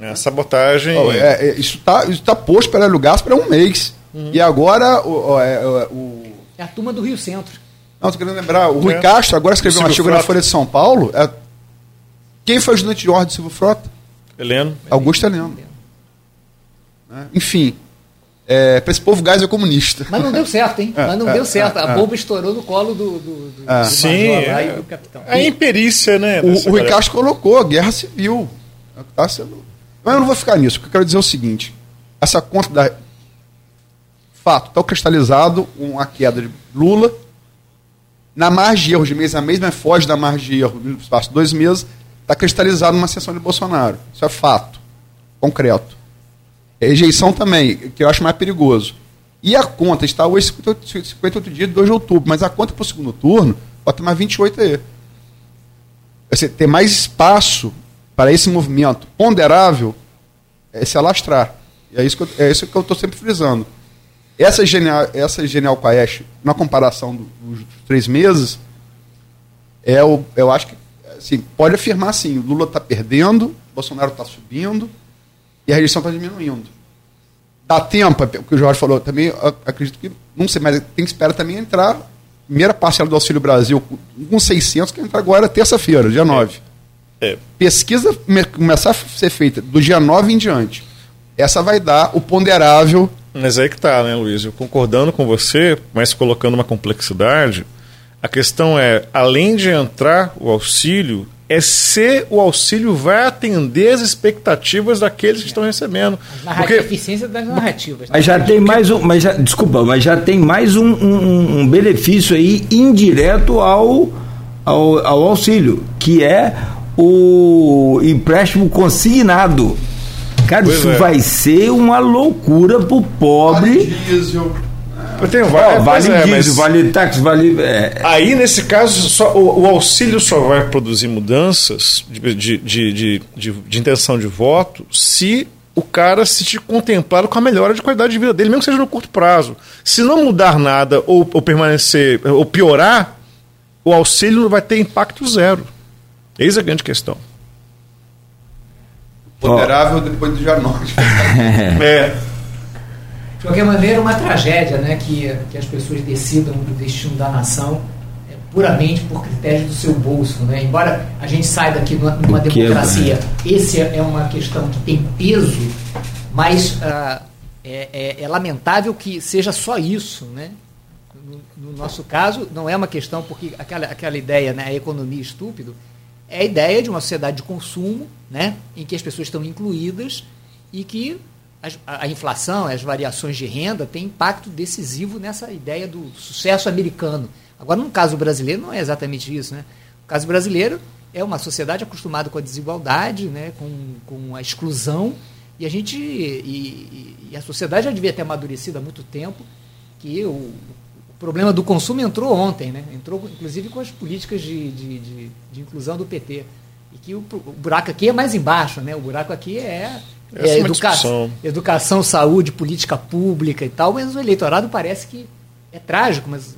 É, sabotagem.
Oh, é, é, isso está tá posto para Gaspar há um mês. Uhum. E agora o, é, o,
é a turma do Rio Centro.
Não, estou querendo lembrar. O Rui é. Castro agora escreveu um artigo Frota. na Folha de São Paulo. É... Quem foi ajudante de ordem do Silvio Frota?
Heleno.
Augusto Heleno. É. Enfim, é, para esse povo gás é comunista.
Mas não deu certo, hein? É, Mas não é, deu certo. a bomba estourou no colo do, do, do,
do Sim, é, do capitão. A imperícia, né?
O, o Rui Castro colocou guerra civil. Tá sendo... Mas eu não vou ficar nisso, porque eu quero dizer o seguinte: essa conta da. Fato, está cristalizado uma queda de Lula na margem de erro de mês a mês, mas foge da margem de erro no espaço de dois meses, está cristalizado numa sessão de Bolsonaro. Isso é fato, concreto. Rejeição também, que eu acho mais perigoso. E a conta está hoje 58, 58 dias de 2 de outubro, mas a conta para o segundo turno pode ter mais 28 aí. Você ter mais espaço para esse movimento ponderável é se alastrar. E é isso que eu, é isso que eu estou sempre frisando. Essa genial, essa genial Quaest, na comparação dos três meses, é o, eu acho que assim, pode afirmar assim, o Lula está perdendo, Bolsonaro está subindo e a rejeição está diminuindo. Dá tempo, o que o Jorge falou, também acredito que, não sei, mas tem que esperar também entrar, primeira parcela do Auxílio Brasil com 600, que entra agora terça-feira, dia 9. É. É. Pesquisa começar a ser feita do dia 9 em diante. Essa vai dar o ponderável
mas aí que tá, né, Luiz? Eu concordando com você, mas colocando uma complexidade, a questão é, além de entrar o auxílio, é se o auxílio vai atender as expectativas daqueles que estão recebendo.
Porque... A eficiência das narrativas.
Né? Mas já tem mais um, mas já, desculpa, mas já tem mais um, um, um benefício aí indireto ao, ao, ao auxílio, que é o empréstimo consignado. Cara, pois isso é. vai ser uma loucura pro pobre.
Diesel.
Eu tenho
Ó, vale
é,
diesel,
mas-
vale táxi, vale. é,
Aí, nesse caso, só, o, o auxílio só vai produzir mudanças de, de, de, de, de- de intenção de voto se o cara se te contemplar com a melhora de qualidade de vida dele, mesmo que seja no curto prazo. Se não mudar nada ou, ou permanecer, ou piorar, o auxílio não vai ter impacto zero. Eis a grande questão.
Ponderável depois do diagnóstico.
É.
De qualquer maneira, uma tragédia né, que, que as pessoas decidam o destino da nação é, puramente por critérios do seu bolso. Né? Embora a gente saiba que numa, numa
Do
democracia
né?
esse é uma questão que tem peso, mas ah, é, é- é lamentável que seja só isso. Né? No, no nosso caso, não é uma questão, porque aquela, aquela ideia, né, a economia estúpido, é a ideia de uma sociedade de consumo, né, em que as pessoas estão incluídas e que a, a inflação, as variações de renda têm impacto decisivo nessa ideia do sucesso americano. Agora, no caso brasileiro, não é exatamente isso. Né? O caso brasileiro é uma sociedade acostumada com a desigualdade, né, com, com a exclusão, e a gente e, e- e a sociedade já devia ter amadurecido há muito tempo que o, o problema do consumo entrou ontem, né? entrou inclusive com as políticas de, de, de- de inclusão do PT. E que o, o buraco aqui é mais embaixo, né? o buraco aqui é, é
é
educa-
discussão.
educação, saúde, política pública e tal, mas o eleitorado parece que é trágico, mas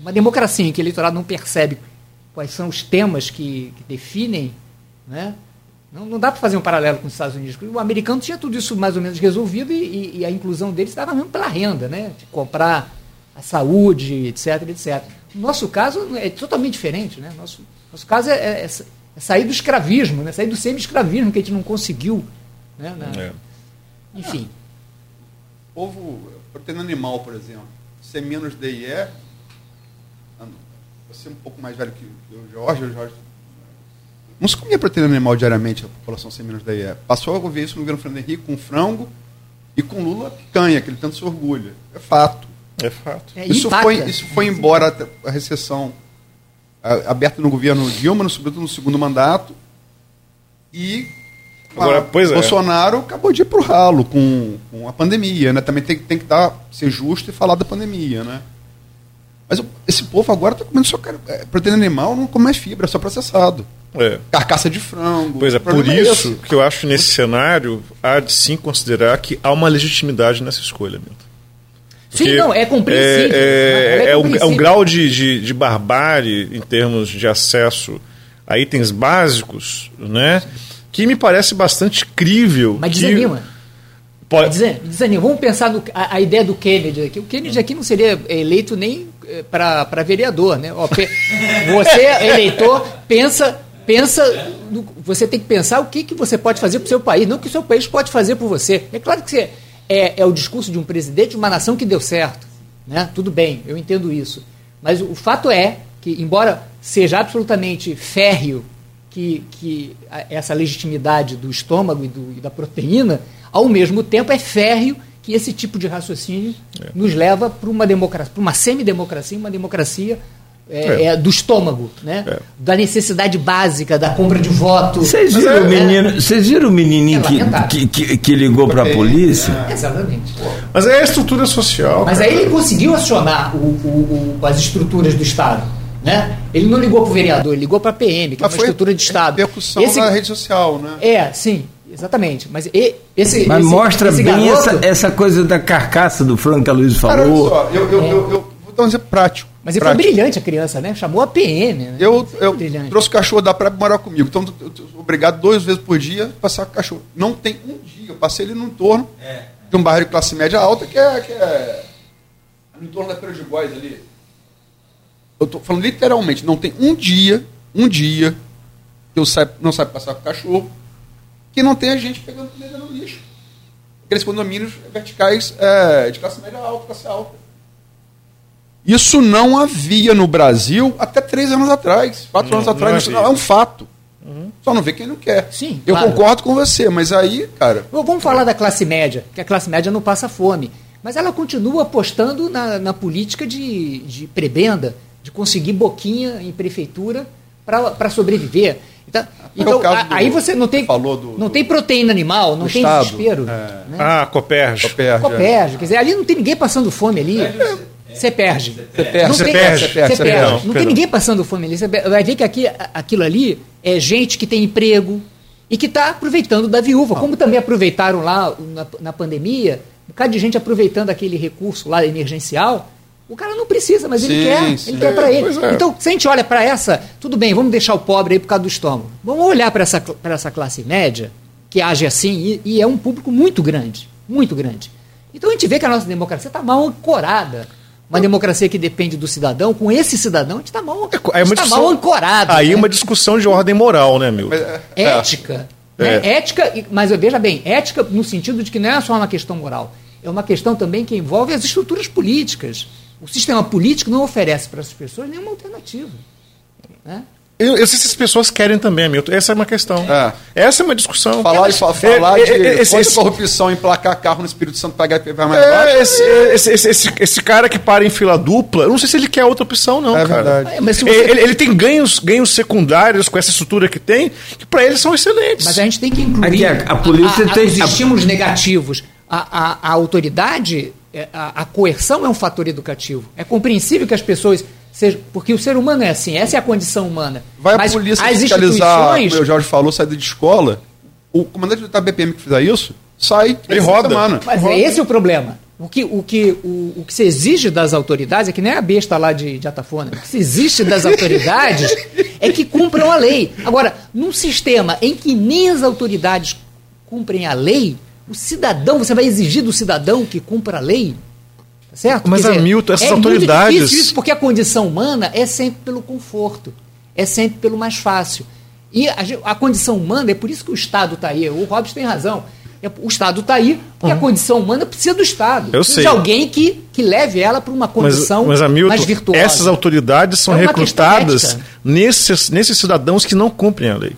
uma democracia em que o eleitorado não percebe quais são os temas que, que definem, né? Não, não dá para fazer um paralelo com os Estados Unidos. O americano tinha tudo isso mais ou menos resolvido e, e- e a inclusão deles estava mesmo pela renda, né? De comprar a saúde, etc, etc. No nosso caso é totalmente diferente, né? Nosso, nosso caso é, é- é sair do escravismo, né? Sair do semi-escravismo que a gente não conseguiu, né? Na-
É.
Enfim.
O povo, proteína animal, por exemplo, C menos DIE, ah, você é um pouco mais velho que, o Jorge, o Jorge não se comia proteína animal diariamente, a população C menos DIE. Passou a ver isso no governo Fernando Henrique com frango e com Lula picanha, que ele tanto se orgulha. É fato.
É fato.
É,
Isso
impacta.
foi, isso foi embora a recessão aberta no governo Dilma, sobretudo no segundo mandato, e
Agora,
ah,
pois é.
Bolsonaro acabou de ir para o ralo com, com a pandemia. Né? Também tem, tem que dar, ser justo e falar da pandemia. Né? Mas esse povo agora está comendo só car- é, proteína animal, não come mais fibra, é só processado.
É.
Carcaça de frango.
Pois é, por
é
isso que eu acho nesse cenário há de sim considerar que há uma legitimidade nessa escolha, Milton.
Sim, não, é compreensível.
É,
Ela
é, é um, é um grau de, de, de barbárie em termos de acesso a itens básicos, né? Que me parece bastante crível.
Mas
que
desanima.
pode-
Desan- Desanima. Vamos pensar no, a, a ideia do Kennedy aqui. O Kennedy aqui não seria eleito nem para vereador, né? Você, eleitor, pensa, pensa você tem que pensar o que, que você pode fazer para o seu país, não o que o seu país pode fazer por você. É claro que você, é, é o discurso de um presidente de uma nação que deu certo. Né? Tudo bem, eu entendo isso. Mas o, o fato é que, embora seja absolutamente férreo que, que a- essa legitimidade do estômago e, do- e da proteína, ao mesmo tempo é férreo que esse tipo de raciocínio nos leva para uma democracia, para uma semidemocracia, uma democracia é,
É.
é, do estômago, né?
É.
da necessidade básica da compra de voto.
Vocês
Mas
viram,
é-
o menino, vocês viram o menininho
É
que, que, que, que ligou para a polícia?
Exatamente.
Mas é a estrutura social.
Mas
cara.
aí ele conseguiu acionar o- o- o- as estruturas do Estado. Né? Ele não ligou para o vereador, ele ligou para a PM, que é
Mas
uma estrutura de Estado.
repercussão
Esse-
na rede social, né?
É, sim, exatamente. Mas e- esse.
Mas
esse-
mostra
esse
bem
garoto-
essa, essa coisa da carcaça do frango que a Luiz
Cara, olha
falou.
só, eu, eu,
É.
eu, eu vou dar um exemplo prático.
Mas ele foi
prático.
brilhante a criança, né? Chamou a PM. Né?
Eu,
Foi
eu
brilhante.
trouxe o cachorro da praia para morar comigo. Então, eu sou obrigado duas vezes por dia a passear com o cachorro. Não tem um dia. Eu passei ele no entorno de um bairro de classe média alta, que é, que é no entorno da Feira de Góis ali. Eu estou falando literalmente, não tem um dia, um dia, que eu saio, não saio passear com o cachorro, que não tenha gente pegando comida no lixo. Aqueles condomínios verticais é, de classe média alta, classe alta. Isso não havia no Brasil até três anos atrás, quatro
Não,
anos
não
atrás. Isso
havia.
é um fato. Só não vê quem não quer.
Sim,
Eu
claro.
concordo com você, mas aí, cara,
Vamos falar da classe média, que a classe média não passa fome. Mas ela continua apostando na, na política de, de prebenda, de conseguir boquinha em prefeitura para sobreviver. Então, então,
caso
a-
do-
aí você não tem,
falou do-
não
do-
tem proteína animal, não tem
Estado,
desespero.
é.
né?
Ah, Coperj.
Copérgia.
Copérgio, quer dizer, ali não tem ninguém passando fome ali.
É,
você perde.
Você perde,
não
você
tem,
perde,
você perde.
perdão,
Não tem
perdão.
ninguém passando fome ali. Você vai ver que aqui, aquilo ali é gente que tem emprego e que está aproveitando da viúva, como também aproveitaram lá na, na pandemia, um bocado de gente aproveitando aquele recurso lá emergencial. O cara não precisa, mas ele
Sim,
quer,
sim.
ele quer para ele.
É.
Então, se a gente olha para essa, tudo bem, vamos deixar o pobre aí por causa do estômago. Vamos olhar para essa, pra essa classe média, que age assim, e, e é um público muito grande, muito grande. Então a gente vê que a nossa democracia está mal ancorada. Uma democracia que depende do cidadão, com esse cidadão, a gente está mal,
é uma
tá mal ancorado.
Aí
né?
é uma discussão de ordem moral, né, Milton?
É.
ética. né?
É.
Ética, e- mas veja bem, ética no sentido de que não é só uma questão moral, é uma questão também que envolve as estruturas políticas. O sistema político não oferece para essas pessoas nenhuma alternativa. Né?
Eu, eu sei se as pessoas querem também, Milton. Essa é uma questão.
É.
Essa é uma discussão.
Falar, de, fa- falar
É,
de
é, esse- esse-
a corrupção, emplacar carro no Espírito Santo, pagar IPVA mais baixo.
É, esse, esse, esse, esse- esse cara que para em fila dupla, eu não sei se ele quer outra opção, não,
É
cara.
verdade.
É, mas você-
ele- ele tem ganhos, ganhos secundários com essa estrutura que tem, que para ele são excelentes.
Mas a gente tem que incluir
Aqui, a- a polícia tem-
os
a-
estímulos negativos. A, a- a autoridade, é, a, a coerção é um fator educativo. É compreensível que as pessoas sejam. Porque o ser humano é assim, essa é a condição humana.
Vai
Mas
a polícia
as
fiscalizar,
instituições-
como o Jorge falou, saída de escola. O comandante da BPM que fizer isso, sai
Ele
essa
roda.
semana.
Mas é esse o problema. O que, o, que, o, o que se exige das autoridades é que nem a besta lá de, de Atafona. O que se exige das autoridades é que cumpram a lei. Agora, num sistema em que nem as autoridades cumprem a lei, o cidadão, você vai exigir do cidadão que cumpra a lei? Tá certo?
Mas, Hamilton, essas
é
autoridades-
Muito difícil isso, porque a condição humana é sempre pelo conforto, é sempre pelo mais fácil. E a, a condição humana, é por isso que o Estado está aí. O Robson tem razão. É- o Estado está aí porque a condição humana precisa do Estado.
Uhum. Eu
precisa
sei.
de alguém que, que leve ela para uma
Mas,
condição
mas Hamilton,
mais virtuosa.
essas autoridades são
É
recrutadas nesses, nesses cidadãos que não cumprem a lei.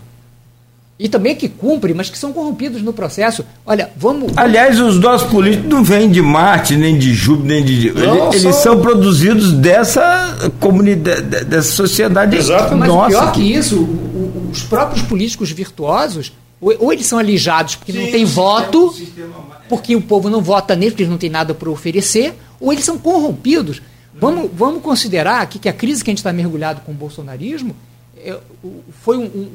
E também que cumprem, mas que são corrompidos no processo. Olha, vamos.
Aliás, os nossos políticos não vêm de Marte, nem de Júpiter, nem de.
Não,
eles,
são-
eles são produzidos dessa comunidade, dessa sociedade
Exato.
Mas
nossa.
pior que isso, os próprios políticos virtuosos, ou, ou eles são alijados porque não tem voto, porque o povo não vota neles, porque eles não têm nada para oferecer, ou eles são corrompidos. Vamos, vamos considerar aqui que a crise que a gente está mergulhado com o bolsonarismo é, foi um- um-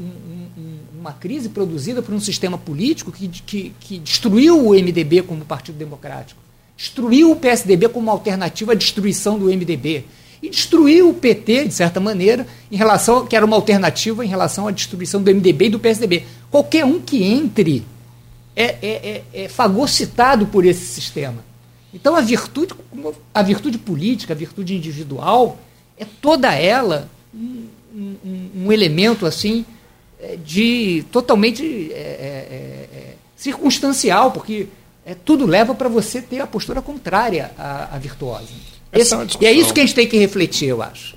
um- uma crise produzida por um sistema político que, que, que destruiu o MDB como Partido Democrático, destruiu o PSDB como alternativa à destruição do MDB e destruiu o PT, de certa maneira, em relação que era uma alternativa em relação à destruição do MDB e do PSDB. Qualquer um que entre é, é, é, é fagocitado por esse sistema. Então a virtude, a virtude política, a virtude individual, é toda ela um, um- um elemento assim de totalmente é, é, é, circunstancial, porque é, tudo leva para você ter a postura contrária à, à virtuosa. Esse-
é
e é isso que a gente tem que refletir, eu acho.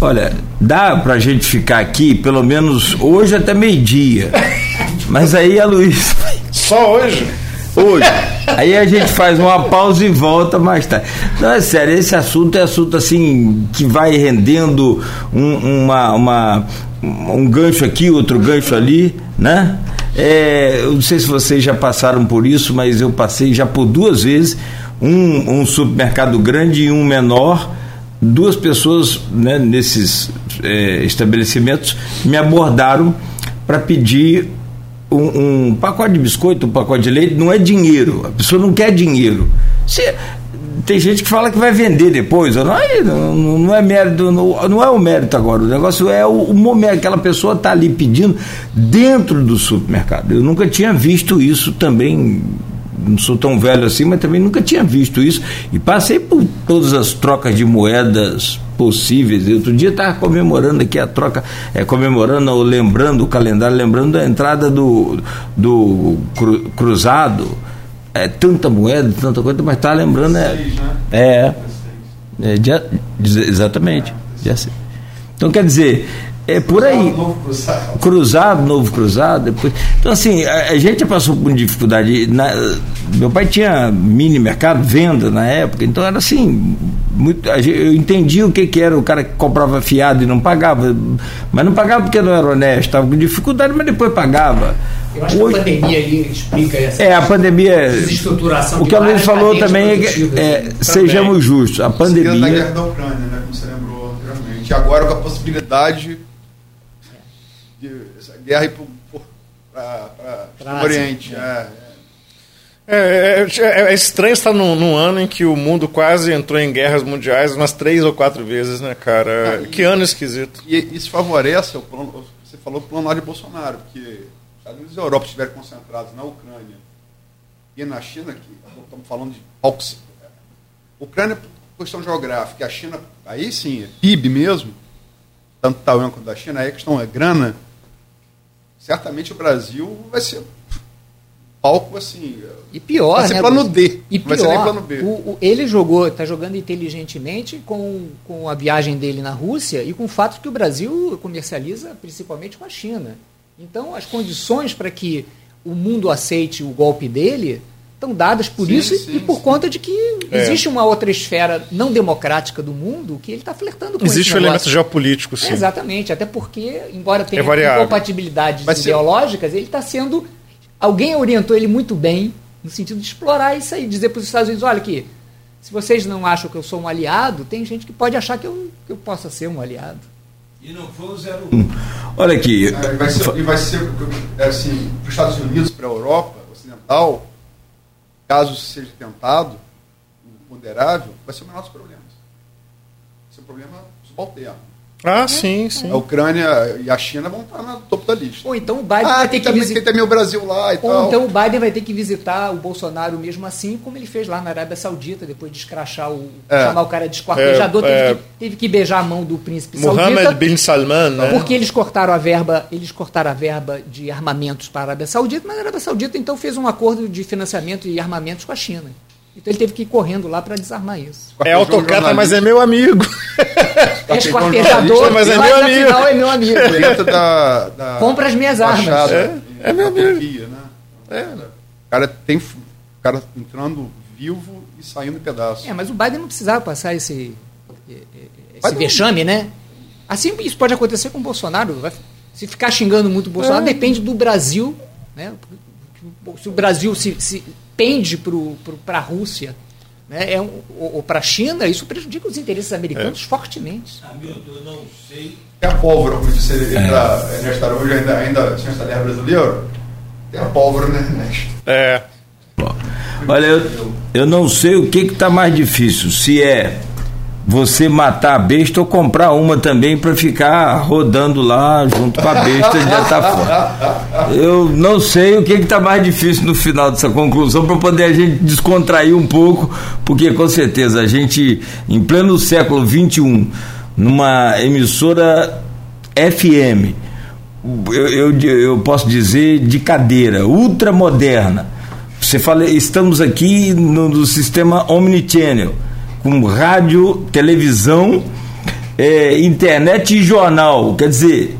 Olha, dá pra gente ficar aqui pelo menos hoje até meio-dia. Mas aí a Luiz.
Só hoje?
Hoje. Aí a gente faz uma pausa e volta mais tarde. Não, é sério, esse assunto é assunto assim que vai rendendo um, uma, uma- um gancho aqui, outro gancho ali, né? É, eu não sei se vocês já passaram por isso, mas eu passei já por duas vezes um, um supermercado grande e um menor. Duas pessoas né, nesses é, estabelecimentos me abordaram para pedir um, um pacote de biscoito, um pacote de leite, não é dinheiro. A pessoa não quer dinheiro. Se- tem gente que fala que vai vender depois. Não, não, não é mérito, não, não é o mérito agora. O negócio é o, o momento. Aquela pessoa está ali pedindo dentro do supermercado. Eu nunca tinha visto isso também. Não sou tão velho assim, mas também nunca tinha visto isso. E passei por todas as trocas de moedas possíveis. Outro dia estava comemorando aqui a troca, é, comemorando ou lembrando o calendário, lembrando da entrada do, do cru- cruzado. É, tanta moeda, tanta coisa, mas está lembrando. É, é, é dia- exatamente. dia. Então quer dizer, é por aí. Cruzado, novo cruzado. Depois. Então, assim, a, a gente passou por dificuldade. Na- meu pai tinha mini mercado, venda na época, então era assim. Muito, eu entendi o que, que era o cara que comprava fiado e não pagava, mas não pagava porque não era honesto, estava com dificuldade, mas depois pagava.
Eu acho Hoje, que a pandemia ali explica essa
é, a pandemia,
desestruturação.
O que a Luiz falou também é que, é, sejamos justos, a pandemia.
da guerra da Ucrânia, né, como você lembrou anteriormente. E agora com a possibilidade de essa guerra ir para o Oriente. É, é.
É, é, é, estranho estar num, num, ano em que o mundo quase entrou em guerras mundiais umas três ou quatro vezes, né, cara? Ah, que ano esquisito.
E isso favorece, o plano, você falou, o plano de Bolsonaro, porque Estados Unidos e a Europa estiverem concentrados na Ucrânia e na China, que estamos falando de palcos. Ucrânia, questão geográfica, a China, aí sim, é PIB mesmo, tanto Taiwan quanto da China, aí a questão é grana. Certamente o Brasil vai ser palco assim.
E pior, vai
ser
né,
plano D.
E pior, vai ser nem plano B. O, o, ele jogou, está jogando inteligentemente com, com a viagem dele na Rússia e com o fato que o Brasil comercializa principalmente com a China. Então, as condições para que o mundo aceite o golpe dele estão dadas por sim, isso sim, e por sim. conta de que é. existe uma outra esfera não democrática do mundo que ele está flertando com
Existe um elemento geopolítico, sim.
É, exatamente, até porque, embora tenha é incompatibilidades ideológicas, ele está sendo alguém orientou ele muito bem no sentido de explorar isso aí, dizer para os Estados Unidos, olha aqui, se vocês não acham que eu sou um aliado, tem gente que pode achar que eu, que eu possa ser um aliado.
E não foi o 01. Olha aqui.
É, vai ser, e vai ser assim, para os Estados Unidos, para a Europa Ocidental, caso seja tentado, ponderável, vai ser o menor dos problemas. Vai ser um problema subalterno.
Ah, é. sim, sim.
A Ucrânia e a China vão estar no topo da lista.
Ou então o Biden ah, vai ter que
visitar. também o Brasil lá e
Ou
tal.
então o Biden vai ter que visitar o Bolsonaro mesmo assim, como ele fez lá na Arábia Saudita, depois de escrachar o. É. chamar o cara de esquartejador, é, teve, é. que, teve, que, beijar a mão do príncipe
Mohammed
saudita.
bin Salman, né?
Porque eles cortaram a verba, eles cortaram a verba de armamentos para a Arábia Saudita, mas a Arábia Saudita então fez um acordo de financiamento e armamentos com a China. Então ele teve que ir correndo lá para desarmar isso.
É autocrata, mas é meu amigo.
É esquartejador,
mas é meu amigo.
Final é meu amigo.
da, da
Compra as minhas armas.
É, é meu amigo. Turquia, né?
é. O cara tem o cara entrando vivo e saindo em pedaços.
É, mas o Biden não precisava passar esse, esse vexame, né? Assim isso pode acontecer com o Bolsonaro. Se ficar xingando muito o Bolsonaro, é. depende do Brasil. Né? Se o Brasil se, se pende para a Rússia né, é um, ou, ou para a China, isso prejudica os interesses americanos é. fortemente.
Amigo, eu não sei. Tem a pólvora, como disse ele, é. nesta hoje, ainda, ainda sem esta guerra brasileira, tem a pólvora, né?
É.
Olha, eu, eu não sei o que está mais difícil, se é você matar a besta ou comprar uma também para ficar rodando lá junto com a besta de fora. Eu não sei o que está mais difícil no final dessa conclusão para poder a gente descontrair um pouco, porque com certeza a gente, em pleno século XXI, numa emissora FM, eu, eu, eu posso dizer de cadeira, ultramoderna. Você fala, estamos aqui no, no sistema Omnichannel com rádio, televisão, é, internet e jornal. Quer dizer,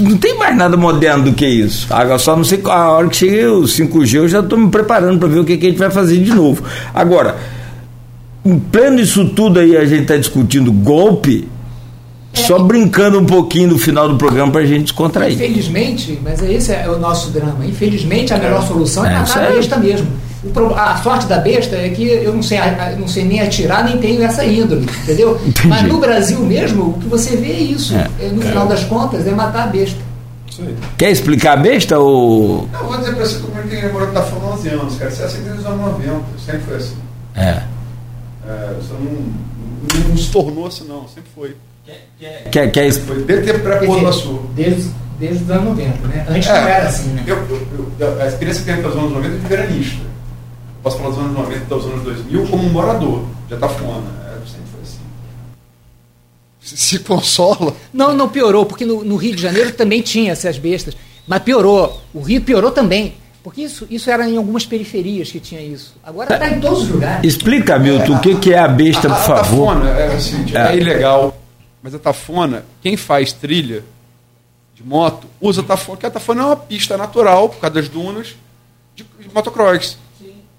não tem mais nada moderno do que isso. Agora, só não sei a hora que chegue o 5G, eu já estou me preparando para ver o que, que, a gente vai fazer de novo. Agora, em pleno isso tudo aí, a gente está discutindo golpe. É. Só brincando um pouquinho no final do programa para a gente descontrair.
Infelizmente, mas esse é o nosso drama. Infelizmente, a melhor solução é, é matar a besta mesmo. A sorte da besta é que eu não sei, não sei nem atirar, nem tenho essa índole, entendeu? Entendi. Mas no Brasil mesmo, o que você vê é isso. É. é no final das contas, é matar a besta.
Quer explicar a besta ou.
Não, vou dizer para você como é que demorou que tá falando 11 anos, cara. Isso é assim desde os anos 90, sempre foi assim.
É.
é isso não, não, não, se tornou assim, não, sempre foi.
Quer, quer, quer, quer
Foi desde tempo pré-pôr da sua.
Desde, desde os anos 90, né? Antes é, não era assim, né? Eu, eu,
eu, a experiência que eu tenho nos anos 90 é de veranista posso falar dos anos 90 dos anos 2000, como um morador de Atafona. É, sempre foi assim. Se, consola.
Não, não piorou, porque no, no, Rio de Janeiro também tinha essas bestas. Mas piorou. O Rio piorou também. Porque isso, isso era em algumas periferias que tinha isso. Agora está em todos os lugares.
Explica, Milton, é, o que, que é a besta, a, por favor.
A tafona é, assim, é. é ilegal. Mas a tafona, quem faz trilha de moto, usa a tafona, porque a tafona é uma pista natural, por causa das dunas, de, de motocross.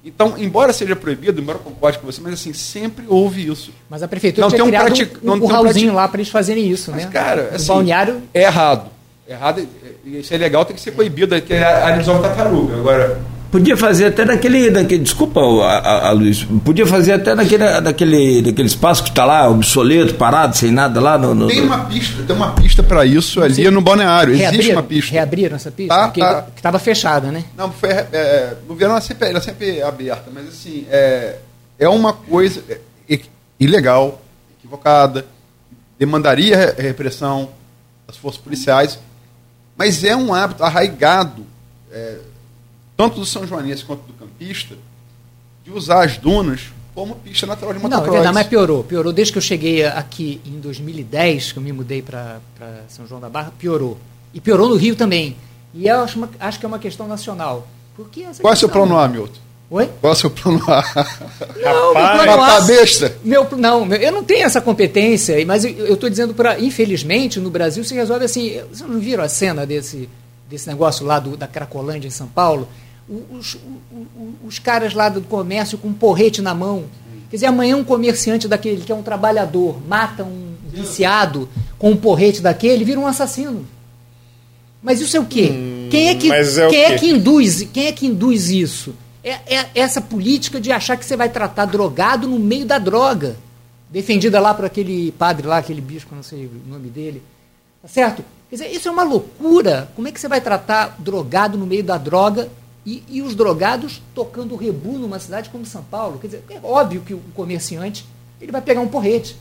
Então, embora seja proibido, embora eu concorde com você, mas assim, sempre houve isso.
Mas a prefeitura não tem um, criado um, um, curralzinho um lá para eles fazerem isso,
mas,
né?
cara, assim,
balneário...
é errado. É errada, isso é legal, tem que ser proibido, que é a arizal tartaruga. Agora,
Podia fazer até naquele, naquele desculpa, a, a, a Luiz, podia fazer até naquele, naquele, naquele espaço que está lá, obsoleto, parado, sem nada lá no. no
tem uma pista, tem uma pista para isso ali Sim. no balneário. Existe uma pista.
Reabriram essa pista? Tá, Porque tá. estava fechada, né?
Não, foi, é, no verão ela sempre, ela sempre aberta, mas assim, é, é uma coisa é, ilegal, equivocada, demandaria repressão das forças policiais, mas é um hábito arraigado. É, tanto do São Joanense quanto do campista, de usar as dunas como pista natural de motocross. Não, é verdade,
mas piorou. Piorou desde que eu cheguei aqui em 2010, que eu me mudei para São João da Barra, piorou. E piorou no Rio também. E eu acho, uma, acho que é uma questão nacional. Porque
Qual é o seu plano A, Milton?
Oi?
Qual é o seu plano A?
Não, Rapaz, meu plano A, besta. Meu, não, eu não tenho essa competência, mas eu estou dizendo para, infelizmente, no Brasil se resolve assim. Vocês não viram a cena desse, desse negócio lá do, da Cracolândia em São Paulo? os, os, os, caras lá do comércio com um porrete na mão. Quer dizer, amanhã um comerciante daquele que é um trabalhador mata um viciado com um porrete daquele, vira um assassino. Mas isso é o quê? Hum, quem é que, é quem é que induz, quem é que induz isso? É, é, essa política de achar que você vai tratar drogado no meio da droga. Defendida lá por aquele padre lá, aquele bispo, não sei o nome dele. Tá certo? Quer dizer, isso é uma loucura. Como é que você vai tratar drogado no meio da droga e, e, os drogados tocando rebu numa cidade como São Paulo. Quer dizer, é óbvio que o comerciante ele vai pegar um porrete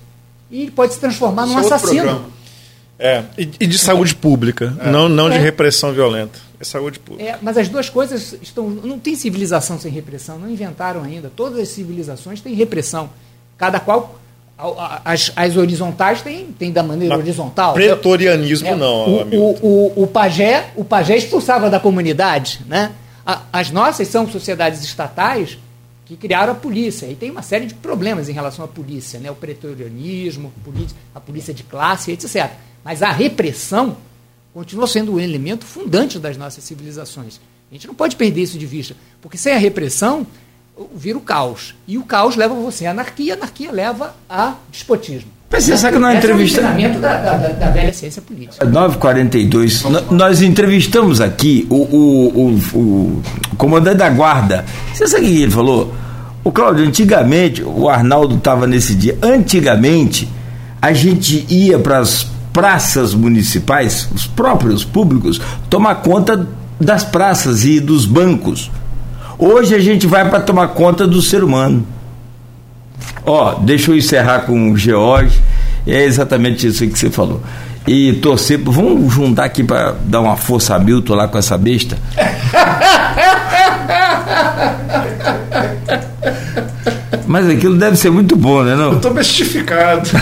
e ele pode se transformar num é assassino.
É, e, e, de saúde pública, é. não, não é. de repressão violenta. É saúde pública.
É, mas as duas coisas estão. Não tem civilização sem repressão, não inventaram ainda. Todas as civilizações têm repressão. Cada qual. As, as horizontais têm, têm da maneira mas horizontal.
Pretorianismo é, não.
O, o, o, o, pajé, o pajé expulsava da comunidade, né? As nossas são sociedades estatais que criaram a polícia. E tem uma série de problemas em relação à polícia, né? o pretorianismo, a polícia de classe, etc. Mas a repressão continua sendo um elemento fundante das nossas civilizações. A gente não pode perder isso de vista, porque sem a repressão vira o caos. E o caos leva você à anarquia, a anarquia leva a despotismo.
Pensar que na entrevista.
É o da, da, da, velha ciência política.
942. Nós entrevistamos aqui o, o, o, o, comandante da guarda. Você sabe o que ele falou? O Cláudio, antigamente, o Arnaldo estava nesse dia. Antigamente, a gente ia para as praças municipais, os próprios públicos, tomar conta das praças e dos bancos. Hoje a gente vai para tomar conta do ser humano. Ó, deixa eu encerrar com o George. É exatamente isso que você falou. E torcer. Vamos juntar aqui para dar uma força a Milton lá com essa besta. Mas aquilo deve ser muito bom, né? Não?
Eu tô bestificado.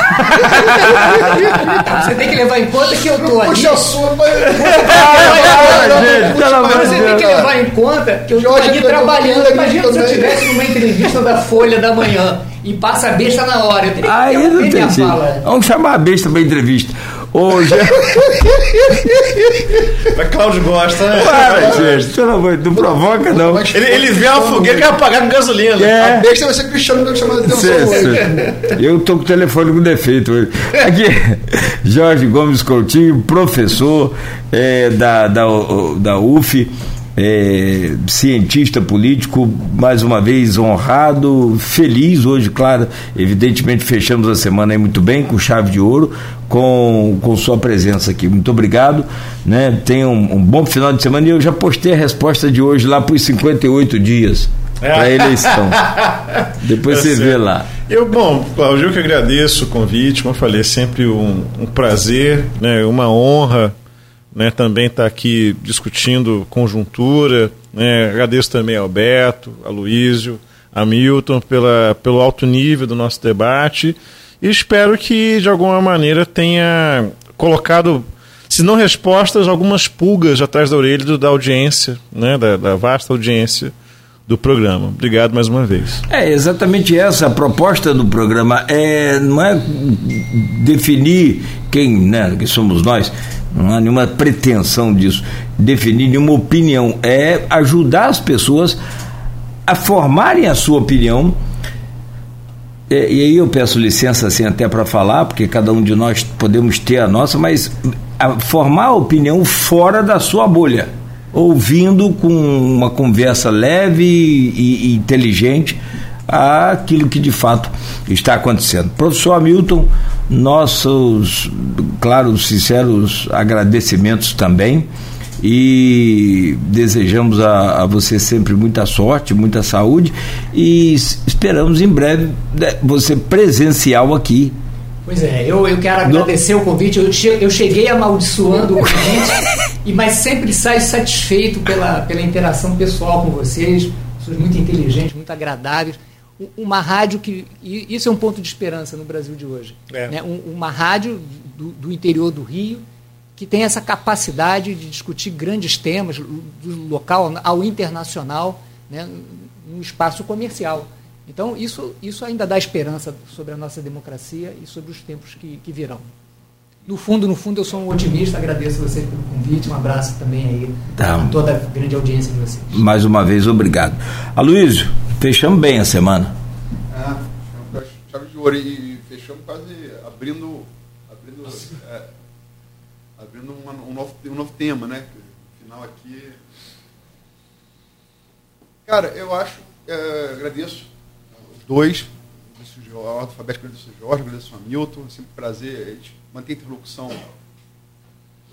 Você tem que levar em conta que eu tô
ali. Puxa a sua, mas...
Você tem que levar em conta que eu tô aqui trabalhando. Imagina se eu tivesse numa entrevista da Folha da Manhã e passa a besta na hora. Eu teria
Aí não tem jeito. Vamos chamar a besta para entrevista. Hoje.
Mas Cláudio gosta, né?
Para, gente, não, não provoca, não.
Ele, ele vê uma fogueira e quer apagar com gasolina.
É. A besta vai ser Cristiano que chamando atenção hoje.
Eu tô com o telefone com defeito hoje. Aqui, Jorge Gomes Coutinho, professor é, da, da, da UF é, cientista político, mais uma vez honrado, feliz hoje, claro, evidentemente fechamos a semana aí muito bem, com chave de ouro, com, com sua presença aqui. Muito obrigado, né? Tenha um, um bom final de semana e eu já postei a resposta de hoje lá para os 58 dias para a eleição. Depois é você certo. vê lá.
Eu, bom, Claudio, eu que agradeço o convite, como eu falei, é sempre um, um prazer, né, uma honra né, também está aqui discutindo conjuntura. Né, agradeço também ao Beto, a Luísio, a Milton pela, pelo alto nível do nosso debate e espero que de alguma maneira tenha colocado, se não respostas, algumas pulgas atrás da orelha da audiência, né, da, da vasta audiência do programa. Obrigado mais uma vez.
É exatamente essa a proposta do programa. É, não é definir quem, né, que somos nós, não há nenhuma pretensão disso, definir nenhuma opinião, é ajudar as pessoas a formarem a sua opinião É, e aí eu peço licença assim até para falar, porque cada um de nós podemos ter a nossa, mas a, formar a opinião fora da sua bolha, ouvindo com uma conversa leve e, inteligente aquilo que de fato está acontecendo. Professor Hamilton, nossos, claro, sinceros agradecimentos também e desejamos a, a, você sempre muita sorte, muita saúde e esperamos em breve né, você presencial aqui.
Pois é, eu, eu quero agradecer no... o convite. Eu, che, eu cheguei amaldiçoando o convite, e, mas sempre saio satisfeito pela, pela interação pessoal com vocês. Pessoas muito inteligentes, muito agradáveis. Uma rádio que. Isso é um ponto de esperança no Brasil de hoje. É. Né? uma rádio do, do interior do Rio, que tem essa capacidade de discutir grandes temas, do local ao internacional, né, no espaço comercial. Então, isso, isso ainda dá esperança sobre a nossa democracia e sobre os tempos que, que virão. No fundo, no fundo, eu sou um otimista, agradeço você pelo convite, um abraço também aí tá. a toda a grande audiência de vocês.
Mais uma vez, obrigado. Aloysio, fechamos bem a semana.
Ah, chave de ouro e fechamos quase abrindo, abrindo é, abrindo uma, um, novo, um novo tema, né? No final aqui. Cara, eu acho, é, agradeço dois, agradeço o alfabético, agradeço o Jorge, agradeço o Hamilton, é sempre um prazer, a gente manter a interlocução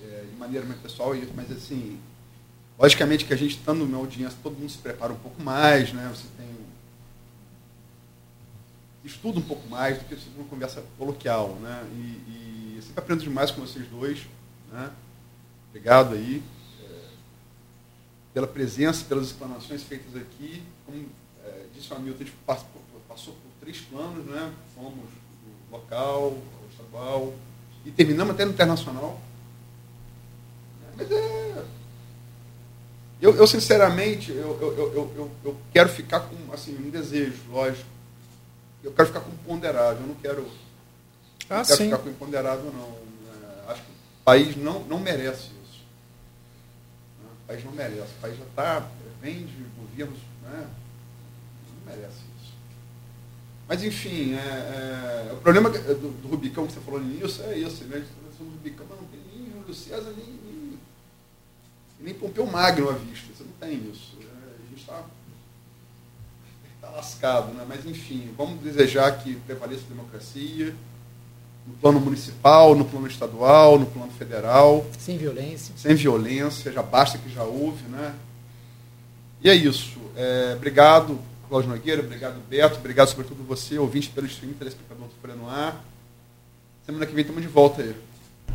é, de maneira mais pessoal, mas assim, logicamente que a gente estando numa audiência, todo mundo se prepara um pouco mais, né? Você tem estuda um pouco mais do que uma conversa coloquial, né? E, e eu sempre aprendo demais com vocês dois. Né? Obrigado aí é, pela presença, pelas explanações feitas aqui. Como é, disse o Hamilton, a gente passou, por três planos, né? fomos do local, ao estadual, e terminamos até no internacional. Mas é. Eu, eu sinceramente, eu, eu, eu, eu, quero ficar com assim, um desejo, lógico. Eu quero ficar com ponderável, eu não quero, ah, não quero ficar com imponderável, não país não, não merece isso. Né? O país não merece. O país já está, vem de governos, né? não merece. Mas, enfim, é, é, o problema do, do, Rubicão que você falou no início é isso. Né? A do Rubicão, mas não tem nem Júlio César, nem, nem, nem Pompeu Magno à vista. Você não tem isso. É, a gente está tá lascado. Né? Mas, enfim, vamos desejar que prevaleça a democracia no plano municipal, no plano estadual, no plano federal.
Sem violência.
Sem violência, já basta que já houve, né? E é isso. É, obrigado, Cláudio Nogueira, obrigado, Beto, obrigado sobretudo você, ouvinte pelo stream, telespectador do Folha no Ar. Semana que vem estamos de volta aí.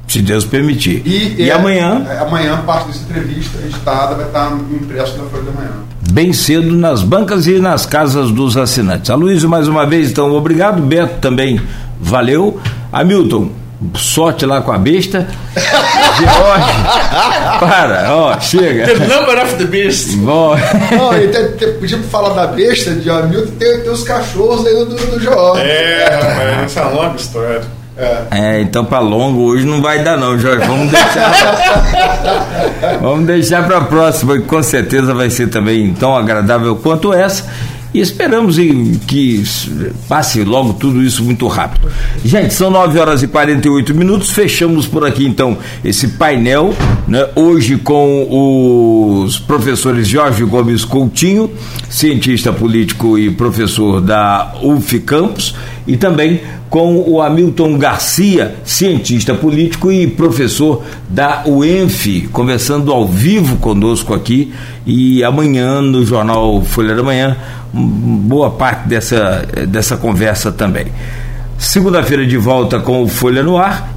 Se Deus permitir.
E, e é, amanhã? É, amanhã, parte dessa entrevista editada vai estar no impresso da Folha da Manhã.
Bem cedo nas bancas e nas casas dos assinantes. Aloysio, mais uma vez, então, obrigado. Beto também, valeu. Hamilton, sorte lá com a besta. George, para, ó, chega.
The number of the beast.
Bom. Não, e tem, tem, podia falar da besta de Hamilton, tem, tem os cachorros aí do, do George.
É, rapaz, essa é uma longa história.
É. é, então para longo hoje não vai dar não, Jorge. Vamos deixar. vamos deixar para a próxima, que com certeza vai ser também tão agradável quanto essa e esperamos que passe logo tudo isso muito rápido. Gente, são 9 horas e 48 minutos, fechamos por aqui então esse painel, né, hoje com os professores Jorge Gomes Coutinho, cientista político e professor da UF Campos, e também com o Hamilton Garcia, cientista político e professor da UENF, conversando ao vivo conosco aqui e amanhã no jornal Folha da Manhã boa parte dessa, dessa conversa também. Segunda-feira de volta com o Folha no Ar